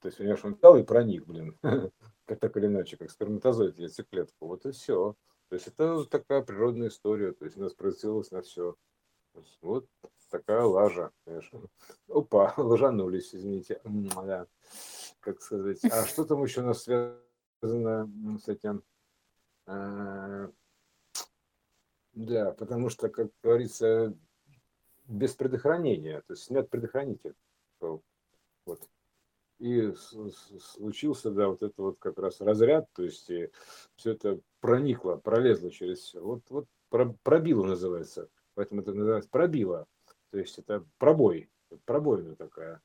То есть, понимаешь, он взял и проник, блин, как так или иначе, как сперматозоид яйцеклетку. Вот и все. То есть это такая природная история, то есть у нас проецировалось на все. Вот такая лажа, конечно. Опа, ложанулись, извините. Да. Как сказать. А что там еще у нас связано с этим? А, да, потому что, как говорится, без предохранения, то есть снят предохранитель. Вот. И случился, да, вот это вот как раз разряд, то есть все это проникло, пролезло через все. Вот, вот пробило называется, поэтому это называется пробило. То есть это пробой, пробоина такая.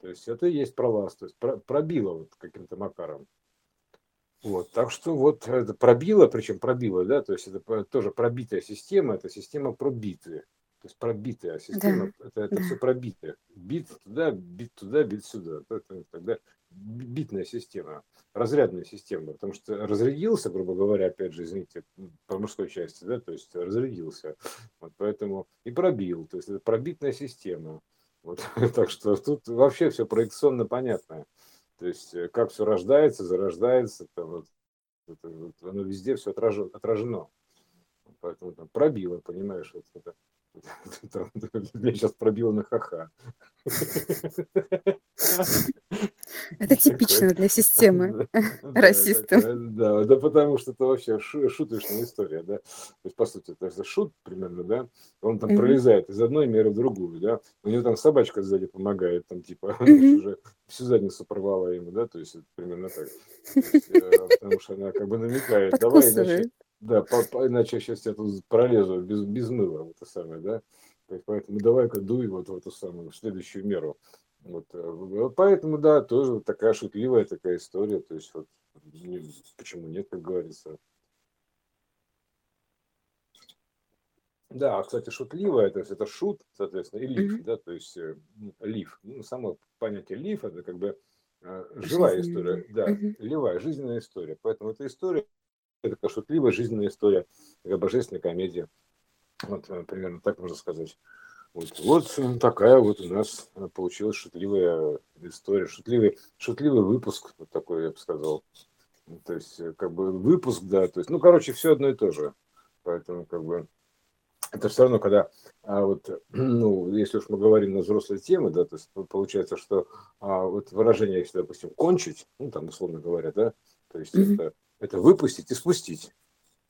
То есть это и есть пролаз, то есть пробило вот каким-то макаром. Вот, так что вот это пробило, причем пробило, да, то есть это тоже пробитая система, это система пробитые. То есть пробитая система, да. это, это да. все пробитое. Бит туда, бит туда, бит сюда. Тогда битная система, разрядная система, потому что разрядился, грубо говоря, опять же, извините, по мужской части, да, то есть разрядился, вот поэтому и пробил, то есть это пробитная система, вот, так что тут вообще все проекционно понятно, то есть э, как все рождается, зарождается, это вот, это, вот, оно везде все отражено, отражено. поэтому там пробило, понимаешь, вот это меня сейчас пробило на ха-ха. Это типично для системы расистов. Да, да, потому что это вообще шуточная история, да. То есть, по сути, это шут примерно, да. Он там пролезает из одной меры в другую, да. У него там собачка сзади помогает, там типа уже всю задницу порвала ему, да, то есть примерно так. Э, потому что она как бы намекает, давай, иначе, да, по, по, иначе я сейчас я тут пролезу без, без мыла, вот это самое, да. То есть, поэтому давай-ка дуй вот в эту самую, в следующую меру. Вот, э, поэтому, да, тоже вот такая шутливая такая история. То есть, вот, почему нет, как говорится. Да, кстати, шутливая, то есть это шут, соответственно, и лиф, mm-hmm. да, то есть э, лиф. Ну, само понятие лиф это как бы э, живая история, да, mm-hmm. живая, жизненная история. Поэтому эта история это такая шутливая жизненная история, такая божественная комедия. Вот э, примерно так можно сказать. Вот, вот такая вот у нас получилась шутливая история, шутливый, шутливый выпуск, вот такой, я бы сказал. То есть, э, как бы выпуск, да, то есть, ну, короче, все одно и то же. Поэтому, как бы, это все равно, когда а, вот, ну, если уж мы говорим на взрослые темы, да, то есть получается, что а, вот выражение, если, допустим, кончить, ну, там, условно говоря, да, то есть mm-hmm. это, это выпустить и спустить,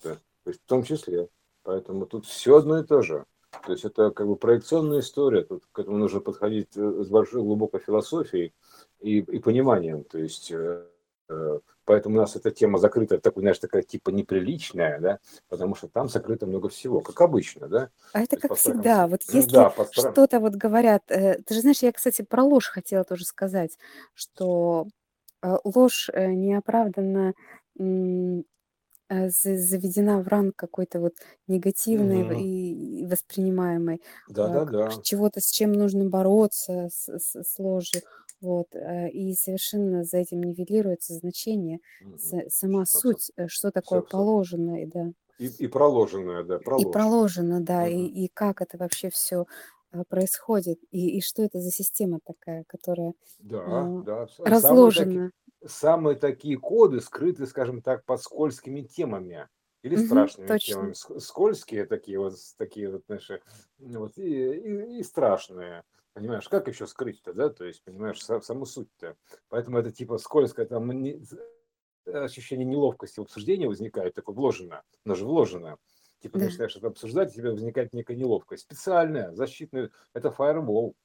да, то есть в том числе. Поэтому тут все одно и то же. То есть это как бы проекционная история, тут к этому нужно подходить э, с большой глубокой философией и, и пониманием. То есть э, э, поэтому у нас эта тема закрыта, такой, знаешь, такая типа неприличная, да, потому что там закрыто много всего, как обычно, да. А это как всегда, вот если да, что-то вот говорят, ты же знаешь, я, кстати, про ложь хотела тоже сказать, что ложь неоправданно Э, заведена в ранг какой-то вот негативный Мгм. и воспринимаемый, а, Да-да-да. чего-то, с чем нужно бороться, с с с ложью. Вот, э, и совершенно за этим нивелируется значение, Мгм. сама Абсо суть, э, что такое все, все. положенное, да. И, и проложенное, да, И проложено, да, и Мгм. и как это вообще все происходит, и и что это за система такая, которая, Да, а, да. С- Самые такие, разложена. Самые такие коды скрыты, скажем так, под скользкими темами или Мгм, страшными точно. темами. Ск- Скользкие такие вот, такие вот наши, ну вот, и, и, и страшные. Понимаешь, как еще скрыть-то, да? То есть, понимаешь, са- саму суть-то. Поэтому это типа скользкое, там не- ощущение неловкости в обсуждении возникает, такое вложено, оно же вложено. Типа Да. начинаешь это обсуждать, у тебя возникает некая неловкость. Специальная, защитная, это фаервол.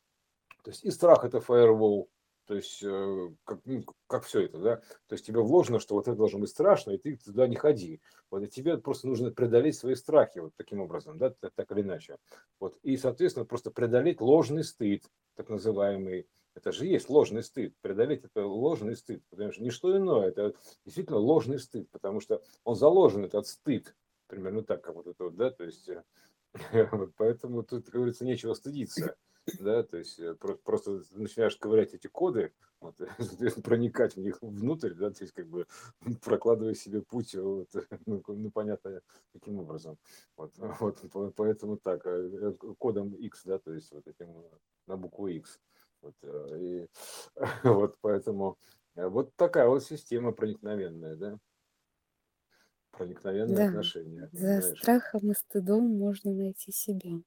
То есть и страх это фаервол. То есть э, как, ну, как все это, да? То есть тебе вложено, что вот это должно быть страшно, и ты туда не ходи. Вот и тебе просто нужно преодолеть свои страхи вот таким образом, да, так, так или иначе. Вот и, соответственно, просто преодолеть ложный стыд, так называемый. Это же есть ложный стыд. Преодолеть это ложный стыд. Потому что не что иное, это действительно ложный стыд, потому что он заложен, этот стыд, примерно так, как вот это вот, да, то есть э, поэтому тут, как говорится, нечего стыдиться да, то есть э, просто начинаешь ковырять эти коды, вот, проникать в них внутрь, да, то есть как бы прокладывая себе путь, вот, ну, ну, понятно, каким образом. Вот, вот, поэтому так, э, кодом X, да, то есть вот этим на букву X. Вот, и, вот поэтому вот такая вот система проникновенная, да проникновенные Да, отношения. за Понимаешь? страхом и стыдом можно найти себя.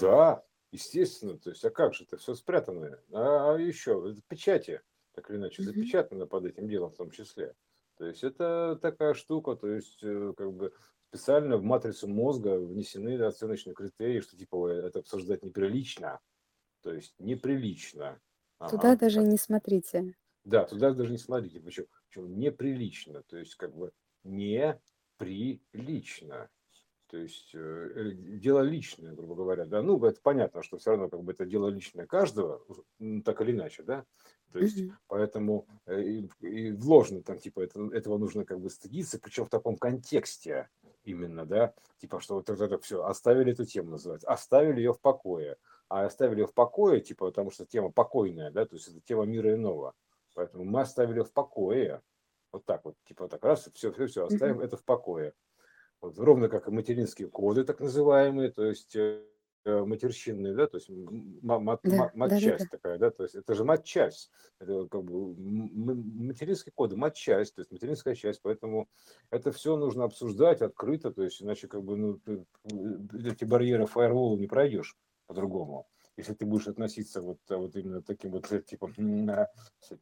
Да, естественно, то есть, а как же это все спрятано? А, а еще, это печати, так или иначе, запечатано под этим делом в том числе. То есть это такая штука, то есть э, как бы специально в матрицу мозга внесены оценочные критерии, что типа «Ой, это обсуждать неприлично, то есть неприлично. Туда Ага, даже не смотрите. Да, туда даже не смотрите, почему, почему неприлично, то есть как бы неприлично. То есть э, э, дело личное, грубо говоря, да. Ну, это понятно, что все равно как бы это дело личное каждого, ну, так или иначе, да. То есть Мгм. поэтому э, и, и вложено там типа это, этого нужно как бы стыдиться, причем в таком контексте именно, да. Типа что вот это все оставили эту тему называется, оставили ее в покое, а оставили ее в покое типа потому что тема покойная, да, то есть это тема мира иного, поэтому мы оставили ее в покое, вот так вот, типа так раз, все, все, все, оставим Мгм. это в покое. Вот, ровно как и материнские коды, так называемые, то есть э, э, матерщинные, да, то есть м- ма- ма- Да, ма- да, да, матчасть такая, да, то есть это же матчасть, это как бы материнские коды, матчасть, то есть материнская часть, поэтому это все нужно обсуждать открыто, то есть иначе как бы ну, ты, э, эти барьеры фаервола не пройдешь по-другому. Если ты будешь относиться вот, э, вот именно таким вот типом, а,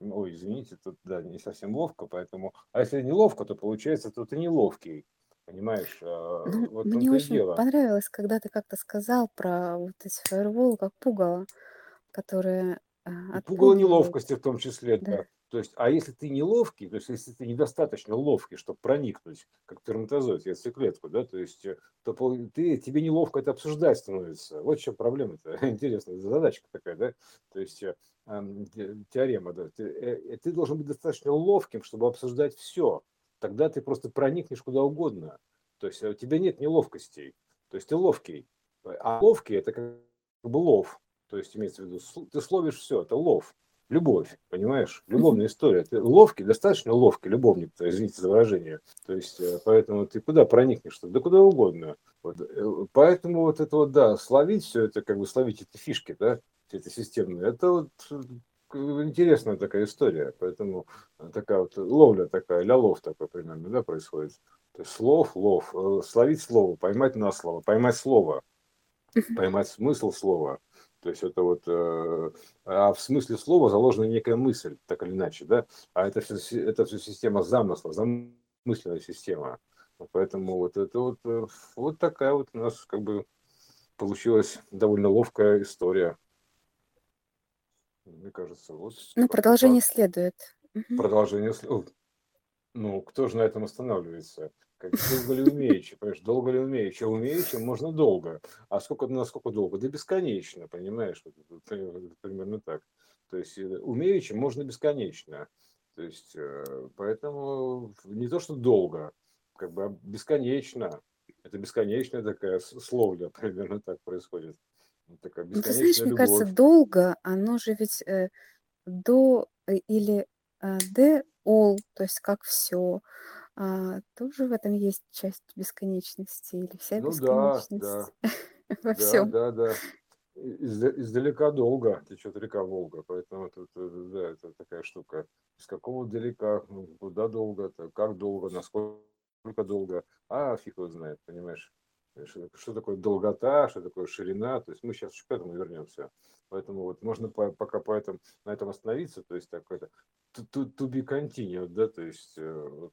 ой, извините, тут да, не совсем ловко, поэтому, а если неловко, то получается, то ты неловкий. Понимаешь, а, Ну, вот мне и очень дело. понравилось, когда ты как-то сказал про вот эти фаерволы, как пугало, которые а, И пугало отпугивают. неловкости в том числе, да. Да. То есть, а если ты неловкий, то есть, если ты недостаточно ловкий, чтобы проникнуть, как сперматозоид в яйцеклетку, да, то есть, э, то пол- ты, тебе неловко это обсуждать становится. Вот в чем проблема-то. Интересная задачка такая, да. То есть, э, ам, те- теорема, да. Ты, э, ты должен быть достаточно ловким, чтобы обсуждать все. Тогда ты просто проникнешь куда угодно. То есть, э, у тебя нет неловкостей. То есть, ты ловкий. А ловкий – это как бы лов. То есть, имеется в виду, ты словишь все, это лов. Любовь, понимаешь? Любовная история. Ты ловкий, достаточно ловкий любовник, то, извините за выражение. То есть, э, поэтому ты куда проникнешь? Да куда угодно. Вот, э, поэтому вот это вот, да, словить все это, как бы словить эти фишки, да, все это системные, это вот интересная такая история. Поэтому э, такая вот ловля такая, ля лов такой примерно, да, происходит. То есть слов, лов, э, словить слово, поймать на слово, поймать слово. поймать смысл слова. То есть это вот, э, а в смысле слова заложена некая мысль, так или иначе, да, а это все, это все система замысла, замысленная система. Поэтому вот это вот, вот такая вот у нас как бы получилась довольно ловкая история. Мне кажется, вот. Ну, продолжение следует. Продолжение следует. Ну, кто же на этом останавливается? Как долго ли умеючи, понимаешь, долго ли умеючи, а умеючи можно долго, а сколько, насколько долго? Да бесконечно, понимаешь, вот, примерно так. То есть э, умеючи можно бесконечно. То есть, э, поэтому не то, что долго, как бы а бесконечно. Это бесконечная такая словля, примерно так происходит. Такая ну, ты знаешь, мне кажется, долго, оно же ведь э, до э, или э, де all, то есть как все, а, тоже в этом есть часть бесконечности или вся ну, бесконечность да, да. во всем. Да, да, да. Из, издалека долго течет река Волга, поэтому это, это, да, это такая штука. Из какого далека, ну, куда долго, как долго, насколько долго, а фиг его знает, понимаешь? Что, такое долгота, что такое ширина, то есть мы сейчас к этому вернемся. Поэтому вот можно по, пока по этому, на этом остановиться, то есть так это to, to be continued, да, то есть э, вот,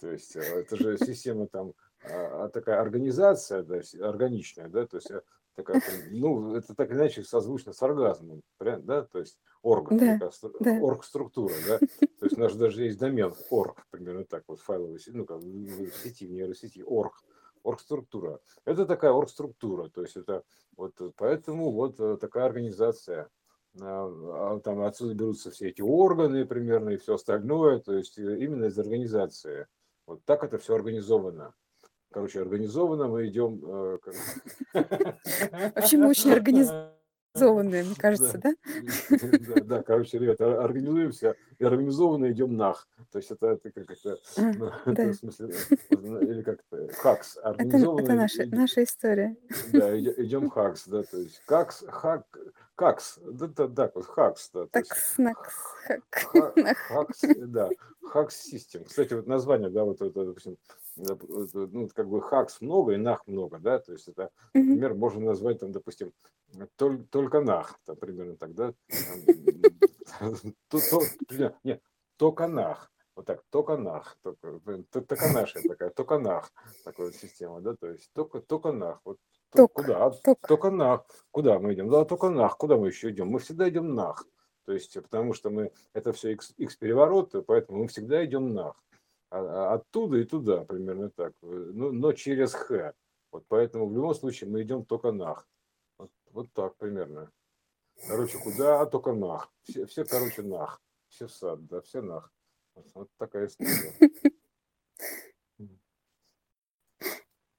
то есть э, это же система там а, а такая организация, да, органичная, да, то есть э, такая, ну, это так или иначе созвучно с оргазмом, да, то есть орг, да, да. орг-структура, да, то есть у нас даже есть домен орг, примерно так, вот файловый, ну, как в сети, в нейросети, орг, оргструктура. Это такая оргструктура, то есть это вот поэтому вот такая организация. А, там отсюда берутся все эти органы примерно и все остальное, то есть э, именно из организации. Вот так это все организовано. Короче, организованно мы идем... Э, Вообще мы очень организованные, мне кажется, да? Да, короче, ребята, организуемся и организованно идем нах. То есть это, это как это, ну, в смысле, или как-то хакс. Это, наша, история. Да, идем хакс, да, то есть какс, хак, Хакс, да, да, да, Хакс, да. Такс, накс, Хакс, да, Хакс Систем. Кстати, вот название, да, вот это, допустим, ну, как бы Хакс много и Нах много, да, то есть это, например, можно назвать там, допустим, только Нах, там, примерно так, да, нет, только Нах, вот так, токанах, токанашая такая, токанах, такая система, да, то есть только, токанах, вот Ток, куда? Только нах. Куда мы идем? Да, только нах. Куда мы еще идем? Мы всегда идем нах. То есть, потому что мы, это все X, X переворот, поэтому мы всегда идем нах. А, а, оттуда и туда, примерно так. Но, но через Х. Вот поэтому в любом случае мы идем только нах. Вот, вот так примерно. Короче, куда? А только нах. Все, все, короче, нах. Все в сад, да, все нах. Вот, вот такая история.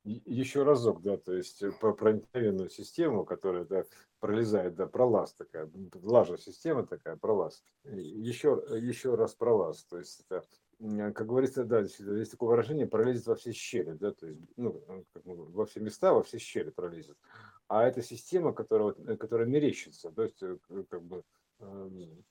еще разок, да, то есть э, по проникновенную систему, которая да, пролезает, да, пролаз такая, лажа система такая, пролаз. Еще, еще раз пролаз, то есть это, как говорится, да, есть такое выражение, пролезет во все щели, да, то есть, ну, во все места, во все щели пролезет. А это система, которая, э, которая мерещится, то есть, э, как бы, эм,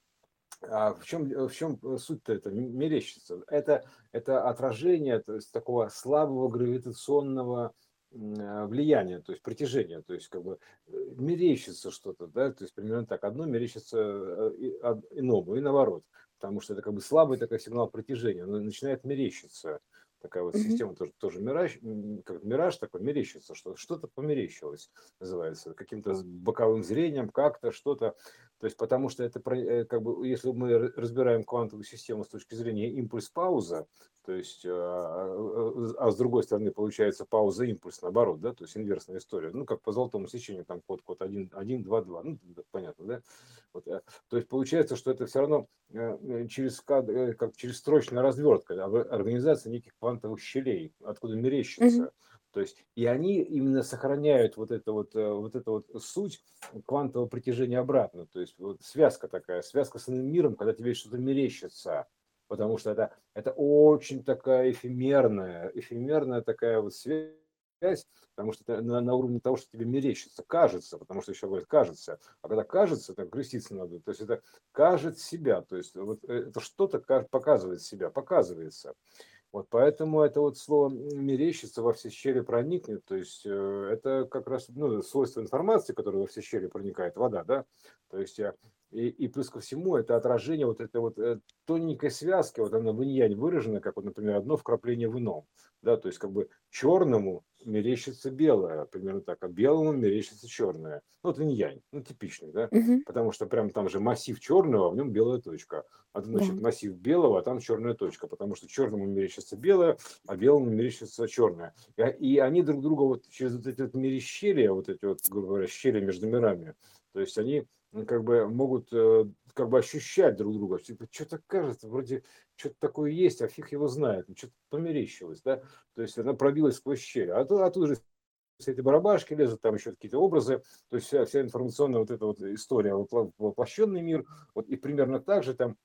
а в чем, в чем суть-то это мерещится? Это, это отражение то есть, такого слабого гравитационного а, влияния, то есть притяжения, то есть как бы э, мерещится что-то, да, то есть примерно так, одно мерещится э, иному и наоборот, потому что это как бы слабый такой сигнал притяжения, он начинает мерещиться такая вот система тоже, тоже мираж, как мираж такой мерещится, что что-то померещилось, называется, каким-то боковым зрением, как-то что-то. То есть потому что это э, как бы, если мы разбираем квантовую систему с точки зрения импульс-пауза, то есть, а, а, а, а с другой стороны получается пауза-импульс наоборот, да, то есть инверсная история, ну как по золотому сечению, там код, код 1, 1 2, 2, ну понятно, да. Вот, то есть получается, что это все равно через, как через строчная развертка, организация неких квантовых щелей, откуда мерещится. То есть, и они именно сохраняют вот это вот, э, вот это вот суть квантового притяжения обратно. То есть, вот связка такая, связка с иным миром, когда тебе что-то мерещится. Потому что это, это очень такая эфемерная, эфемерная такая вот связь, потому что это на, на уровне того, что тебе мерещится, кажется, потому что еще говорят, кажется. А когда кажется, так креститься надо, то есть это кажет себя, то есть вот э, это что-то показывает себя, показывается. Вот поэтому это вот слово мерещится во все щели проникнет, то есть э, это как раз ну, свойство информации, которая во все щели проникает, вода, да, то есть э, и, и плюс ко всему это отражение вот этой вот э, тоненькой связки, вот она в инь выражена, как вот, например, одно вкрапление в ином, да, то есть как бы черному мерещится белое, примерно так, а белому мерещится черное. Ну, вот инь ну, типичный, да, угу. потому что прям там же массив черного, а в нем белая точка. А то, значит, да. массив белого, а там черная точка, потому что черному мерещится белое, а белому мерещится черное. И, и они друг друга вот через вот эти вот мерещения, вот эти вот, грубо говоря, щели между мирами, то есть они как бы могут э, как бы ощущать друг друга. Типа, что-то кажется, вроде что-то такое есть, а фиг его знает. Ну, что-то померещилось, да. То есть она пробилась сквозь щель. А, то, а тут же все эти барабашки лезут, там еще какие-то образы, то есть вся, вся информационная вот эта вот история, воплощенный мир, вот и примерно так же там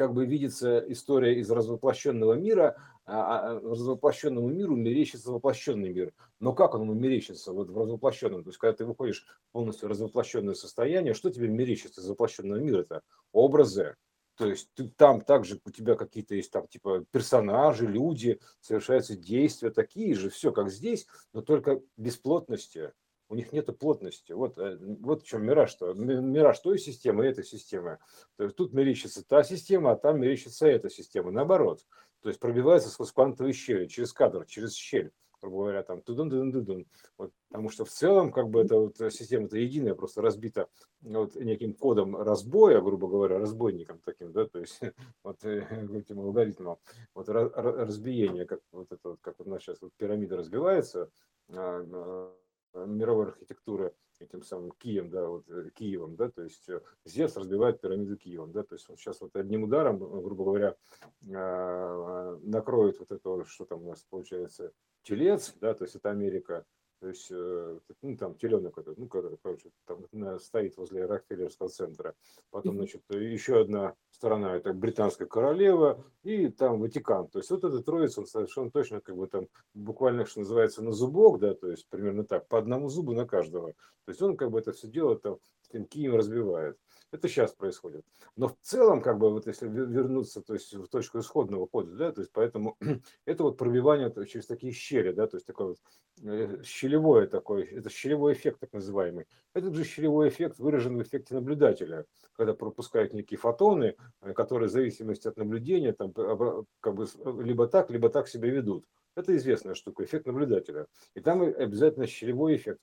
как бы видится история из развоплощенного мира, а, а развоплощенному миру мерещится воплощенный мир. Но как он ему мерещится вот в развоплощенном? То есть, когда ты выходишь полностью в развоплощенное состояние, что тебе мерещится из воплощенного мира? Это образы, то есть ты там также у тебя какие-то есть там типа персонажи, люди, совершаются действия такие же, все как здесь, но только без плотности у них нет плотности. Вот, э, вот в чем мираж. Что, мираж той системы и этой системы. То есть тут мерещится та система, а там мерещится эта система. Наоборот. То есть пробивается сквозь квантовые щели, через кадр, через щель грубо говоря, там тудун тудун тудун вот, потому что в целом как бы эта вот система это единая, просто разбита вот неким кодом разбоя, грубо говоря, разбойником таким, да, то есть вот э, этим алгоритмом вот разбиение, как вот это вот, как у нас сейчас вот пирамида разбивается, а, Э, мировой архитектуры этим самым Кием, да, вот э, Киевом, да, то есть э, Зевс разбивает пирамиду Киевом, да, то есть он сейчас вот одним ударом, грубо говоря, накроет вот это, что там у нас получается, телец, да, то есть это Америка, то есть, э, ну, там теленок этот, ну, который, короче, там стоит возле Рокфеллерского центра. Потом, значит, еще одна сторона, это британская королева, и там Ватикан. То есть, вот эта троица, он совершенно точно, как бы там, буквально, что называется, на зубок, да, то есть, примерно так, по одному зубу на каждого. То есть, он как бы это все дело там, этим кием разбивает. Это сейчас происходит. Но в целом, как бы, вот если вернуться то есть, в точку исходного кода, да, то есть поэтому это вот пробивание через такие щели, да, то есть такой вот э, щелевой такой, это щелевой эффект так называемый. Этот же щелевой эффект выражен в эффекте наблюдателя, когда пропускают некие фотоны, э, которые в зависимости от наблюдения там, как бы, либо так, либо так себя ведут. Это известная штука, эффект наблюдателя. И там обязательно щелевой эффект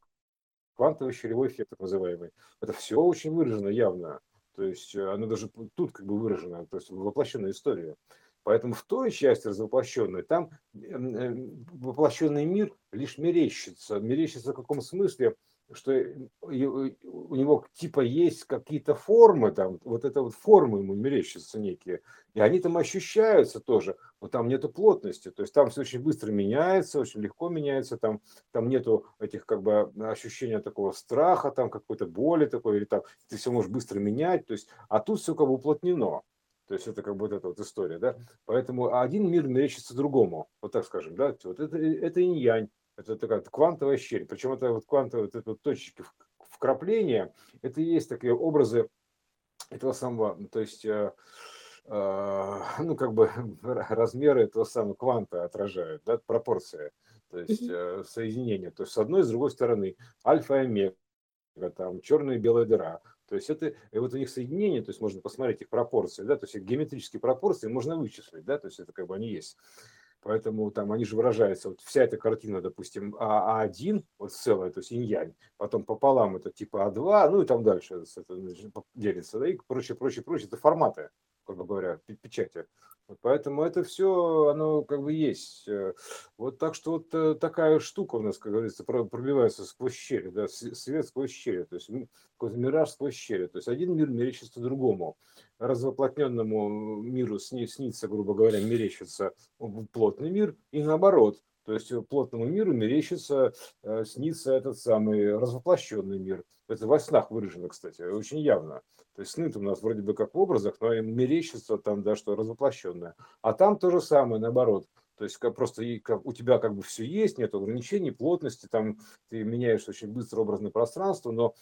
квантовый щелевой эффект так называемый. Это все очень выражено явно. То есть э, оно даже тут как бы выражено, то есть воплощенная история. Поэтому в той части развоплощенной, там э, воплощенный мир лишь мерещится. Мерещится в каком смысле? Что у него типа есть какие-то формы, там, вот это вот формы ему мерещатся некие, и они там ощущаются тоже, но там нету плотности, то есть там все очень быстро меняется, очень легко меняется, там, там нету этих как бы ощущения такого страха, там какой-то боли такой, или там ты все можешь быстро менять, то есть, а тут все как бы уплотнено. То есть это как бы вот эта вот история, да. Поэтому один мир мерещится другому, вот так скажем, да. Вот это, это инь-янь. Это такая квантовая щель. Причем это вот квантовые вот это вот точки вкрапления, это и есть такие образы этого самого, то есть, э, э, ну, как бы размеры этого самого кванта отражают, да, пропорция, то есть э, соединение. То есть с одной и с другой стороны альфа и омега, там черная и белая дыра. То есть это и вот у них соединение, то есть можно посмотреть их пропорции, да, то есть их геометрические пропорции можно вычислить, да, то есть это как бы они есть. Поэтому там они же выражаются, вот вся эта картина, допустим, А, А1, вот целая, то есть инь-янь, потом пополам это типа А2, ну и там дальше это делится, да, и прочее, прочее, прочее, это форматы, грубо говоря, печати. Вот поэтому это все, оно как бы есть. Э, вот так что вот э, такая штука у нас, как говорится, пробивается сквозь щели, да, свет сквозь щели, то есть какой-то мираж сквозь щели. То есть один мир мерещится другому. Развоплотненному миру сни, снится, грубо говоря, мерещится плотный мир и наоборот. То есть плотному миру мерещится, э, снится этот самый развоплощенный мир. Это во снах выражено, кстати, очень явно. То есть сны у нас вроде бы как в образах, но им мерещится там, да, что развоплощенное. А там то же самое, наоборот. То есть как просто как, у тебя как бы все есть, нет ограничений, плотности, там ты меняешь очень быстро образное пространство, но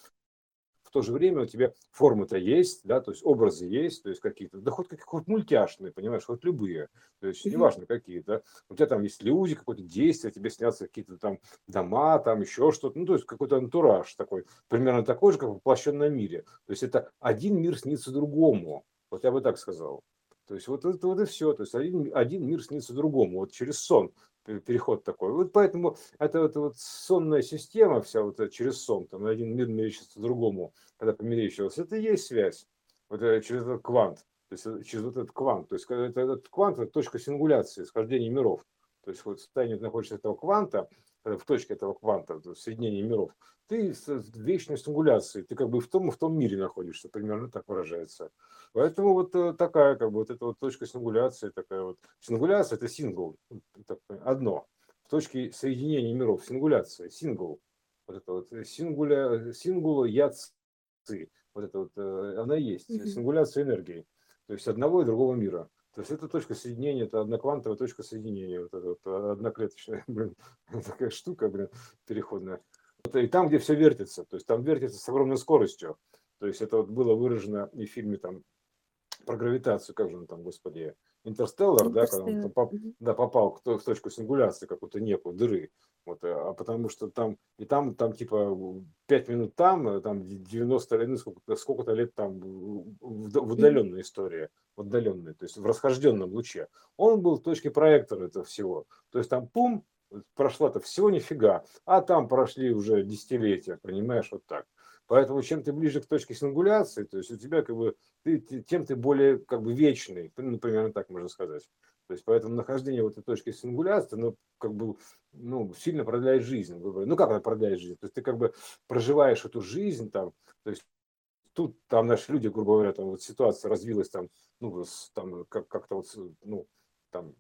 то же время у тебя формы-то есть, да, то есть образы есть, то есть какие-то, да хоть хоть мультяшные, понимаешь, хоть любые, то есть неважно какие, да, у тебя там есть люди, какое-то действие, тебе снятся какие-то там дома, там еще что-то, ну, то есть какой-то антураж такой, примерно такой же, как в воплощенном мире. То есть это один мир снится другому, вот я бы так сказал. То есть вот это вот и все. То есть один, один мир снится другому, вот через сон переход такой. Вот поэтому это вот, вот сонная система вся вот через сон, там один мир мерещится другому, когда померещивался, это и есть связь вот через этот квант, то есть э, через вот этот квант. То есть это, этот квант это точка сингуляции, схождения миров. То есть вот в состоянии находишься этого кванта, в точке этого кванта, в соединении миров, ты в вечной сингуляции, ты как бы в том, в том мире находишься, примерно так выражается. Поэтому вот э, такая, как бы, вот эта вот точка сингуляции, такая вот, сингуляция – это сингл, одно, в точке соединения миров, сингуляция, сингл, вот это вот, сингуля, сингула яци, вот это вот, э, она есть, сингуляция энергии, то есть одного и другого мира. То есть это точка соединения, это одноквантовая точка соединения, вот это вот одноклеточная, блин, такая штука, блин, переходная. И там, где все вертится, то есть там вертится с огромной скоростью. То есть это вот было выражено и в фильме там про гравитацию, как же он там, господи, Интерстеллар, да, когда он поп, да, попал в точку сингуляции какую-то некую дыры. Вот, а потому что там, и там, там типа 5 минут там, там 90 лет, ну, сколько-то, сколько-то лет там в, удаленной истории, в отдаленной, то есть в расхожденном луче. Он был в точке проектора этого всего. То есть там пум, прошло-то всего нифига, а там прошли уже десятилетия, понимаешь, вот так. Поэтому чем ты ближе к точке сингуляции, то есть у тебя как бы ты, тем ты более как бы вечный, ну, примерно так можно сказать. То есть поэтому нахождение в этой точке сингуляции, ну, как бы, ну, сильно продляет жизнь. Ну, как она продляет жизнь? То есть ты как бы проживаешь эту жизнь там, то есть тут там наши люди, грубо говоря, там вот ситуация развилась там, ну, там как- как-то вот, ну, там,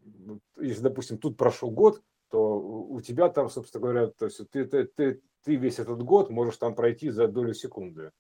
если, допустим, тут прошел год, то у тебя там, собственно говоря, то есть ты, ты, ты, ты весь этот год можешь там пройти за долю секунды.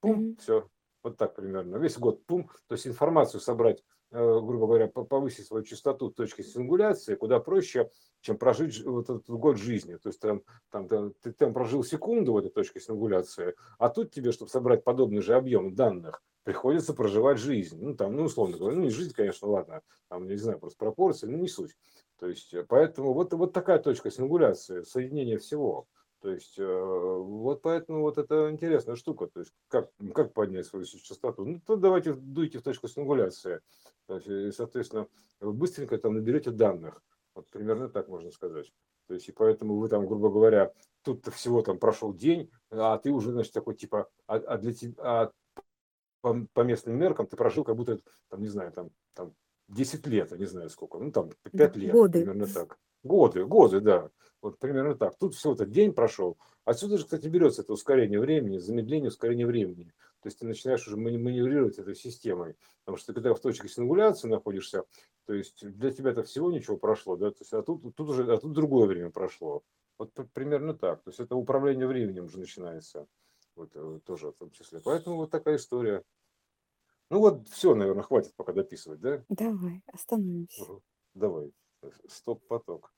Пум, mm-hmm. все, вот так примерно. Весь год, пум, то есть информацию собрать, грубо говоря, повысить свою частоту точки сингуляции куда проще, чем прожить вот этот год жизни. То есть там, там, там, ты там прожил секунду в этой точке сингуляции, а тут тебе, чтобы собрать подобный же объем данных, приходится проживать жизнь. Ну, там, ну, условно говоря, ну, не жизнь, конечно, ладно, там, не знаю, просто пропорции, ну, не суть. То есть, э, поэтому вот, вот такая точка сингуляции, соединение всего. То есть, э, вот поэтому вот это интересная штука. То есть, как, как поднять свою частоту? Ну, то давайте дуйте в точку сингуляции. То есть, и, соответственно, вы быстренько там наберете данных. Вот примерно так можно сказать. То есть, и поэтому вы там, грубо говоря, тут всего там прошел день, а ты уже, значит, такой типа, а, а для тебя, а по, по местным меркам ты прожил как будто, там, не знаю, там, там 10 лет, я не знаю сколько, ну там 5 лет, годы. примерно так. Годы, годы, да. Вот примерно так. Тут всего то день прошел. Отсюда же, кстати, берется это ускорение времени, замедление, ускорение времени. То есть ты начинаешь уже маневрировать этой системой. Потому что когда в точке сингуляции находишься, то есть для тебя это всего ничего прошло, да, то есть, а тут, тут уже, а тут другое время прошло. Вот примерно так. То есть это управление временем уже начинается. Вот э, тоже в том числе. Поэтому вот такая история. Ну вот все, наверное, хватит пока дописывать, да? Давай, остановимся. Давай. Стоп-поток.